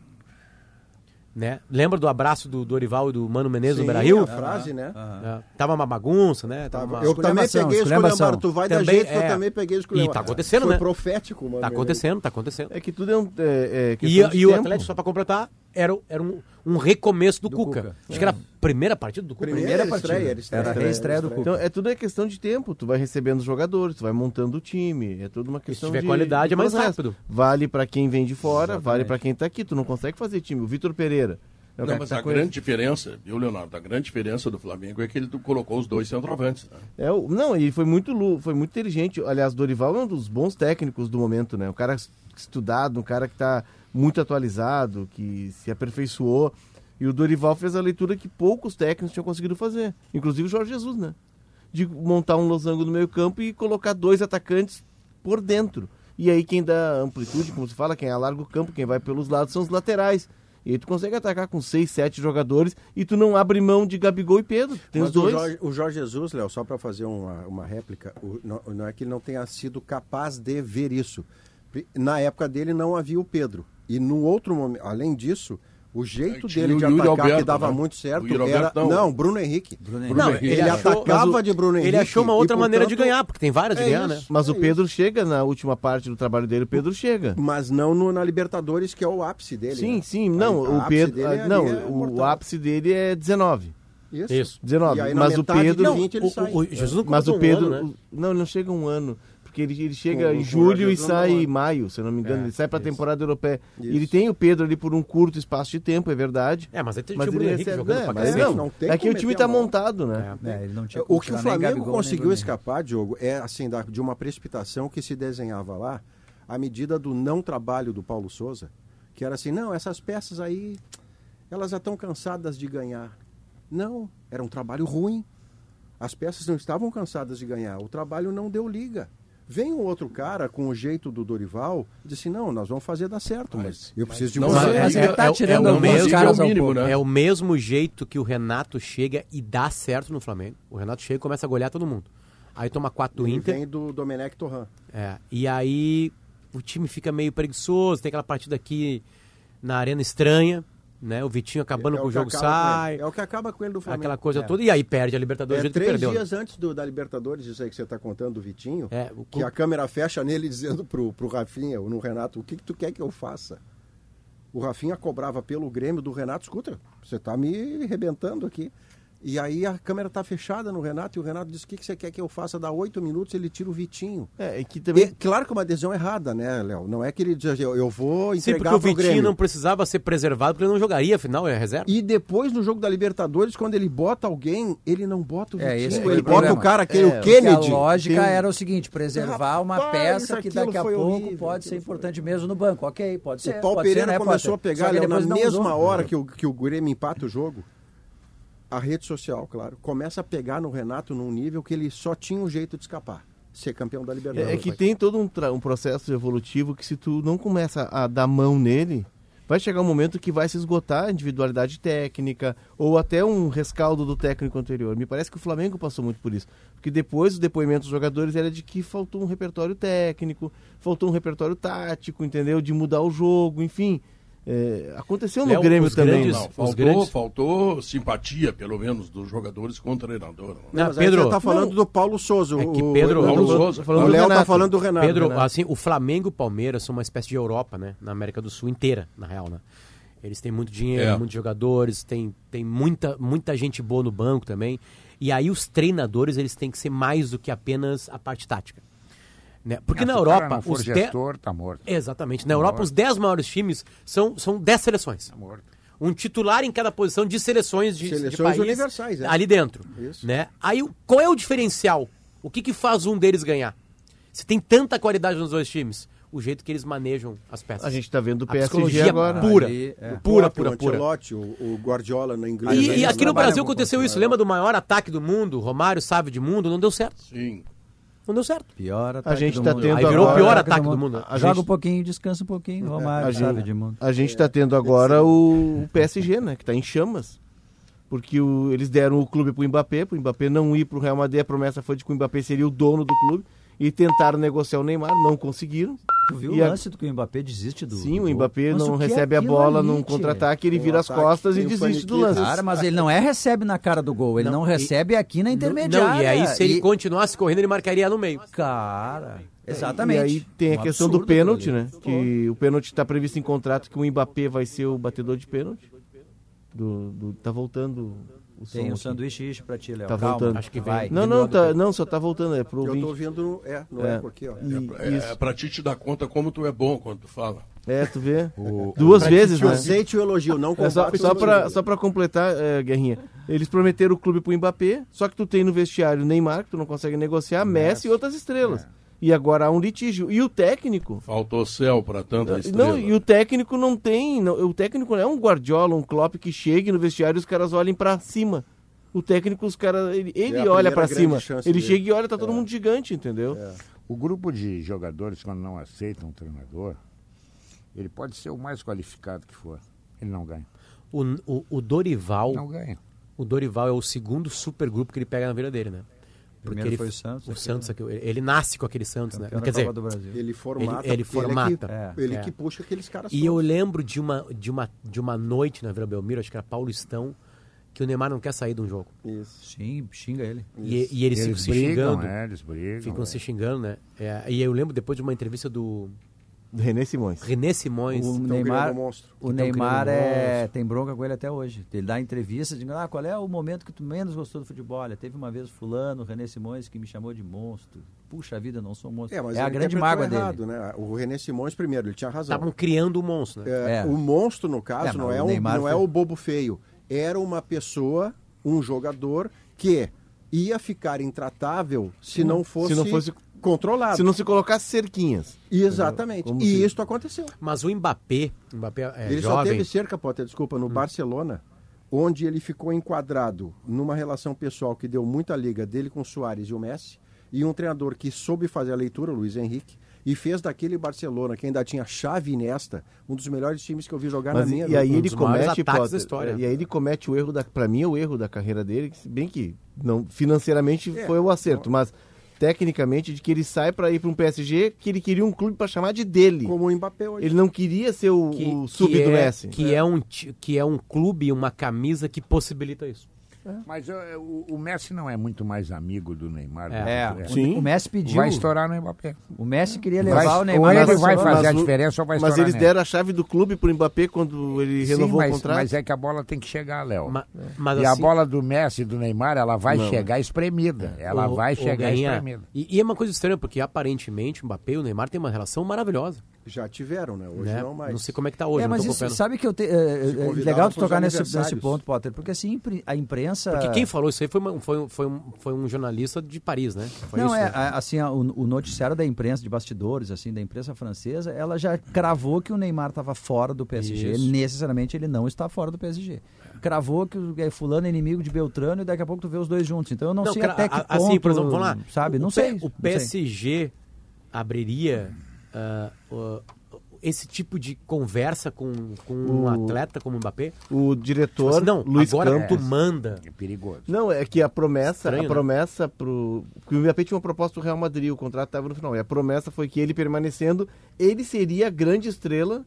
S4: Né? Lembra do abraço do Dorival e do Mano Menezes
S3: Sim,
S4: no Beira-Rio?
S3: a frase, né?
S4: É, tava uma bagunça, né? Tava uma...
S3: Eu também peguei esculhambar. Tu vai
S4: Também
S3: jeito que eu
S4: é.
S3: também peguei esculhambar.
S4: E tá acontecendo,
S3: Foi
S4: né?
S3: profético, mano.
S4: Tá acontecendo, tá acontecendo.
S7: É que tudo é um. É, é
S4: E, e o. Atlético, só pra completar, era, o- era um, um recomeço do, Cuca.
S7: Cuca.
S4: Acho que era a primeira partida do Cuca.
S3: Primeira estreia, era estreia.
S6: Era a reestreia do Cuca.
S7: Então, é tudo é questão de tempo. Tu vai recebendo os jogadores, tu vai montando o time. É tudo uma questão
S4: tiver
S7: de
S4: qualidade,
S7: de
S4: é mais
S7: processo.
S4: rápido.
S7: Vale pra quem vem de fora, vale pra quem tá aqui. Tu não consegue fazer time. O Vitor Pereira. é o
S2: Não, mas
S7: tá
S2: a grande
S7: ele.
S2: diferença, viu, Leonardo? A grande diferença do Flamengo é que ele colocou os dois centroavantes. Né?
S7: É, o- não, ele foi muito, foi muito inteligente. Aliás, Dorival é um dos bons técnicos do momento, né? Um cara estudado, um cara que está muito atualizado, que se aperfeiçoou. E o Dorival fez a leitura que poucos técnicos tinham conseguido fazer. Inclusive o Jorge Jesus, né? De montar um losango no meio campo e colocar dois atacantes por dentro. E aí quem dá amplitude, como se fala, quem alarga o campo, quem vai pelos lados são os laterais. E aí tu consegue atacar com seis, sete jogadores e tu não abre mão de Gabigol e Pedro. Tem
S3: Mas
S7: os dois.
S3: O Jorge, o Jorge Jesus, Léo, só para fazer uma, uma réplica, o- não, não é que ele não tenha sido capaz de ver isso. Na época dele não havia o Pedro. E no outro momento, além disso, o jeito dele
S2: o
S3: de atacar que
S2: Alberto,
S3: dava
S2: né?
S3: muito certo
S2: O
S3: era.
S2: Alberto, não.
S3: Não, Bruno Henrique.
S6: Bruno
S4: Não,
S3: Henrique.
S4: ele
S3: Ele
S4: achou-
S3: atacava
S4: o-
S3: de Bruno Henrique.
S4: ele achou uma outra
S3: e,
S4: maneira de
S3: portanto,
S4: ganhar, porque tem várias de
S3: é
S4: ganhar,
S3: isso.
S4: né?
S7: Mas o
S3: É
S7: Pedro chega na última parte do trabalho dele, o Pedro chega.
S3: Mas não no- na Libertadores, que é o ápice dele.
S7: Sim,
S3: né?
S7: sim, não,
S3: A-
S7: o
S3: ápice
S7: Pedro,
S3: dele
S7: ah,
S3: ali
S7: não,
S3: é
S7: o ápice dele é 19.
S3: Isso.
S4: Isso.
S7: 19,
S3: E aí, na
S7: mas o Pedro
S3: de 20 ele
S4: o-
S3: sai.
S4: o- Jesus não
S7: mas o
S4: um
S7: Pedro,
S4: ano, né?
S7: o- não, ele não chega um ano, porque ele, ele chega
S3: Com-
S7: em julho e sai
S3: é
S7: em maio, se eu não me engano,
S4: É,
S7: ele sai para a temporada europeia.
S3: Isso.
S7: ele tem o Pedro ali por um curto espaço de tempo, é verdade.
S4: É, mas aí tem
S7: Mas
S4: o Bruno
S7: ele
S4: Henrique
S7: recebe-
S4: jogando
S7: é,
S4: pra
S7: mas não,
S3: Não tem
S7: é que o time tá
S3: mão.
S7: montado, né?
S6: É, ele não tinha
S3: O que o Flamengo
S6: Gabigol,
S3: conseguiu escapar, Diogo, é assim, da- de uma precipitação que se desenhava lá, à medida do não trabalho do Paulo Souza, que era assim, não, essas peças aí, elas já estão cansadas de ganhar. Não, era um trabalho ruim. As peças não estavam cansadas de ganhar, o trabalho não deu liga. Vem um outro cara com o jeito do Dorival, diz assim, não, nós vamos fazer dar certo, mas, eu preciso de
S4: Não,
S3: você.
S4: mas é,
S6: tá
S4: é-
S6: tirando
S4: é o mesmo, é o
S6: ao
S4: mínimo, né? É o mesmo jeito que o Renato chega e dá certo no Flamengo. O Renato chega e começa a golear todo mundo. Aí toma quatro do Inter.
S3: vem do Domenech Torran.
S4: É, e aí o time fica meio preguiçoso, tem aquela partida aqui na arena estranha, né? O Vitinho acabando com o jogo sai.
S3: É o que acaba com ele do Flamengo.
S4: Aquela coisa
S3: É.
S4: toda. E aí perde a Libertadores
S3: É, três
S4: perdeu. né?
S3: dias antes do- da Libertadores, isso aí que você está contando do Vitinho,
S4: É, o-
S3: que a câmera fecha nele dizendo pro, pro Rafinha, ou no Renato, o que, que tu quer que eu faça? O Rafinha cobrava pelo Grêmio do Renato, escuta, você está me arrebentando aqui. E aí a câmera está fechada no Renato e o Renato diz: o que, que você quer que eu faça? Dá oito minutos, ele tira o Vitinho.
S7: É, que também...
S3: claro que é uma decisão errada, né, Léo? Não é que ele diz, eu, eu vou
S4: Sim,
S3: entregar
S4: porque o Vitinho
S3: Grêmio.
S4: não precisava ser preservado, porque ele não jogaria, afinal, é reserva.
S3: E depois no jogo da Libertadores, quando ele bota alguém, ele não bota o
S6: É,
S3: Vitinho,
S6: esse
S3: ele
S6: foi
S3: bota
S6: problema.
S3: o cara, aquele
S6: É,
S3: o Kennedy.
S6: porque A lógica
S3: Tem
S6: era o seguinte, preservar uma
S3: Rapaz,
S6: peça que daqui a
S3: foi
S6: pouco
S3: horrível,
S6: pode ser importante mesmo no banco. Ok, pode ser.
S3: O Paulo Pereira
S6: ser, né,
S3: começou a pegar Léo, na mesma
S6: usou.
S3: hora que o, que o Grêmio empata o jogo. A rede social, claro, começa a pegar no Renato num nível que ele só tinha um jeito de escapar. Ser campeão da Libertadores.
S7: É, é que tem todo um, um processo evolutivo que se tu não começa a dar mão nele, vai chegar um momento que vai se esgotar a individualidade técnica ou até um rescaldo do técnico anterior. Me parece que o Flamengo passou muito por isso. Porque depois os depoimentos dos jogadores era de que faltou um repertório técnico, faltou um repertório tático, entendeu? De mudar o jogo, enfim. É, aconteceu no
S2: Léo,
S7: Grêmio
S2: os
S7: também.
S2: grandes- Não, faltou, faltou simpatia, pelo menos, dos jogadores com o treinador.
S3: Não, mas aí você tá falando do Paulo Souza.
S4: É que
S3: o-
S4: Pedro,
S3: o-
S4: Paulo Souza,
S3: o Léo tá falando do Renato.
S4: Pedro,
S3: Renato.
S4: assim, o Flamengo e o Palmeiras são uma espécie de Europa, né? Na América do Sul inteira, na real, né? Eles têm muito dinheiro,
S2: É.
S4: muitos jogadores, tem, tem muita, muita gente boa no banco também. E aí os treinadores, eles têm que ser mais do que apenas a parte tática. Né? Porque
S5: Ah,
S4: na
S5: cara
S4: Europa...
S5: for
S4: os de-
S5: gestor, tá morto.
S4: Exatamente.
S5: Tá
S4: Na Europa,
S5: morto.
S4: os 10 maiores times são, são 10 seleções.
S5: Tá morto.
S4: Um titular em cada posição de seleções de, de
S3: Seleções
S4: país
S3: universais, é.
S4: ali dentro.
S3: Isso.
S4: Né? Aí, qual é o diferencial? O que, que faz um deles ganhar? Se tem tanta qualidade nos dois times, o jeito que eles manejam as peças.
S7: A gente tá vendo o PSG
S4: psicologia
S7: agora.
S4: Pura,
S6: Ali, é.
S4: pura,
S3: Potter,
S4: pura,
S3: o
S4: pura.
S3: O, o Guardiola na inglês.
S4: E, e aqui no Brasil aconteceu isso. Lembra do maior ataque do mundo? Romário, Sávio de mundo? Não deu certo.
S2: Sim.
S4: Não deu certo.
S6: Pior ataque
S7: gente
S6: do
S7: tá
S6: mundo.
S7: tendo
S4: Aí virou o
S7: agora-
S4: pior ataque do mundo.
S7: A
S6: Joga
S7: gente-
S6: um pouquinho, descansa um pouquinho. Romário,
S7: A gente,
S6: de mundo.
S7: a gente tá tendo agora o, o PSG, né? Que tá em chamas. Porque o- eles deram o clube pro Mbappé, pro Mbappé não ir pro Real Madrid, a promessa foi de que o Mbappé seria o dono do clube. E tentaram negociar o Neymar, não conseguiram.
S6: Tu viu
S7: E
S6: o
S7: a-
S6: lance do que o Mbappé desiste do
S7: Sim,
S6: do
S7: o? Mbappé
S6: Mas
S7: não
S6: o é
S7: recebe a
S6: aquilo
S7: bola
S6: ali,
S7: num contra-ataque, ele
S3: Um
S7: vira as costas e desiste do lance.
S6: Cara, mas ele não é recebe na cara do gol, ele não,
S4: Não,
S6: recebe aqui na intermediária.
S4: Não, e aí se ele
S6: E-
S4: continuasse correndo, ele marcaria no meio.
S6: Cara, exatamente.
S7: E aí tem a
S6: Um
S7: questão do pênalti, né? Que o pênalti está previsto em contrato que o Mbappé vai ser o batedor de pênalti. Do, do- tá voltando o som
S6: Tem um
S7: aqui.
S6: sanduíche ishi pra ti, Léo.
S7: Tá
S6: Calma,
S7: voltando.
S6: acho que vai.
S7: Não, não, tá, não, só tá voltando, é pro
S3: Eu
S7: ouvinte.
S3: tô ouvindo, no- é, no
S7: É.
S3: eco aqui, ó.
S7: E-
S2: É,
S7: isso.
S2: é pra ti te dar conta como tu é bom quando tu fala.
S7: É, tu vê? Duas vezes, né?
S3: aceite o elogio, não
S7: É só, só,
S3: o
S7: pra,
S3: elogio.
S7: só pra completar, é, Guerrinha, eles prometeram o clube pro Mbappé, só que tu tem no vestiário Neymar, que tu não consegue negociar, Messi, e outras estrelas. E agora há um litígio. E o técnico...
S2: Faltou céu pra tanta estrela.
S7: Não, e o técnico não tem... não- o técnico não é um Guardiola, um Klopp que chegue no vestiário e os caras olhem pra cima. O técnico, os caras... Ele, ele
S3: É a
S7: olha
S3: grande
S7: cima. Ele
S3: dele.
S7: chega e olha, tá todo mundo gigante, entendeu?
S5: O grupo de jogadores, quando não aceitam um treinador, ele pode ser o mais qualificado que for. Ele não ganha.
S4: O, o, o Dorival.
S5: Não ganha.
S4: O Dorival é o segundo supergrupo que ele pega na vida dele, né?
S6: Primeiro
S4: ele,
S6: foi o Santos,
S4: O Santos,
S6: né?
S4: aqui, ele, ele nasce com aquele Santos, né? Quer dizer,
S6: Copa do Brasil.
S3: Ele formata.
S4: Ele, ele formata.
S3: que,
S6: É,
S3: ele
S4: é.
S3: que puxa aqueles caras
S4: E eu
S3: todos.
S4: lembro de uma, de, uma, de uma noite na Vila Belmiro, acho que era Paulistão, que o Neymar não quer sair de um jogo.
S3: Isso.
S6: Sim, xinga ele.
S4: E, e eles, ficam
S5: Eles
S4: se
S5: brigam,
S4: xingando.
S5: né? Eles brigam.
S4: Ficam
S5: é.
S4: se xingando, né? É, e eu lembro depois de uma entrevista Do
S7: René Simões.
S4: René Simões.
S6: O
S3: Tão
S6: Neymar,
S3: um monstro.
S6: o Neymar é, tem bronca com ele até hoje. Ele dá entrevista dizendo, ah, qual é o momento que tu menos gostou do futebol? Olha, teve uma vez fulano, René Simões, que me chamou de monstro. Puxa vida, eu não sou um monstro.
S3: É, mas
S6: a grande mágoa
S3: errado,
S6: dele.
S3: Né? O René Simões, primeiro, ele tinha razão.
S4: Estavam criando um monstro, né?
S3: É,
S6: É.
S3: O monstro, no caso,
S6: É,
S3: não,
S6: mas
S3: é,
S6: o
S3: um,
S6: Neymar
S3: não é
S6: foi-
S3: o bobo feio. Era uma pessoa, um jogador, que ia ficar intratável se não fosse,
S7: Se não fosse-
S3: controlado.
S7: Se não se colocasse cerquinhas.
S3: Exatamente.
S7: Como
S3: e
S7: se-
S3: isso aconteceu.
S4: Mas o Mbappé, o Mbappé é
S3: ele só
S4: jovem.
S3: teve cerca, Potter, desculpa, no Barcelona, onde ele ficou enquadrado numa relação pessoal que deu muita liga dele com o Soares e o Messi. e um treinador que soube fazer a leitura, o Luiz Henrique, e fez daquele Barcelona, que ainda tinha chave nesta, um dos melhores times que eu vi jogar
S7: Mas
S3: na minha
S7: e aí
S3: vida.
S7: ele
S3: Um dos maiores
S7: comete, Potter,
S3: da história.
S7: e aí ele comete o erro da, para mim é o erro da carreira dele, bem que não financeiramente foi o acerto, mas tecnicamente de que ele sai para ir para um PSG que ele queria um clube para chamar de dele.
S3: Como o Mbappé hoje.
S7: Ele não queria ser o, o sub
S4: que
S7: do
S4: é,
S7: Messi.
S4: Que é. um, ti- que é um clube, uma camisa que possibilita isso.
S5: Mas uh, o, o Messi não é muito mais amigo do Neymar. do
S6: É,
S5: que-
S6: o- o Messi pediu-
S5: Vai estourar no Mbappé.
S6: O Messi queria
S5: Vai-
S6: levar o
S5: ou
S6: Neymar.
S5: ele
S6: para
S5: vai fazer a
S7: Mas o-
S5: diferença ou vai
S7: Mas
S5: estourar
S7: eles
S5: nele.
S7: deram a chave do clube pro Mbappé quando ele
S5: Sim,
S7: renovou
S5: mas,
S7: o contrato.
S5: mas é que a bola tem que chegar, Léo.
S4: mas
S5: e a
S4: assim-
S5: bola do Messi e do Neymar, ela vai
S4: Não.
S5: chegar espremida. Ela
S4: Ô,
S5: vai chegar
S4: Guerrinha,
S5: espremida.
S4: E, e é uma coisa estranha, porque aparentemente o Mbappé e o Neymar têm uma relação maravilhosa.
S3: Já tiveram, né? Hoje
S4: né?
S3: não mais.
S4: Não sei como é que tá hoje,
S6: É,
S4: não
S6: mas isso, sabe que eu te, é, é, legal tu tocar nesse, nesse ponto, Potter, porque assim a imprensa.
S4: Porque quem falou isso aí foi, uma- foi, um- foi, um, foi um jornalista de Paris, né? Foi
S6: não,
S4: isso,
S6: é,
S4: né?
S6: assim, a- o, o noticiário da imprensa de bastidores, assim, da imprensa francesa, ela já cravou que o Neymar estava fora do PSG.
S4: Isso.
S6: Necessariamente ele não está fora do PSG. Cravou que o é, fulano é inimigo de Beltrano e daqui a pouco tu vê os dois juntos. Então eu não, sei
S4: cara,
S6: até que
S4: a-
S6: ponto,
S4: assim, por exemplo, vamos lá.
S6: sabe?
S4: O
S6: Não sei.
S4: O
S6: não sei.
S4: PSG abriria o- esse tipo de conversa com, com um
S7: O-
S4: atleta como o Mbappé?
S7: O diretor
S4: Tipo assim, não,
S7: Luiz
S4: agora
S7: Campos.
S4: tu manda.
S5: É perigoso.
S7: Não, é que a promessa,
S4: Estranho,
S7: a
S4: né?
S7: promessa pro. Porque o Mbappé tinha uma proposta do Real Madrid, o contrato estava no final. E a promessa foi que ele permanecendo, ele seria a grande estrela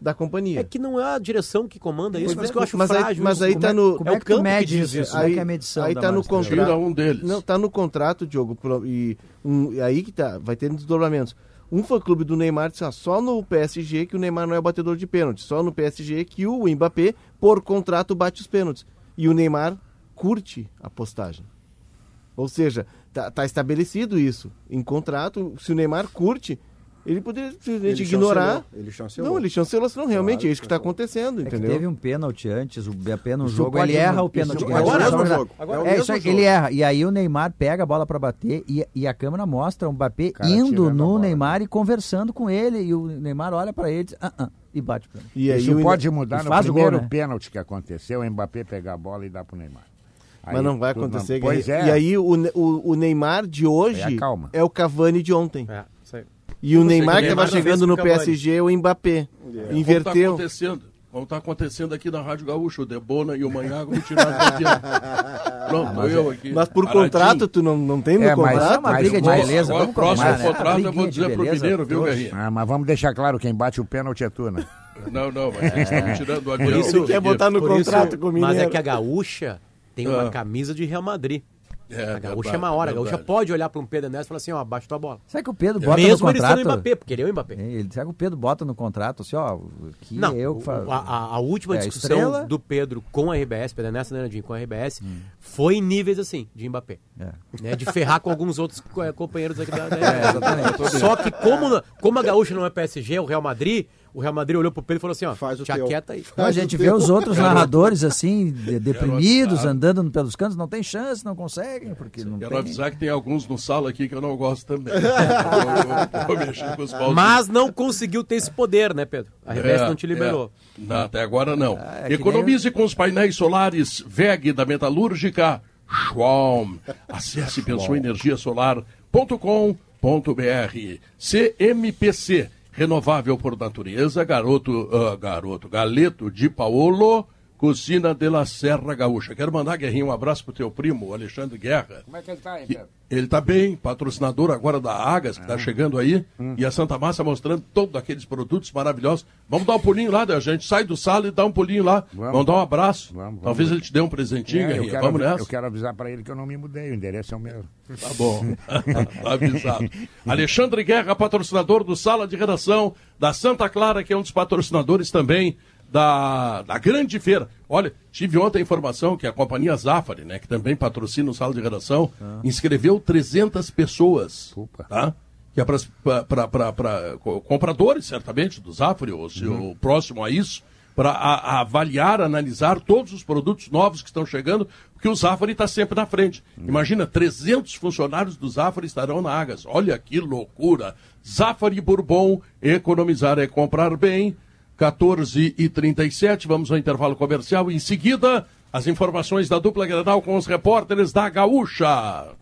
S7: da companhia.
S4: É que não é a direção que comanda isso,
S7: Pois
S4: mas
S7: é,
S4: que eu acho
S7: mas aí-
S4: frágil.
S7: mas
S4: isso.
S7: aí
S4: Como
S7: tá
S4: é-
S7: no-
S4: como
S7: é
S4: é
S7: o
S4: que
S7: campo
S4: mede
S7: que diz
S4: isso?
S7: isso.
S4: Como é que é a
S7: Aí-
S4: medição
S7: Aí
S4: da
S7: tá no contrato.
S2: Um deles.
S7: Não, tá no contrato, Diogo. E, um, e aí que tá, vai ter desdobramentos. Um fã-clube do Neymar disse, ó, só no PSG que o Neymar não é batedor de pênalti. Só no PSG que o Mbappé, por contrato, bate os pênaltis. E o Neymar curte a postagem. Ou seja, tá, tá estabelecido isso. Em contrato, se o Neymar curte, ele poderia simplesmente ignorar.
S3: chancelou, ele chancelou.
S7: Não, ele chancelou, senão realmente
S3: Claro,
S7: é isso que está acontecendo,
S6: É que
S7: entendeu?
S6: teve um pênalti antes, o Mbappé no
S7: Isso
S6: jogo, ele erra o pênalti.
S7: Isso
S6: Agora
S7: é o mesmo jogo.
S6: Agora-
S7: É o
S6: é isso aí,
S7: jogo.
S6: ele erra. E aí o Neymar pega a bola pra bater e, e a câmera mostra o Mbappé
S5: cara
S6: indo no
S5: bola.
S6: Neymar e conversando com ele. E o Neymar olha pra ele e diz, ah, ah, e bate pra ele.
S7: E aí
S5: Isso
S7: o-
S5: pode mudar no
S6: faz o
S5: primeiro
S6: gol, né?
S5: pênalti que aconteceu, o Mbappé pegar a bola e dar pro Neymar. Aí
S7: Mas não vai acontecer.
S5: Pois
S7: Guerreiro.
S5: é.
S7: E aí o, o, o Neymar de hoje é o Cavani de ontem.
S4: É.
S7: E o Neymar estava chegando no
S2: com o Cavani.
S7: PSG é o Mbappé.
S2: Como está
S7: Inverteu.
S2: acontecendo? Como está acontecendo aqui na Rádio Gaúcho, o Debona e o Manhago me tiraram daqui. Pronto,
S7: Mas,
S2: eu
S7: é-
S2: aqui.
S7: mas por
S2: paradinho.
S7: contrato, tu não, não tem no
S5: É, mas-
S7: contrato?
S6: É uma briga de beleza.
S2: Agora,
S6: Vamos
S2: o próximo
S6: combinar, né?
S2: contrato
S6: A
S2: eu vou dizer pro
S6: beleza,
S2: Mineiro, viu. Guerrinha?
S5: Ah, mas vamos deixar claro, quem bate o pênalti é tu, né?
S2: Não, não, mas eles estão me tirando o avião.
S7: Ele quer botar no contrato
S4: isso-
S7: com o
S4: Mas é
S7: Mineiro.
S4: que a gaúcha tem uma
S2: Ah.
S4: camisa de Real Madrid.
S2: É,
S4: a gaúcha
S2: verdade,
S4: é maior. A gaúcha pode olhar para um Pedro Neves e falar assim, ó, abaixa tua bola.
S6: Será que o Pedro bota
S4: Mesmo
S6: no
S4: ele sendo
S6: contrato?
S4: o Mbappé, porque ele é o Mbappé.
S6: É, ele- será que o Pedro bota no contrato assim, ó, que
S4: Não,
S6: eu que fa-
S4: a, a- a última
S6: É,
S4: discussão
S6: estrela?
S4: do Pedro com a RBS, Pedro Nessa, né, Nadinho, com a RBS, foi em níveis assim, de Mbappé.
S6: É.
S4: Né, de ferrar com alguns outros co- companheiros aqui da, da
S6: É, exatamente.
S4: Só que como, como a Gaúcha não é PSG, é o Real Madrid, o Real Madrid olhou pro Pedro e falou assim, ó,
S3: Faz o
S4: te
S3: teu.
S4: aquieta aí.
S6: Então, a gente vê os outros narradores assim, de- deprimidos, andando pelos cantos, não tem chance, não conseguem, porque não
S2: Quero
S6: tem.
S2: avisar que tem alguns no sala aqui que eu não gosto também. eu, eu, eu.
S4: Mas não conseguiu ter esse poder, né, Pedro? A RBS
S2: É,
S4: não te liberou.
S2: é. Não, até agora não.
S6: é que
S2: Economize com os painéis solares VEG da Metalúrgica Schwalm. Acesse pensuaenergiasolar.com.br. CMPC, renovável por natureza, garoto, ah, garoto, galeto de Paolo, Cocina de la Serra Gaúcha. Quero mandar, Guerrinho, um abraço pro teu primo, Alexandre Guerra.
S5: Como é que ele tá aí, Pedro?
S2: Ele tá bem, patrocinador agora da Agas, que tá chegando aí, e a Santa Massa mostrando todos aqueles produtos maravilhosos. Vamos dar um pulinho lá, né? a gente sai do sala e dá um pulinho lá.
S5: Vamos.
S2: Vamos, dar um abraço.
S5: Vamos, vamos.
S2: Talvez ele te dê um presentinho,
S5: É, quero,
S2: Vamos nessa?
S5: eu quero avisar pra ele que eu não me mudei, o endereço é o mesmo.
S2: Tá bom. tá avisado. Alexandre Guerra, patrocinador do Sala de Redação da Santa Clara, que é um dos patrocinadores também da, da grande feira. Olha, tive ontem a informação que a companhia Zafari, né, que também patrocina o Sala de Redação, inscreveu 300 pessoas. Tá? Que é para compradores, certamente, do Zafari, ou se o próximo a isso, para avaliar, analisar todos os produtos novos que estão chegando, porque o Zafari está sempre na frente. Imagina, 300 funcionários do Zafari estarão na Agas. Olha que loucura! Zafari Bourbon, economizar é comprar bem. 14 e 37, vamos ao intervalo comercial. Em seguida, as informações da dupla Granal com os repórteres da Gaúcha.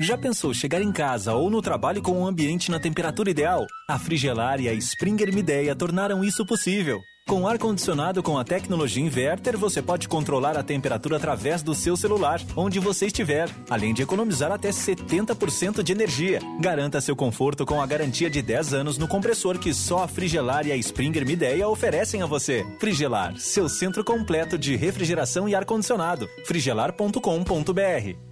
S20: Já pensou chegar em casa ou no trabalho com um ambiente na temperatura ideal? A Frigelar e a Springer Mideia tornaram isso possível. Com ar-condicionado com a tecnologia inverter, você pode controlar a temperatura através do seu celular, onde você estiver, além de economizar até 70% de energia. Garanta seu conforto com a garantia de 10 anos no compressor que só a Frigelar e a Springer Mideia oferecem a você. Frigelar, seu centro completo de refrigeração e ar-condicionado. frigelar.com.br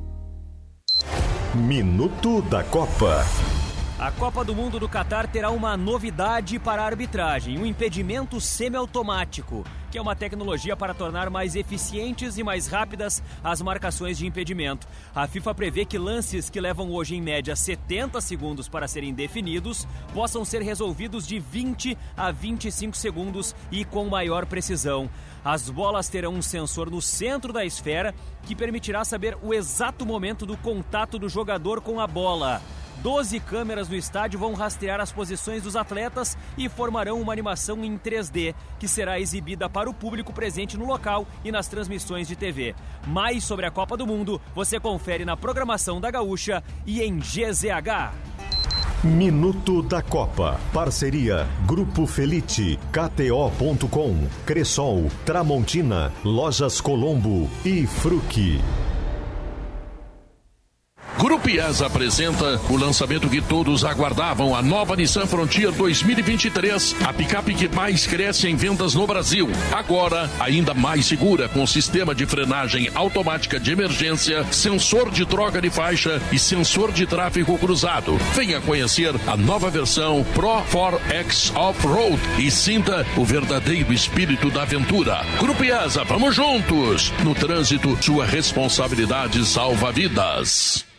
S1: Minuto da Copa.
S21: A Copa do Mundo do Catar terá uma novidade para a arbitragem: um impedimento semiautomático, que é uma tecnologia para tornar mais eficientes e mais rápidas as marcações de impedimento. A FIFA prevê que lances que levam hoje em média 70 segundos para serem definidos possam ser resolvidos de 20 a 25 segundos e com maior precisão. As bolas terão um sensor no centro da esfera que permitirá saber o exato momento do contato do jogador com a bola. 12 câmeras no estádio vão rastrear as posições dos atletas e formarão uma animação em 3D, que será exibida para o público presente no local e nas transmissões de TV. Mais sobre a Copa do Mundo você confere na programação da Gaúcha e em GZH.
S1: Minuto da Copa. Parceria Grupo Felite, KTO.com, Cressol, Tramontina, Lojas Colombo e Fruc.
S2: Grupo apresenta o lançamento que todos aguardavam, a nova Nissan Frontier 2023, a picape que mais cresce em vendas no Brasil. Agora, ainda mais segura, com sistema de frenagem automática de emergência, sensor de troca de faixa e sensor de tráfego cruzado. Venha conhecer a nova versão Pro 4X Off-Road e sinta o verdadeiro espírito da aventura. Grupo vamos juntos! No trânsito, sua responsabilidade salva vidas.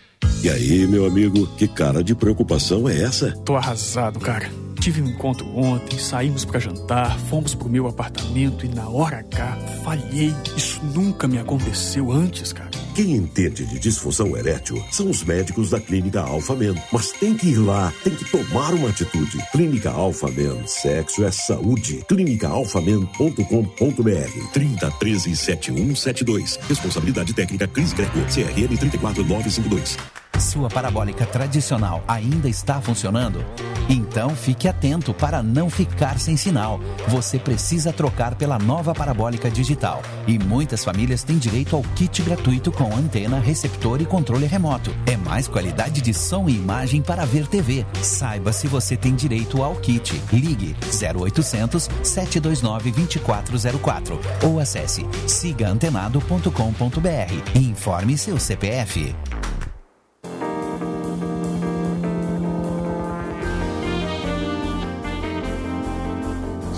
S22: E aí, meu amigo, que cara de preocupação é essa?
S23: Tô arrasado, cara. Tive um encontro ontem, saímos para jantar, fomos pro meu apartamento e na hora H falhei. Isso nunca me aconteceu antes, cara.
S22: Quem entende de disfunção erétil são os médicos da Clínica Alpha Men. Mas tem que ir lá, tem que tomar uma atitude. Clínica Alpha Men, sexo é saúde. clínicaalfamen.com.br 3013 7172. Responsabilidade técnica Cris Greco, CRM 34952.
S24: Sua parabólica tradicional ainda está funcionando? Então fique atento para não ficar sem sinal. Você precisa trocar pela nova parabólica digital. E muitas famílias têm direito ao kit gratuito com antena, receptor e controle remoto. É mais qualidade de som e imagem para ver TV. Saiba se você tem direito ao kit. Ligue 0800 729 2404 ou acesse sigaantenado.com.br e informe seu CPF.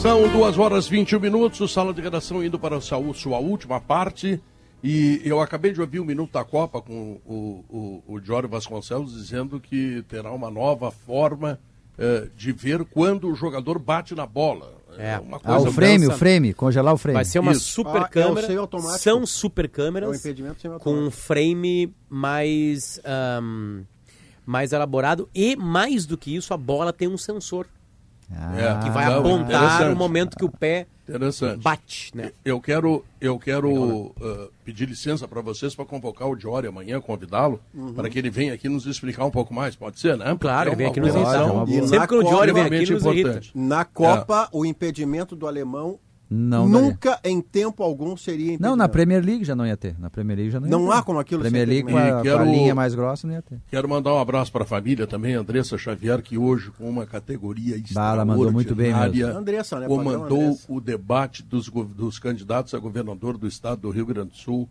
S2: São duas horas e 21 minutos, o Sala de Redação indo para a sua, última parte. E eu acabei de ouvir o Minuto da Copa com o, o, o Jório Vasconcelos dizendo que terá uma nova forma eh, de ver quando o jogador bate na bola.
S6: É.
S2: uma
S6: Ah, o frame, o frame, congelar o frame.
S4: Vai ser uma
S2: Isso.
S4: super
S3: Ah, é o
S4: câmera.
S3: semiautomático.
S4: são super câmeras
S3: É
S4: com um frame mais, ahm, mais elaborado e mais do que isso, a bola tem um sensor.
S2: É,
S4: que vai
S2: não,
S4: apontar o momento que o pé bate, né?
S2: Eu quero, eu quero uh, pedir licença para vocês para convocar o Diori amanhã, convidá-lo,
S3: Uhum.
S2: para que ele venha aqui nos explicar um pouco mais. Pode ser, né?
S4: Claro,
S2: Porque
S4: ele vem
S2: é
S4: aqui nos irritar. Sempre que o Diori vem aqui, nos irrita.
S2: importante.
S3: Na Copa, o impedimento do alemão
S6: Não
S3: Nunca em tempo algum seria
S6: Não,
S3: impedimento.
S6: na Premier League já não ia ter. Na Premier League já não ia
S3: Não
S6: ter.
S3: há como aquilo
S6: Premier League com a,
S2: E
S6: com a
S2: quero-
S6: linha mais grossa não ia ter.
S2: Quero mandar um abraço para a família também, Andressa Xavier, que hoje, com uma categoria
S6: Bah, ela mandou muito bem mesmo.
S3: Andressa, né?
S2: Comandou
S3: Andressa.
S2: o debate dos, dos candidatos a governador do estado do Rio Grande do Sul.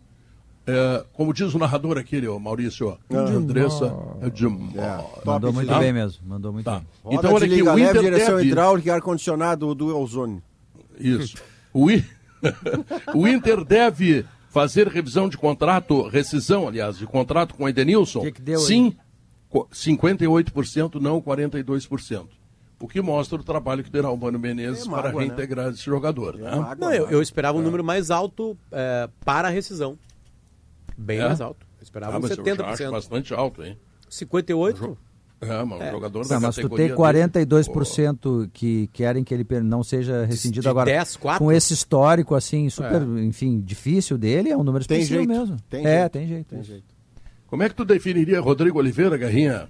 S2: É, como diz o narrador aqui, ó, Maurício, ó,
S3: Ah.
S2: Andressa é demais.
S6: Mandou muito
S2: Tá?
S6: bem mesmo. Mandou muito
S2: Tá.
S6: bem.
S2: Então,
S3: de
S2: olha aqui, o
S3: leve,
S2: Inter
S3: direção
S2: deve...
S3: hidráulica e ar-condicionado do ozônio.
S2: Isso. O, I- o Inter deve fazer revisão de contrato, rescisão, aliás, de contrato com o Edenilson?
S6: Que que deu?
S2: Sim, co- 58%, não 42%. O que mostra o trabalho que terá o Mano Menezes
S3: É
S2: para
S3: mágoa, né?
S2: reintegrar esse jogador. né?
S3: Água,
S4: Não, eu, eu esperava um
S2: É.
S4: número mais alto é, para a rescisão. Bem
S2: É?
S4: mais alto. Eu esperava
S2: Ah,
S4: um
S2: mas eu já acho
S4: 70%.
S2: bastante alto, hein?
S4: 58%?
S2: É, mas um
S4: É.
S2: jogador da
S6: Não, mas tu tem
S2: dele,
S6: 42% que querem que ele não seja rescindido
S4: de
S6: agora.
S4: 10, quatro?
S6: Com esse histórico, assim, super,
S4: É.
S6: enfim, difícil dele, é um número
S3: Tem
S6: expressivo
S3: jeito,
S6: mesmo.
S3: tem
S6: é,
S3: jeito,
S6: tem jeito.
S3: tem
S6: isso.
S3: jeito.
S2: Como é que tu definiria Rodrigo Oliveira, Garrinha?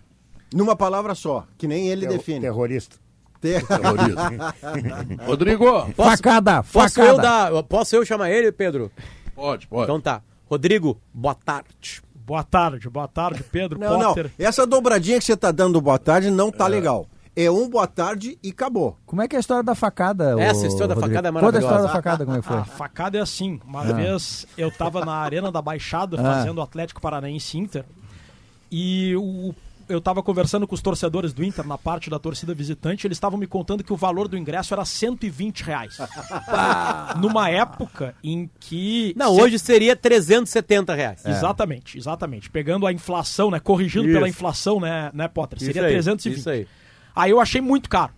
S3: Numa palavra só, que nem ele define.
S5: Terrorista.
S3: Ter-
S2: Terrorismo. Rodrigo,
S6: Facada,
S4: Posso eu,
S6: facada.
S4: dar, posso eu chamar ele, Pedro?
S2: pode, pode.
S4: Então tá. Rodrigo, boa tarde.
S25: Boa tarde, boa tarde, Pedro
S3: Não, não.
S25: Potter.
S3: Essa dobradinha que você tá dando boa tarde não tá legal. É um boa tarde e acabou.
S6: Como é que é a história da facada?
S4: Essa história da
S6: Rodrigo?
S4: facada é
S6: Conta a história
S4: maravilhosa.
S6: da facada, como é que foi?
S25: A facada é assim. Uma
S6: Ah.
S25: vez eu tava na Arena da Baixada
S6: Ah.
S25: fazendo o Atlético Paranaense Inter e o- eu tava conversando com os torcedores do Inter na parte da torcida visitante. Eles estavam me contando que o valor do ingresso era 120 reais. Numa época em que.
S4: Não, hoje seria 370 reais.
S25: Exatamente, exatamente. Pegando a inflação, né? Corrigindo
S4: Isso.
S25: pela inflação, né, né Potter? Seria
S4: Isso aí,
S25: 320.
S4: isso aí.
S25: Aí eu achei muito caro.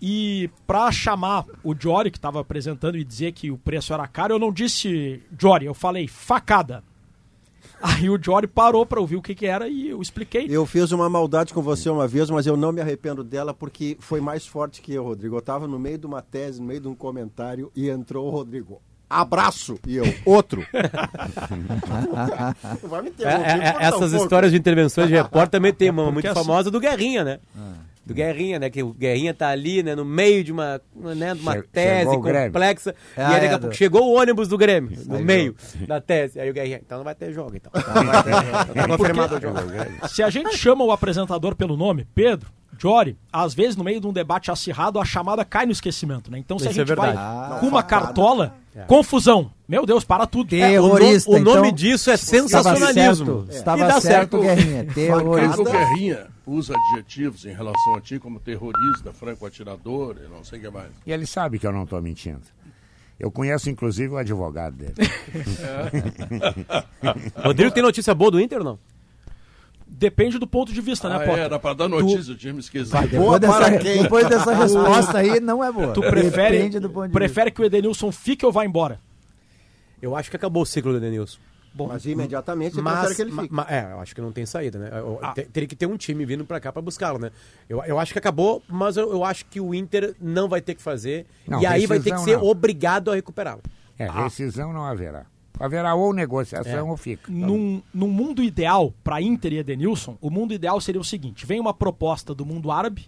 S25: E pra chamar o Jory, que tava apresentando, e dizer que o preço era caro, eu não disse Jory, eu falei facada. Aí o Jory parou pra ouvir o que que era e eu expliquei.
S3: Eu fiz uma maldade com você uma vez, mas eu não me arrependo dela porque foi mais forte que eu, Rodrigo. Eu tava no meio de uma tese, no meio de um comentário e entrou o Rodrigo. Abraço! E eu, outro. Não vai me
S4: É, é, é, essas
S3: pouco.
S4: histórias de intervenções de repórter também tem uma muito
S25: porque assim-
S4: famosa do Guerrinha, né? Do Guerrinha, né? Que o Guerrinha tá ali, né? No meio de uma, né, de uma tese complexa.
S6: Ah,
S4: e aí daqui
S6: é,
S4: a pouco
S6: do-
S4: chegou o ônibus do Grêmio, no
S6: Aí
S4: meio da tese. Aí o Guerrinha, então não vai ter jogo, então. Não vai ter jogo. Tá confirmado o jogo.
S25: Se a gente chama o apresentador pelo nome, Pedro, Jory, às vezes no meio de um debate acirrado, a chamada cai no esquecimento, né? Então se a
S4: Isso é
S25: gente vai
S4: verdade.
S25: com uma cartola, confusão. Meu Deus, para tudo.
S4: É, o, no-
S6: Terrorista,
S4: o nome
S6: então,
S4: disso é
S6: Estava
S4: sensacionalismo.
S6: certo,
S4: E
S6: estava
S4: dá
S6: certo, Guerrinha.
S2: Mas o
S6: Terrorista.
S2: Guerrinha usa adjetivos em relação a ti como terrorista, franco atirador e não sei o que mais.
S5: E ele sabe que eu não estou mentindo. Eu conheço, inclusive, o advogado dele.
S4: Rodrigo, tem notícia boa do Inter ou não?
S25: Depende do ponto de vista, né,
S2: Ah,
S25: Potter?
S2: era para dar notícia, eu tinha me esquecido.
S6: Depois dessa,
S3: para quem?
S6: depois dessa resposta aí, não é boa.
S25: Tu prefere,
S6: Depende do ponto de
S25: prefere que o Edenilson fique ou vá embora?
S4: Eu acho que acabou o ciclo do Denilson.
S3: Mas imediatamente você
S4: Mas,
S3: que ele fique.
S4: ma- é, eu acho que não tem saída, né? Eu-
S25: Ah.
S4: te- Teria que ter um time vindo pra cá pra buscá-lo, né? Eu, eu acho que acabou, mas eu, eu acho que o Inter não vai ter que fazer.
S5: Não,
S4: e aí vai ter que ser
S5: não.
S4: obrigado a recuperá-lo.
S5: É, rescisão não haverá. Haverá ou negociação
S25: É.
S5: ou fica.
S25: Num, num mundo ideal para Inter e Edenilson, o mundo ideal seria o seguinte: vem uma proposta do mundo árabe.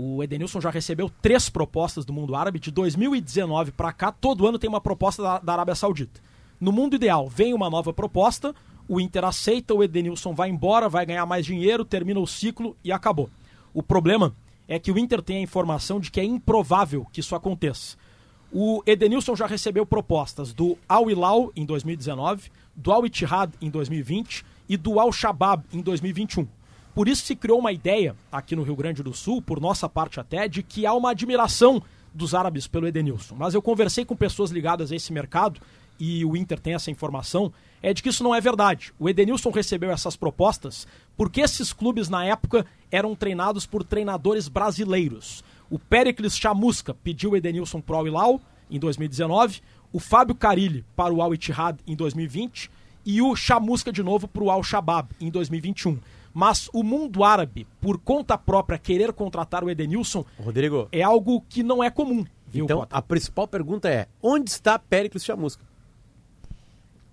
S25: O Edenilson já recebeu três propostas do mundo árabe. De 2019 para cá, todo ano tem uma proposta da, da Arábia Saudita. No mundo ideal, vem uma nova proposta, o Inter aceita, o Edenilson vai embora, vai ganhar mais dinheiro, termina o ciclo e acabou. O problema é que o Inter tem a informação de que é improvável que isso aconteça. O Edenilson já recebeu propostas do Al Hilal em 2019, do Al Ittihad em 2020 e do Al Shabaab em 2021. Por isso se criou uma ideia aqui no Rio Grande do Sul, por nossa parte até, de que há uma admiração dos árabes pelo Edenilson. Mas eu conversei com pessoas ligadas a esse mercado e o Inter tem essa informação, é de que isso não é verdade. O Edenilson recebeu essas propostas porque esses clubes na época eram treinados por treinadores brasileiros. O Pericles Chamusca pediu o Edenilson para o Al Hilal em 2019, o Fábio Carilli para o Al Ittihad em 2020 e o Chamusca de novo para o Al Shabaab em 2021. Mas o mundo árabe, por conta própria, querer contratar o Edenilson
S4: Rodrigo,
S25: é algo que não é comum. Viu,
S4: então
S25: Potter?
S4: a principal pergunta é: onde está Péricles Chamusca?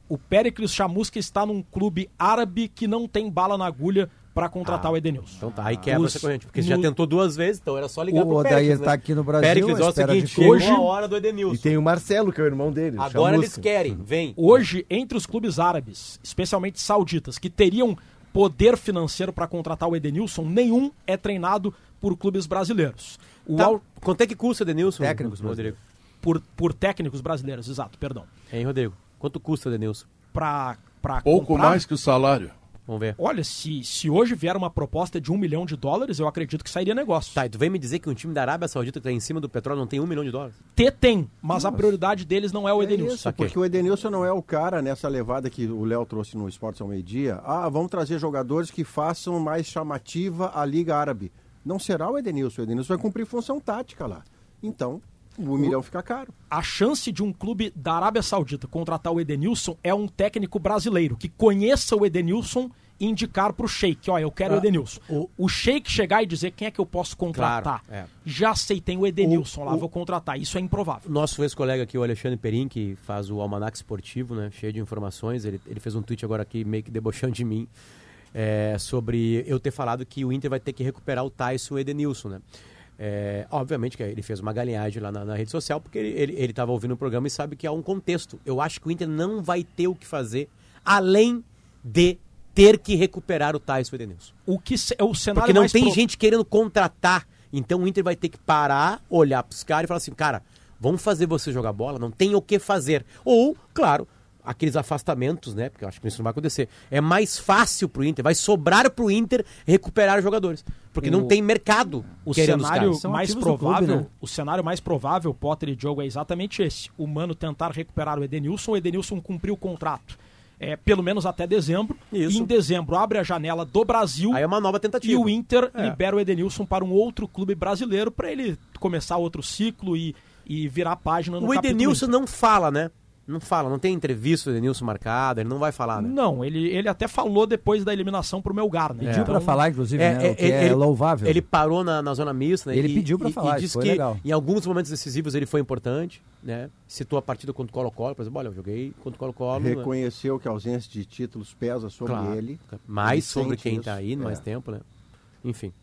S25: o Pericles Chamusca está num clube árabe que não tem bala na agulha para contratar
S4: Ah,
S25: o Edenilson.
S4: Então tá, aí quebra
S25: Os-
S4: essa corrente, porque já
S25: no-
S4: tentou duas vezes, então era só ligar
S6: O
S4: pro
S6: Odair
S4: Péricles,
S6: tá
S4: né?
S6: aqui no Brasil,
S4: Péricles, ó, é o seguinte,
S25: Hoje-
S4: a hora do Edenilson.
S7: E tem o Marcelo, que é o irmão dele.
S4: Agora eles
S7: chamusca.
S4: querem, vem.
S25: Hoje, entre os clubes árabes, especialmente sauditas, que teriam poder financeiro para contratar o Edenilson, nenhum é treinado por clubes brasileiros. O
S4: Tá,
S25: Al-
S4: Quanto é que custa, Edenilson?
S6: Técnicos
S4: Rodrigo.
S25: por, por técnicos brasileiros, exato, perdão.
S4: Hein, Rodrigo? Quanto custa, Edenilson?
S25: Para para
S2: Pouco
S25: comprar-
S2: mais que o salário.
S4: Vamos ver.
S25: Olha, se, se hoje vier uma proposta de um milhão de dólares, eu acredito que sairia negócio.
S4: Tá, e tu vem me dizer que um time da Arábia Saudita que tá em cima do petróleo não tem um milhão de dólares?
S25: Ter tem, mas a prioridade deles não é o
S3: É
S25: Edenilson.
S3: isso, porque o Edenilson não é o cara nessa levada que o Léo trouxe no Esportes ao meio-dia. Ah, vamos trazer jogadores que façam mais chamativa a Liga Árabe. Não será o Edenilson. O Edenilson vai cumprir função tática lá. Então, o milhão fica caro.
S25: A chance de um clube da Arábia Saudita contratar o Edenilson é um técnico brasileiro que conheça o Edenilson e indicar para o Sheik, ó, eu quero o
S4: Ah,
S25: Edenilson. O, Sheik chegar e dizer quem é que eu posso contratar.
S4: Claro, é.
S25: Já sei, tem o Edenilson
S4: O-
S25: lá,
S4: o-
S25: vou contratar. Isso é improvável.
S4: Nosso ex-colega aqui, o Alexandre Perim, que faz o Almanac Esportivo, né? Cheio de informações. Ele, ele fez um tweet agora aqui meio que debochando de mim. é, sobre eu ter falado que o Inter vai ter que recuperar o Tyson e o Edenilson, né? É, obviamente que ele fez uma galinhagem lá na, na rede social, porque ele estava ouvindo o programa e sabe que há um contexto. Eu acho que o Inter não vai ter o que fazer além de ter que recuperar o Tyson o Edenilson.
S25: O que é o cenário
S4: Porque não tem
S25: pro-
S4: gente querendo contratar. Então o Inter vai ter que parar, olhar pros caras e falar assim, cara, vamos fazer você jogar bola, não tem o que fazer. Ou, claro, aqueles afastamentos, né? Porque eu acho que isso não vai acontecer. É mais fácil pro Inter, vai sobrar pro Inter recuperar os jogadores. Porque não
S25: O-
S4: tem mercado
S25: O cenário
S4: caras.
S25: mais provável,
S6: clube, né?
S25: o cenário mais provável, Potter e Diogo, é exatamente esse. O Mano tentar recuperar o Edenilson, o Edenilson cumprir o contrato. É, pelo menos até dezembro.
S4: Isso.
S25: E em dezembro abre a janela do Brasil.
S4: Aí é uma nova tentativa.
S25: E o Inter
S4: É.
S25: libera o Edenilson para um outro clube brasileiro para ele começar outro ciclo e, e virar a página no
S4: O Edenilson
S25: Inter.
S4: não fala, né? Não fala, não tem entrevista do Edenilson marcada, ele não vai falar, né?
S25: Não, ele, ele até falou depois da eliminação pro Melgar, né?
S6: Pediu pra falar, inclusive, né, o que é louvável.
S4: Ele parou na, na zona mista, né?
S6: Ele
S4: e-
S6: pediu pra
S4: e-
S6: falar,
S4: E disse que
S6: legal.
S4: em alguns momentos decisivos ele foi importante, né? Citou a partida contra o Colo-Colo, por exemplo, olha, eu joguei contra o Colo-Colo. né?
S3: Reconheceu que a ausência de títulos pesa sobre
S4: Claro.
S3: ele.
S4: Mais
S3: Ele
S4: sobre quem
S3: isso.
S4: tá aí mais
S3: É.
S4: tempo, né? Enfim.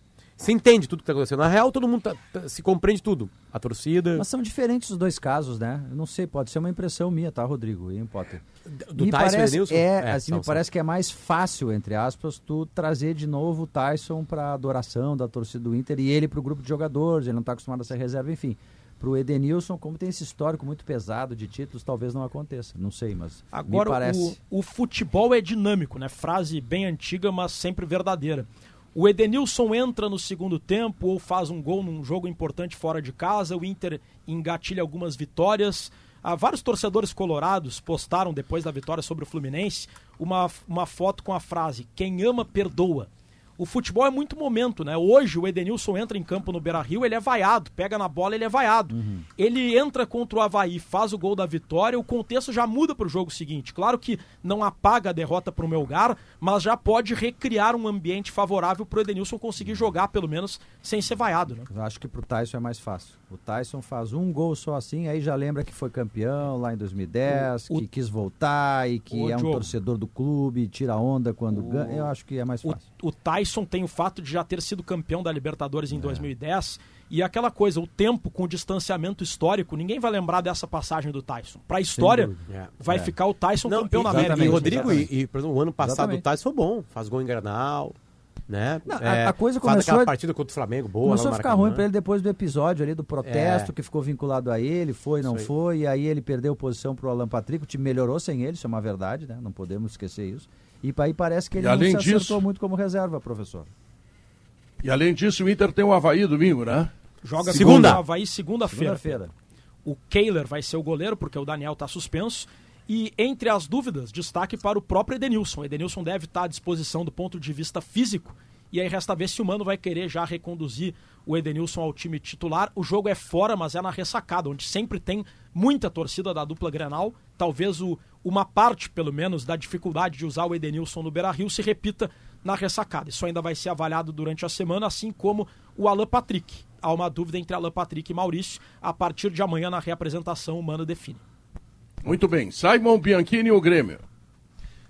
S4: Se entende tudo que tá acontecendo. Na real, todo mundo tá- tá- se compreende tudo. A torcida.
S6: Mas são diferentes os dois casos, né? Eu não sei, pode ser uma impressão minha, tá, Rodrigo? Hein, Potter?
S4: do
S6: me
S4: Tyson e
S6: parece,
S4: Edenilson?
S6: é,
S4: É,
S6: assim,
S4: são,
S6: me
S4: são.
S6: parece que é mais fácil, entre aspas, tu trazer de novo o Tyson pra adoração da torcida do Inter e ele pro grupo de jogadores, ele não tá acostumado a ser reserva, enfim. Pro Edenilson, como tem esse histórico muito pesado de títulos, talvez não aconteça. Não sei, mas
S25: Agora,
S6: me parece.
S25: o, o futebol é dinâmico, né? Frase bem antiga, mas sempre verdadeira. O Edenilson entra no segundo tempo ou faz um gol num jogo importante fora de casa, o Inter engatilha algumas vitórias. Ah, vários torcedores colorados postaram depois da vitória sobre o Fluminense uma, uma foto com a frase: Quem ama, perdoa. O futebol é muito momento, né? Hoje o Edenilson entra em campo no Beira Rio, ele é vaiado, pega na bola, ele é vaiado. Ele entra contra o Havaí, faz o gol da vitória, o contexto já muda para o jogo seguinte. Claro que não apaga a derrota para o Melgar, mas já pode recriar um ambiente favorável para o Edenilson conseguir jogar, pelo menos, sem ser vaiado, né?
S6: Eu acho que pro Tyson é mais fácil. O Tyson faz um gol só assim, aí já lembra que foi campeão lá em 2010,
S25: O-
S6: que quis voltar e que é um
S25: Diogo.
S6: torcedor do clube, tira onda quando ganha. Eu acho que é mais
S25: O,
S6: fácil.
S25: o Tyson tem o fato de já ter sido campeão da Libertadores em 2010 e aquela coisa, o tempo com o distanciamento histórico, ninguém vai lembrar dessa passagem do Tyson. Para a história,
S4: dúvida.
S25: vai
S4: É.
S25: ficar o Tyson
S4: Não,
S25: campeão
S4: e,
S25: da
S4: e-
S25: América.
S4: E, Rodrigo, e, e, por exemplo, o ano passado
S6: Exatamente.
S4: o Tyson foi bom. Faz gol em Granal, né?
S6: Não, a- a coisa
S4: faz
S6: começou
S4: aquela
S6: a-
S4: partida contra o Flamengo, boa.
S6: Começou a ficar ruim pra ele depois do episódio ali do protesto
S4: É.
S6: que ficou vinculado a ele, foi, não
S4: Isso aí.
S6: foi, e aí ele perdeu posição pro Alan Patrick, o time melhorou sem ele, isso é uma verdade, né? Não podemos esquecer isso. E aí parece que ele
S2: E
S6: não se acertou
S2: disso-
S6: muito como reserva, professor.
S2: E além disso, o Inter tem o Havaí domingo, né?
S25: Joga
S4: Segunda.
S25: o Havaí segunda-feira.
S6: Segunda-feira.
S25: O Kehler vai ser o goleiro, porque o Daniel está suspenso. E entre as dúvidas, destaque para o próprio Edenilson. Edenilson deve estar à disposição do ponto de vista físico. E aí resta ver se o Mano vai querer já reconduzir o Edenilson ao time titular. O jogo é fora, mas é na ressacada, onde sempre tem muita torcida da dupla Grenal. Talvez o, uma parte, pelo menos, da dificuldade de usar o Edenilson no Beira-Rio se repita na ressacada. Isso ainda vai ser avaliado durante a semana, assim como o Alan Patrick. Há uma dúvida entre Alan Patrick e Maurício. A partir de amanhã, na reapresentação, o Mano define.
S2: Muito bem. Simon Bianchini e o Grêmio.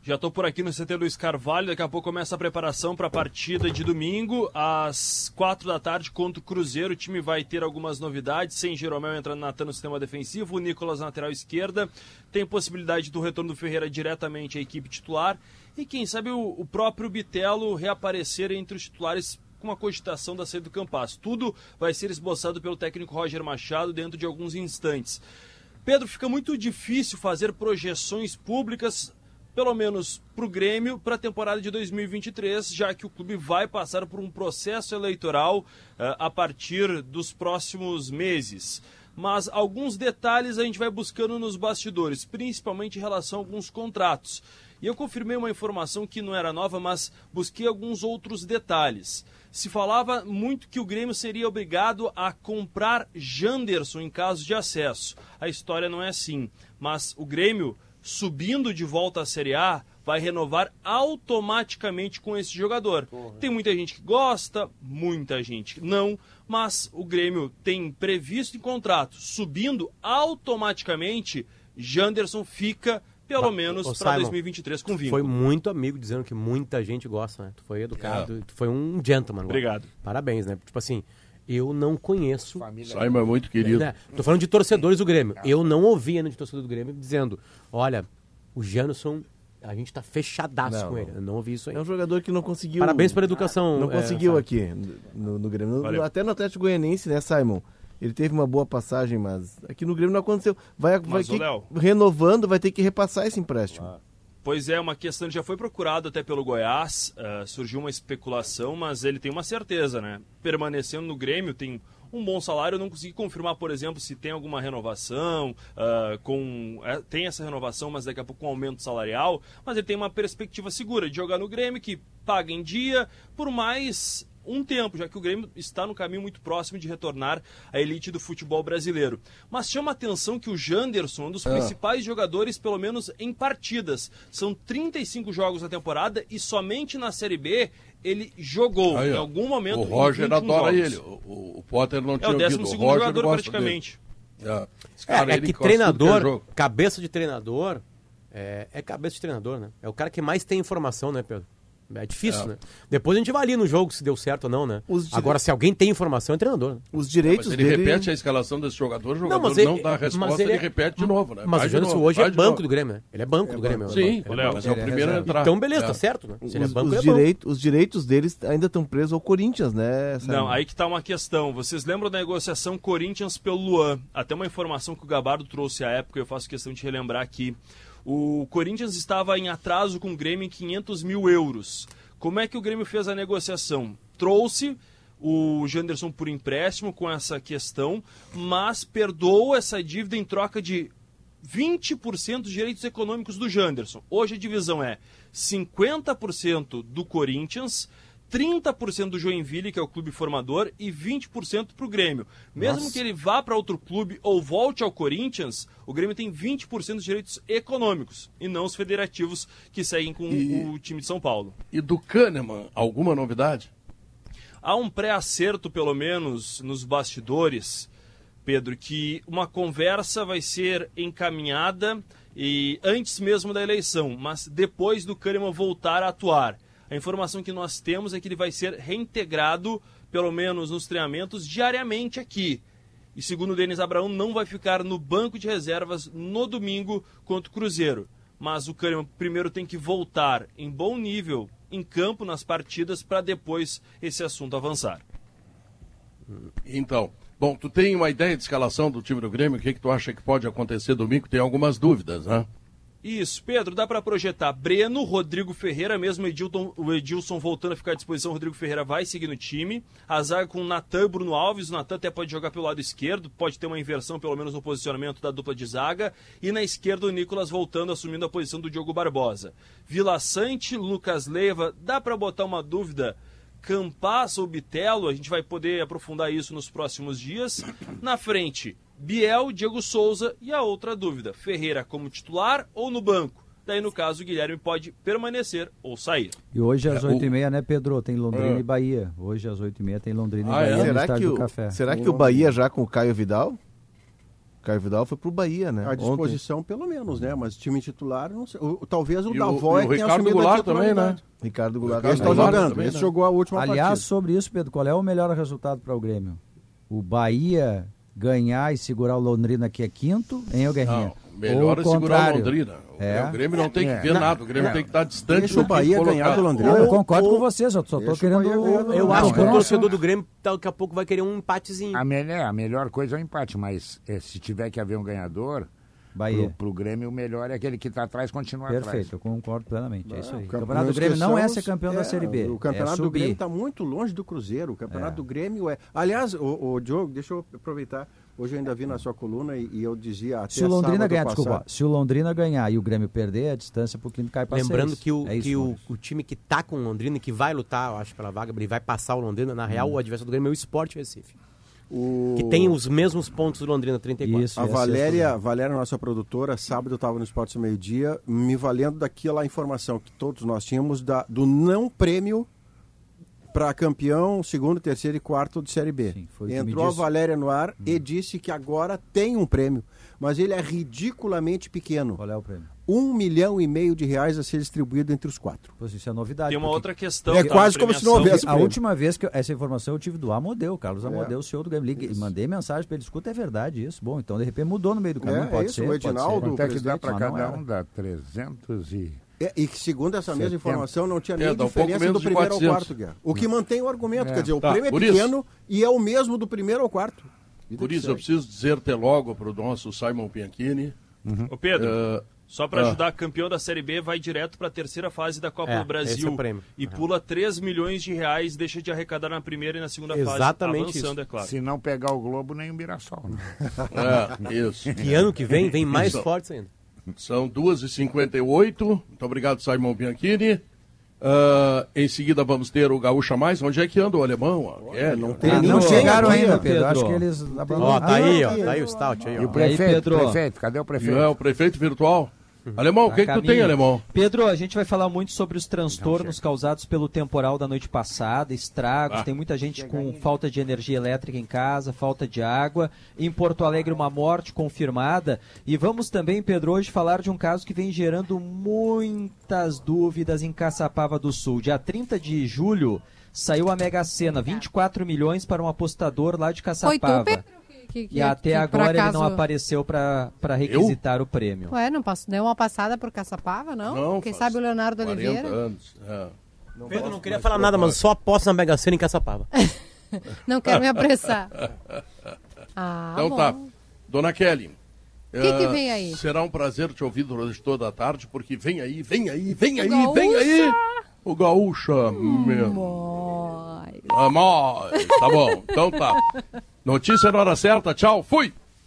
S26: Já estou por aqui no CT Luiz Carvalho. Daqui a pouco começa a preparação para a partida de domingo, às quatro da tarde, contra o Cruzeiro. O time vai ter algumas novidades, sem Jeromel entrando Natan no sistema defensivo, o Nicolas na lateral esquerda. Tem possibilidade do retorno do Ferreira diretamente à equipe titular. E quem sabe o, o próprio Bitelo reaparecer entre os titulares com uma cogitação da saída do Campas. Tudo vai ser esboçado pelo técnico Roger Machado dentro de alguns instantes. Pedro, fica muito difícil fazer projeções públicas pelo menos para o Grêmio, para a temporada de 2023, já que o clube vai passar por um processo eleitoral uh, a partir dos próximos meses. Mas alguns detalhes a gente vai buscando nos bastidores, principalmente em relação a alguns contratos. E eu confirmei uma informação que não era nova, mas busquei alguns outros detalhes. Se falava muito que o Grêmio seria obrigado a comprar Janderson em caso de acesso. A história não é assim, mas o Grêmio subindo de volta à Série A, vai renovar automaticamente com esse jogador. Porra. Tem muita gente que gosta, muita gente não, mas o Grêmio tem previsto em contrato, subindo automaticamente, Janderson fica pelo menos para 2023 com vínculo.
S4: Foi muito amigo dizendo que muita gente gosta, né? Tu foi educado, é. tu foi um gentleman.
S26: Obrigado.
S4: Parabéns, né? Tipo assim, eu não conheço.
S2: Família. Simon é muito querido. É,
S4: tô falando de torcedores do Grêmio. Eu não ouvi ainda de torcedor do Grêmio dizendo: olha, o Janderson a gente tá fechadaço não, com ele. Eu não ouvi isso aí.
S7: É um jogador que não conseguiu.
S4: Parabéns pela educação.
S7: Não é, conseguiu aqui no, no Grêmio. No, até no Atlético Goianiense, né, Simon? Ele teve uma boa passagem, mas aqui no Grêmio não aconteceu. Vai, vai que, renovando, vai ter que repassar esse empréstimo. Ah.
S26: Pois é, uma questão já foi procurado até pelo Goiás, uh, surgiu uma especulação, mas ele tem uma certeza, né? Permanecendo no Grêmio, tem um bom salário. Eu não consegui confirmar, por exemplo, se tem alguma renovação, uh, com uh, tem essa renovação, mas daqui a pouco um aumento salarial. Mas ele tem uma perspectiva segura de jogar no Grêmio, que paga em dia, por mais um tempo, já que o Grêmio está no caminho muito próximo de retornar à elite do futebol brasileiro. Mas chama a atenção que o Janderson é um dos ah. principais jogadores, pelo menos em partidas. São 35 jogos na temporada e somente na Série B ele jogou Aí, em algum momento.
S2: O Roger adora jogos. ele. O, o, Potter não tinha
S26: É o 12 segundo jogador praticamente.
S4: É, cara, é, é que treinador, cabeça de treinador, é, é cabeça de treinador, né? É o cara que mais tem informação, né, Pedro? É difícil, é. né? Depois a gente avalia no jogo se deu certo ou não, né? Dire... Agora, se alguém tem informação, é treinador. Né?
S7: Os direitos
S2: ele
S7: dele...
S2: repete a escalação desse jogador, o jogador não, ele, não dá a resposta, ele, ele, repete de novo, né?
S4: Mas o Janderson hoje é banco do Grêmio, né? Ele é banco é do Grêmio.
S2: Sim, é, Léo, é o primeiro a entrar.
S4: Então, beleza, tá certo, né?
S7: Se os, ele é banco, os, direito, os direitos deles ainda estão presos ao Corinthians, né?
S26: Não, aí que tá uma questão. Vocês lembram da negociação Corinthians pelo Luan? Até uma informação que o Gabardo trouxe à época, eu faço questão de relembrar aqui. O Corinthians estava em atraso com o Grêmio em 500 mil euros. Como é que o Grêmio fez a negociação? Trouxe o Janderson por empréstimo com essa questão, mas perdoou essa dívida em troca de 20% dos direitos econômicos do Janderson. Hoje a divisão é 50% do Corinthians, 30% do Joinville, que é o clube formador, e 20% para o Grêmio. Mesmo Nossa. que ele vá para outro clube ou volte ao Corinthians, o Grêmio tem 20% dos direitos econômicos e não os federativos que seguem com e... o time de São Paulo.
S2: E do Kahneman, alguma novidade?
S26: Há um pré-acerto, pelo menos, nos bastidores, Pedro, que uma conversa vai ser encaminhada e antes mesmo da eleição, mas depois do Kahneman voltar a atuar. A informação que nós temos é que ele vai ser reintegrado, pelo menos nos treinamentos, diariamente aqui. E segundo o Denis Abraão, não vai ficar no banco de reservas no domingo contra o Cruzeiro. Mas o Kahneman primeiro tem que voltar em bom nível em campo nas partidas para depois esse assunto avançar.
S2: Então, bom, tu tem uma ideia de escalação do time do Grêmio? O que, que tu acha que pode acontecer domingo? Tem algumas dúvidas, né?
S26: Isso, Pedro, dá para projetar Breno, Rodrigo Ferreira, mesmo Edilton, o Edilson voltando a ficar à disposição, Rodrigo Ferreira vai seguir no time. A zaga com Natan e Bruno Alves, o Natan até pode jogar pelo lado esquerdo, pode ter uma inversão pelo menos no posicionamento da dupla de zaga. E na esquerda o Nicolas voltando, assumindo a posição do Diogo Barbosa. Vila Sante, Lucas Leiva, dá para botar uma dúvida Campas ou Bitelo, a gente vai poder aprofundar isso nos próximos dias. Na frente, Biel, Diego Souza e a outra dúvida: Ferreira como titular ou no banco? Daí, no caso, o Guilherme pode permanecer ou sair.
S6: E hoje às 8h30, é, o... né, Pedro? Tem Londrina é. e Bahia. Hoje às 8h30 tem Londrina e ah, Bahia.
S7: É? Será, que o, será que o Bahia já com o Caio Vidal? Caio Vidal foi pro Bahia, né?
S3: À
S7: ontem.
S3: disposição, pelo menos, né? Mas time titular, não sei. O- talvez o
S2: o-
S3: Davoy tenha
S2: Ricardo
S3: assumido
S2: Goulart
S3: a
S2: também, né?
S7: Ricardo Goulart.
S3: Esse tá
S2: Goulart
S3: jogando,
S2: também,
S3: esse
S2: né?
S3: jogou a última
S6: Aliás,
S3: partida.
S6: sobre isso, Pedro, qual é o melhor resultado para o Grêmio? O Bahia ganhar e segurar o Londrina, que é quinto, em o Guerrinha?
S2: Não, melhor é
S6: Ou o
S2: segurar o? Londrina. O,
S6: É.
S2: o Grêmio não tem que
S6: É.
S2: ver
S6: Não,
S2: nada, o Grêmio
S6: é.
S2: tem que estar distante
S3: Deixa o
S2: do
S3: Bahia
S2: quinto
S3: ganhar do Londrina.
S6: Eu concordo
S3: ou-
S6: com você, só tô
S3: o
S6: querendo...
S4: Eu
S3: Não,
S4: acho que o torcedor do Grêmio daqui a pouco vai querer um empatezinho.
S5: A, melhor, a melhor coisa é o empate, mas eh, se tiver que haver um ganhador,
S6: Bahia.
S5: pro, pro Grêmio o melhor é aquele que está atrás continuar
S6: Perfeito, eu concordo plenamente. É isso aí. O
S3: Campe-
S6: campeonato do Grêmio não é ser campeão da Série B.
S3: O campeonato
S6: é
S3: do
S6: subir.
S3: Grêmio está muito longe do Cruzeiro. O campeonato
S6: É.
S3: do Grêmio é. Aliás, o, Diogo, deixa eu aproveitar. Hoje eu ainda vi na sua coluna e, e eu dizia até
S6: Se o Londrina ganhar,
S3: passado-
S6: desculpa, se o Londrina ganhar e o Grêmio perder, a distância pro quinto cai para
S4: Lembrando
S6: seis.
S4: que, o,
S6: é isso,
S4: que o, o time que tá com o Londrina e que vai lutar, eu acho, pela vaga, ele vai passar o Londrina, na real, o adversário do Grêmio é o Sport Recife.
S3: O-
S4: Que tem os mesmos pontos do Londrina, 34.
S6: Isso,
S3: A
S6: é a
S3: Valéria,
S6: sexta-
S3: Valéria, nossa produtora, sábado eu estava no Esportes ao Meio-Dia, me valendo daquela informação que todos nós tínhamos da, do não prêmio para campeão, segundo, terceiro e quarto de Série B.
S6: Sim, o
S3: Entrou a
S6: disse.
S3: Valéria no ar e disse que agora tem um prêmio, mas ele é ridiculamente pequeno.
S6: Qual é o prêmio?
S3: Um milhão e meio de reais a ser distribuído entre os quatro.
S6: Pois isso é novidade.
S26: Tem uma outra questão.
S3: É quase como se não houvesse
S6: A última vez que eu- essa informação eu tive do Amodeu, Carlos Amodeu,
S3: É.
S6: o senhor do Grêmio. Liguei, mandei mensagem para ele, escuta, é verdade isso. Bom, então de repente mudou no meio do caminho,
S3: É,
S6: pode
S3: isso,
S6: ser.
S3: o
S6: pode ser.
S3: Edinaldo,
S5: Quanto é que dá
S3: presidente,
S5: para cada um? Dá 300 e...
S3: É, e que segundo essa mesma
S5: 70.
S3: informação não tinha
S2: É,
S3: nem
S2: um
S3: diferença
S2: menos
S3: do primeiro ao
S2: 400.
S3: quarto, Guerra. O que mantém o argumento,
S5: É.
S3: quer dizer, o
S2: Tá,
S3: prêmio é
S2: por isso.
S3: pequeno e é o mesmo do primeiro ao quarto. Vida
S2: Por
S3: que
S2: isso, eu preciso dizer até logo para o nosso Simon Bianchini.
S26: Ô Pedro,
S2: eh,
S26: só para
S2: ah.
S26: ajudar, campeão da Série B vai direto para a terceira fase da Copa
S4: É,
S26: do Brasil
S4: é o
S26: e
S4: Uhum.
S26: pula 3 milhões de reais, deixa de arrecadar na primeira e na segunda
S4: Exatamente
S26: fase, avançando,
S4: isso.
S26: é claro.
S5: Se não pegar o Globo, nem o Mirassol. Né?
S2: É, isso.
S4: E ano que vem, vem mais
S2: Isso.
S4: fortes ainda.
S2: São 2h58. Muito obrigado, Simon Bianchini. Ah, em seguida vamos ter o Gaúcha Mais. Onde é que anda o alemão? É, não
S3: tem
S6: Ah, não chegaram
S3: aqui,
S6: ainda,
S3: ó,
S6: Pedro. Acho
S27: Pedro.
S6: que eles
S4: Ó, tá aí, ó. Tá aí o Stout aí,
S5: E o
S4: ó.
S5: prefeito,
S27: Pedro?
S5: prefeito, cadê o prefeito?
S2: É o prefeito virtual. Alemão, o que, que tu tem, alemão?
S27: Pedro, a gente vai falar muito sobre os transtornos causados pelo temporal da noite passada, estragos.
S2: Ah.
S27: Tem muita gente com falta de energia elétrica em casa, falta de água. Em Porto Alegre, uma morte confirmada. E vamos também, Pedro, hoje falar de um caso que vem gerando muitas dúvidas em Caçapava do Sul. Dia 30 de julho. Saiu a Mega Sena, 24 milhões para um apostador lá de
S28: Foi
S27: Caçapava.
S28: tu, Pedro? Que, que,
S27: E até
S28: que,
S27: agora ele
S28: acaso-
S27: não apareceu para requisitar o prêmio.
S28: Ué, não passou, deu uma passada por Caçapava, não?
S2: Não,
S28: Quem sabe o Leonardo
S2: 40
S28: Oliveira?
S2: anos. É.
S4: Pedro não queria falar nada, mas só aposta na Mega Sena em Caçapava.
S28: Não quero me apressar. Ah,
S2: então
S28: bom.
S2: tá. Dona Kelly.
S28: que que
S2: eh,
S28: vem aí?
S2: Será um prazer te ouvir durante toda a tarde, porque vem aí, vem aí, vem aí,
S28: Gaúcha!
S2: vem aí. O Gaúcha mesmo. Mas, tá bom, então tá. Notícia na hora certa, tchau, fui!